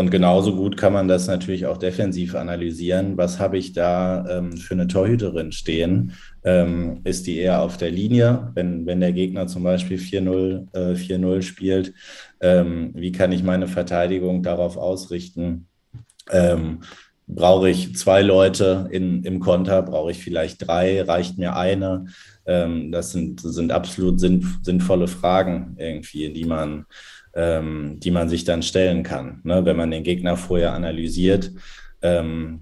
Speaker 7: und genauso gut kann man das natürlich auch defensiv analysieren. Was habe ich da ähm, für eine Torhüterin stehen? Ähm, ist die eher auf der Linie, wenn, wenn der Gegner zum Beispiel 4-0 äh, 4-0 spielt? Ähm, wie kann ich meine Verteidigung darauf ausrichten? Ähm, brauche ich zwei Leute in, im Konter? Brauche ich vielleicht drei? Reicht mir eine? Ähm, das sind, sind absolut sinn, sinnvolle Fragen irgendwie, die man ähm, die man sich dann stellen kann. Ne? Wenn man den Gegner vorher analysiert, ähm,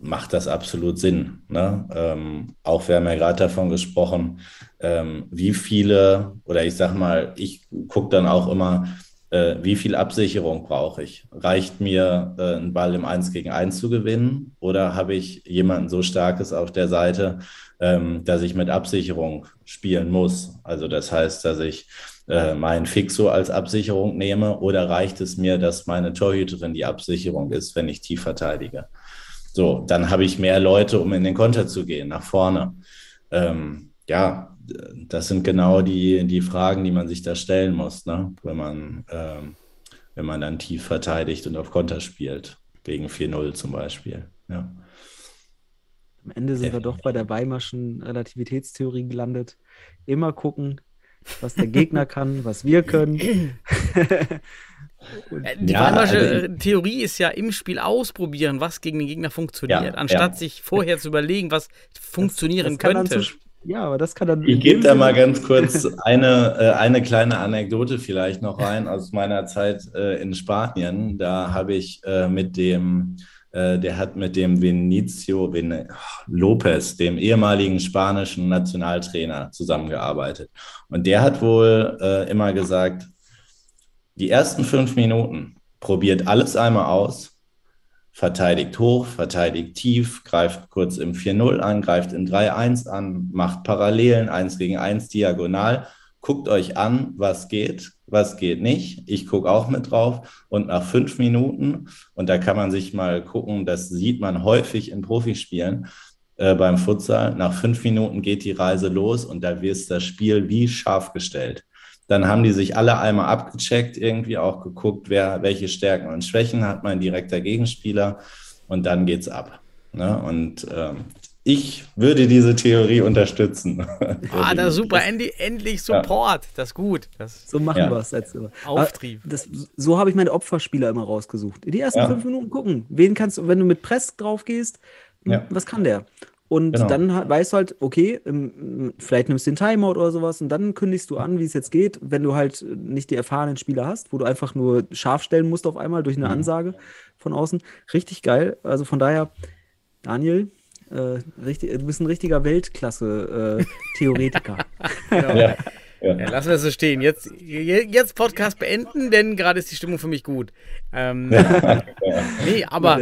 Speaker 7: macht das absolut Sinn. Ne? Ähm, auch wir haben ja gerade davon gesprochen, ähm, wie viele, oder ich sag mal, ich gucke dann auch immer, äh, wie viel Absicherung brauche ich? Reicht mir, äh, einen Ball im 1 gegen 1 zu gewinnen? Oder habe ich jemanden so starkes auf der Seite, ähm, dass ich mit Absicherung spielen muss? Also das heißt, dass ich äh, mein Fixo als Absicherung nehme oder reicht es mir, dass meine Torhüterin die Absicherung ist, wenn ich tief verteidige? So, dann habe ich mehr Leute, um in den Konter zu gehen, nach vorne. Ähm, ja, das sind genau die, die Fragen, die man sich da stellen muss, ne? wenn, man, ähm, wenn man dann tief verteidigt und auf Konter spielt, gegen 4-0 zum Beispiel. Ja.
Speaker 6: Am Ende sind wir doch bei der Weimarschen Relativitätstheorie gelandet. Immer gucken, was der Gegner kann, was wir können.
Speaker 5: Die
Speaker 7: Ja,
Speaker 5: Weimarsche
Speaker 7: also
Speaker 5: Theorie ist ja im Spiel ausprobieren, was gegen den Gegner funktioniert,
Speaker 7: Ja,
Speaker 5: anstatt
Speaker 7: ja.
Speaker 5: sich vorher zu überlegen, was funktionieren
Speaker 6: Das kann dann
Speaker 5: könnte.
Speaker 6: zu- ja, aber das kann dann.
Speaker 7: Ich gebe da mal ganz kurz eine, äh, eine kleine Anekdote vielleicht noch rein aus meiner Zeit äh, in Spanien. Da habe ich äh, mit dem, äh, der hat mit dem Vinicio Ven Lopez, dem ehemaligen spanischen Nationaltrainer, zusammengearbeitet. Und der hat wohl äh, immer gesagt, die ersten fünf Minuten probiert alles einmal aus, verteidigt hoch, verteidigt tief, greift kurz im 4-0 an, greift im 3-1 an, macht Parallelen, 1 gegen 1 diagonal. Guckt euch an, was geht, was geht nicht. Ich gucke auch mit drauf. Und nach fünf Minuten, und da kann man sich mal gucken, das sieht man häufig in Profispielen äh, beim Futsal, nach fünf Minuten geht die Reise los und da wird das Spiel wie scharf gestellt. Dann haben die sich alle einmal abgecheckt, irgendwie auch geguckt, wer, welche Stärken und Schwächen hat mein direkter Gegenspieler und dann geht's ab. Ne? Und ähm, ich würde diese Theorie unterstützen.
Speaker 5: Ah, da super, endlich, endlich Support, das ist gut. Das
Speaker 6: So machen
Speaker 7: Ja.
Speaker 6: wir es jetzt immer.
Speaker 5: Auftrieb.
Speaker 6: Das, so habe ich meine Opferspieler immer rausgesucht. Die ersten
Speaker 7: Ja.
Speaker 6: fünf Minuten gucken. Wen kannst du, wenn du mit Press drauf gehst,
Speaker 7: Ja.
Speaker 6: was kann der? Und
Speaker 7: Genau.
Speaker 6: dann weißt du halt, okay, vielleicht nimmst du den Timeout oder sowas und dann kündigst du an, wie es jetzt geht, wenn du halt nicht die erfahrenen Spieler hast, wo du einfach nur scharf stellen musst auf einmal durch eine
Speaker 7: Mhm.
Speaker 6: Ansage von außen. Richtig geil. Also von daher, Daniel, Äh, richtig, du bist ein richtiger Weltklasse-Theoretiker.
Speaker 5: Genau.
Speaker 7: Ja,
Speaker 5: Ja,
Speaker 7: ja.
Speaker 5: lassen wir es so stehen. Jetzt, je- jetzt Podcast beenden, denn gerade ist die Stimmung für mich gut. Ähm, nee, aber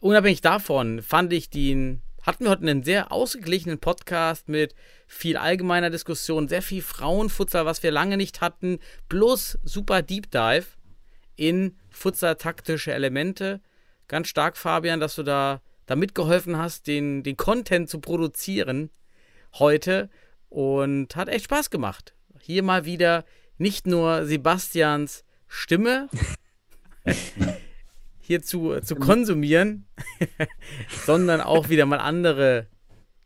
Speaker 5: unabhängig davon fand ich den, hatten wir heute einen sehr ausgeglichenen Podcast mit viel allgemeiner Diskussion, sehr viel Frauenfutsal, was wir lange nicht hatten, plus super Deep Dive in Futsal-taktische Elemente. Ganz stark, Fabian, dass du da, da mitgeholfen hast, den, den Content zu produzieren heute und hat echt Spaß gemacht. Hier mal wieder nicht nur Sebastians Stimme hier zu, zu konsumieren, sondern auch wieder mal andere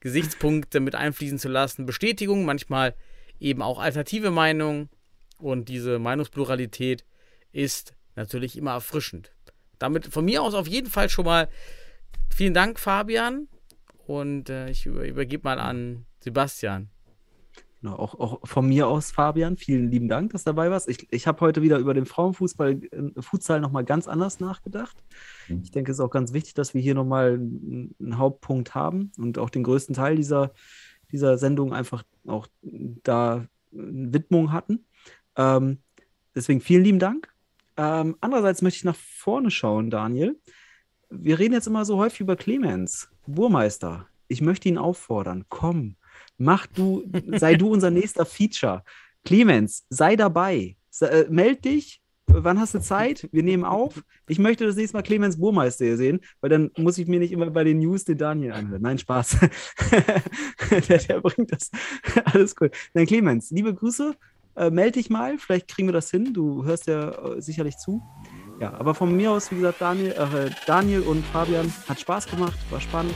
Speaker 5: Gesichtspunkte mit einfließen zu lassen. Bestätigung, manchmal eben auch alternative Meinungen und diese Meinungspluralität ist natürlich immer erfrischend. Damit von mir aus auf jeden Fall schon mal vielen Dank, Fabian. Und äh, ich über, übergebe mal an Sebastian.
Speaker 6: Genau, auch, auch von mir aus, Fabian, vielen lieben Dank, dass du dabei warst. Ich, ich habe heute wieder über den Frauenfußball, äh, Futsal nochmal ganz anders nachgedacht.
Speaker 7: Mhm.
Speaker 6: Ich denke, es ist auch ganz wichtig, dass wir hier nochmal einen, einen Hauptpunkt haben und auch den größten Teil dieser, dieser Sendung einfach auch da eine Widmung hatten. Ähm, deswegen vielen lieben Dank. Ähm, andererseits möchte ich nach vorne schauen, Daniel. Wir reden jetzt immer so häufig über Clemens, Burmeister. Ich möchte ihn auffordern, komm, mach du, sei du unser nächster Feature. Clemens, sei dabei. Se, äh, meld dich. Wann hast du Zeit? Wir nehmen auf. Ich möchte das nächste Mal Clemens Burmeister hier sehen, weil dann muss ich mir nicht immer bei den News den Daniel anhören. Nein, Spaß. der, der bringt das. Alles cool. Dann Clemens, liebe Grüße. Äh, meld dich mal. Vielleicht kriegen wir das hin. Du hörst ja äh, sicherlich zu. Ja, aber von mir aus, wie gesagt, Daniel, äh, Daniel und Fabian hat Spaß gemacht, war spannend.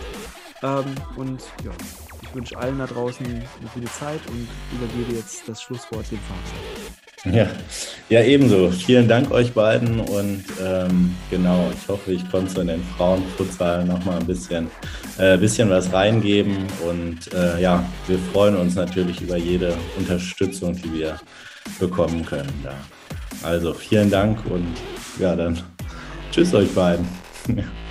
Speaker 6: Ähm, und ja, ich wünsche allen da draußen eine gute Zeit und übergebe jetzt das Schlusswort dem Fabian.
Speaker 7: Ja, ja, ebenso. Vielen Dank euch beiden und ähm, genau, ich hoffe, ich konnte so in den Frauenfutsal nochmal ein bisschen, äh, bisschen was reingeben und äh, ja, wir freuen uns natürlich über jede Unterstützung, die wir bekommen können. Da. Also vielen Dank und ja, dann tschüss euch beiden.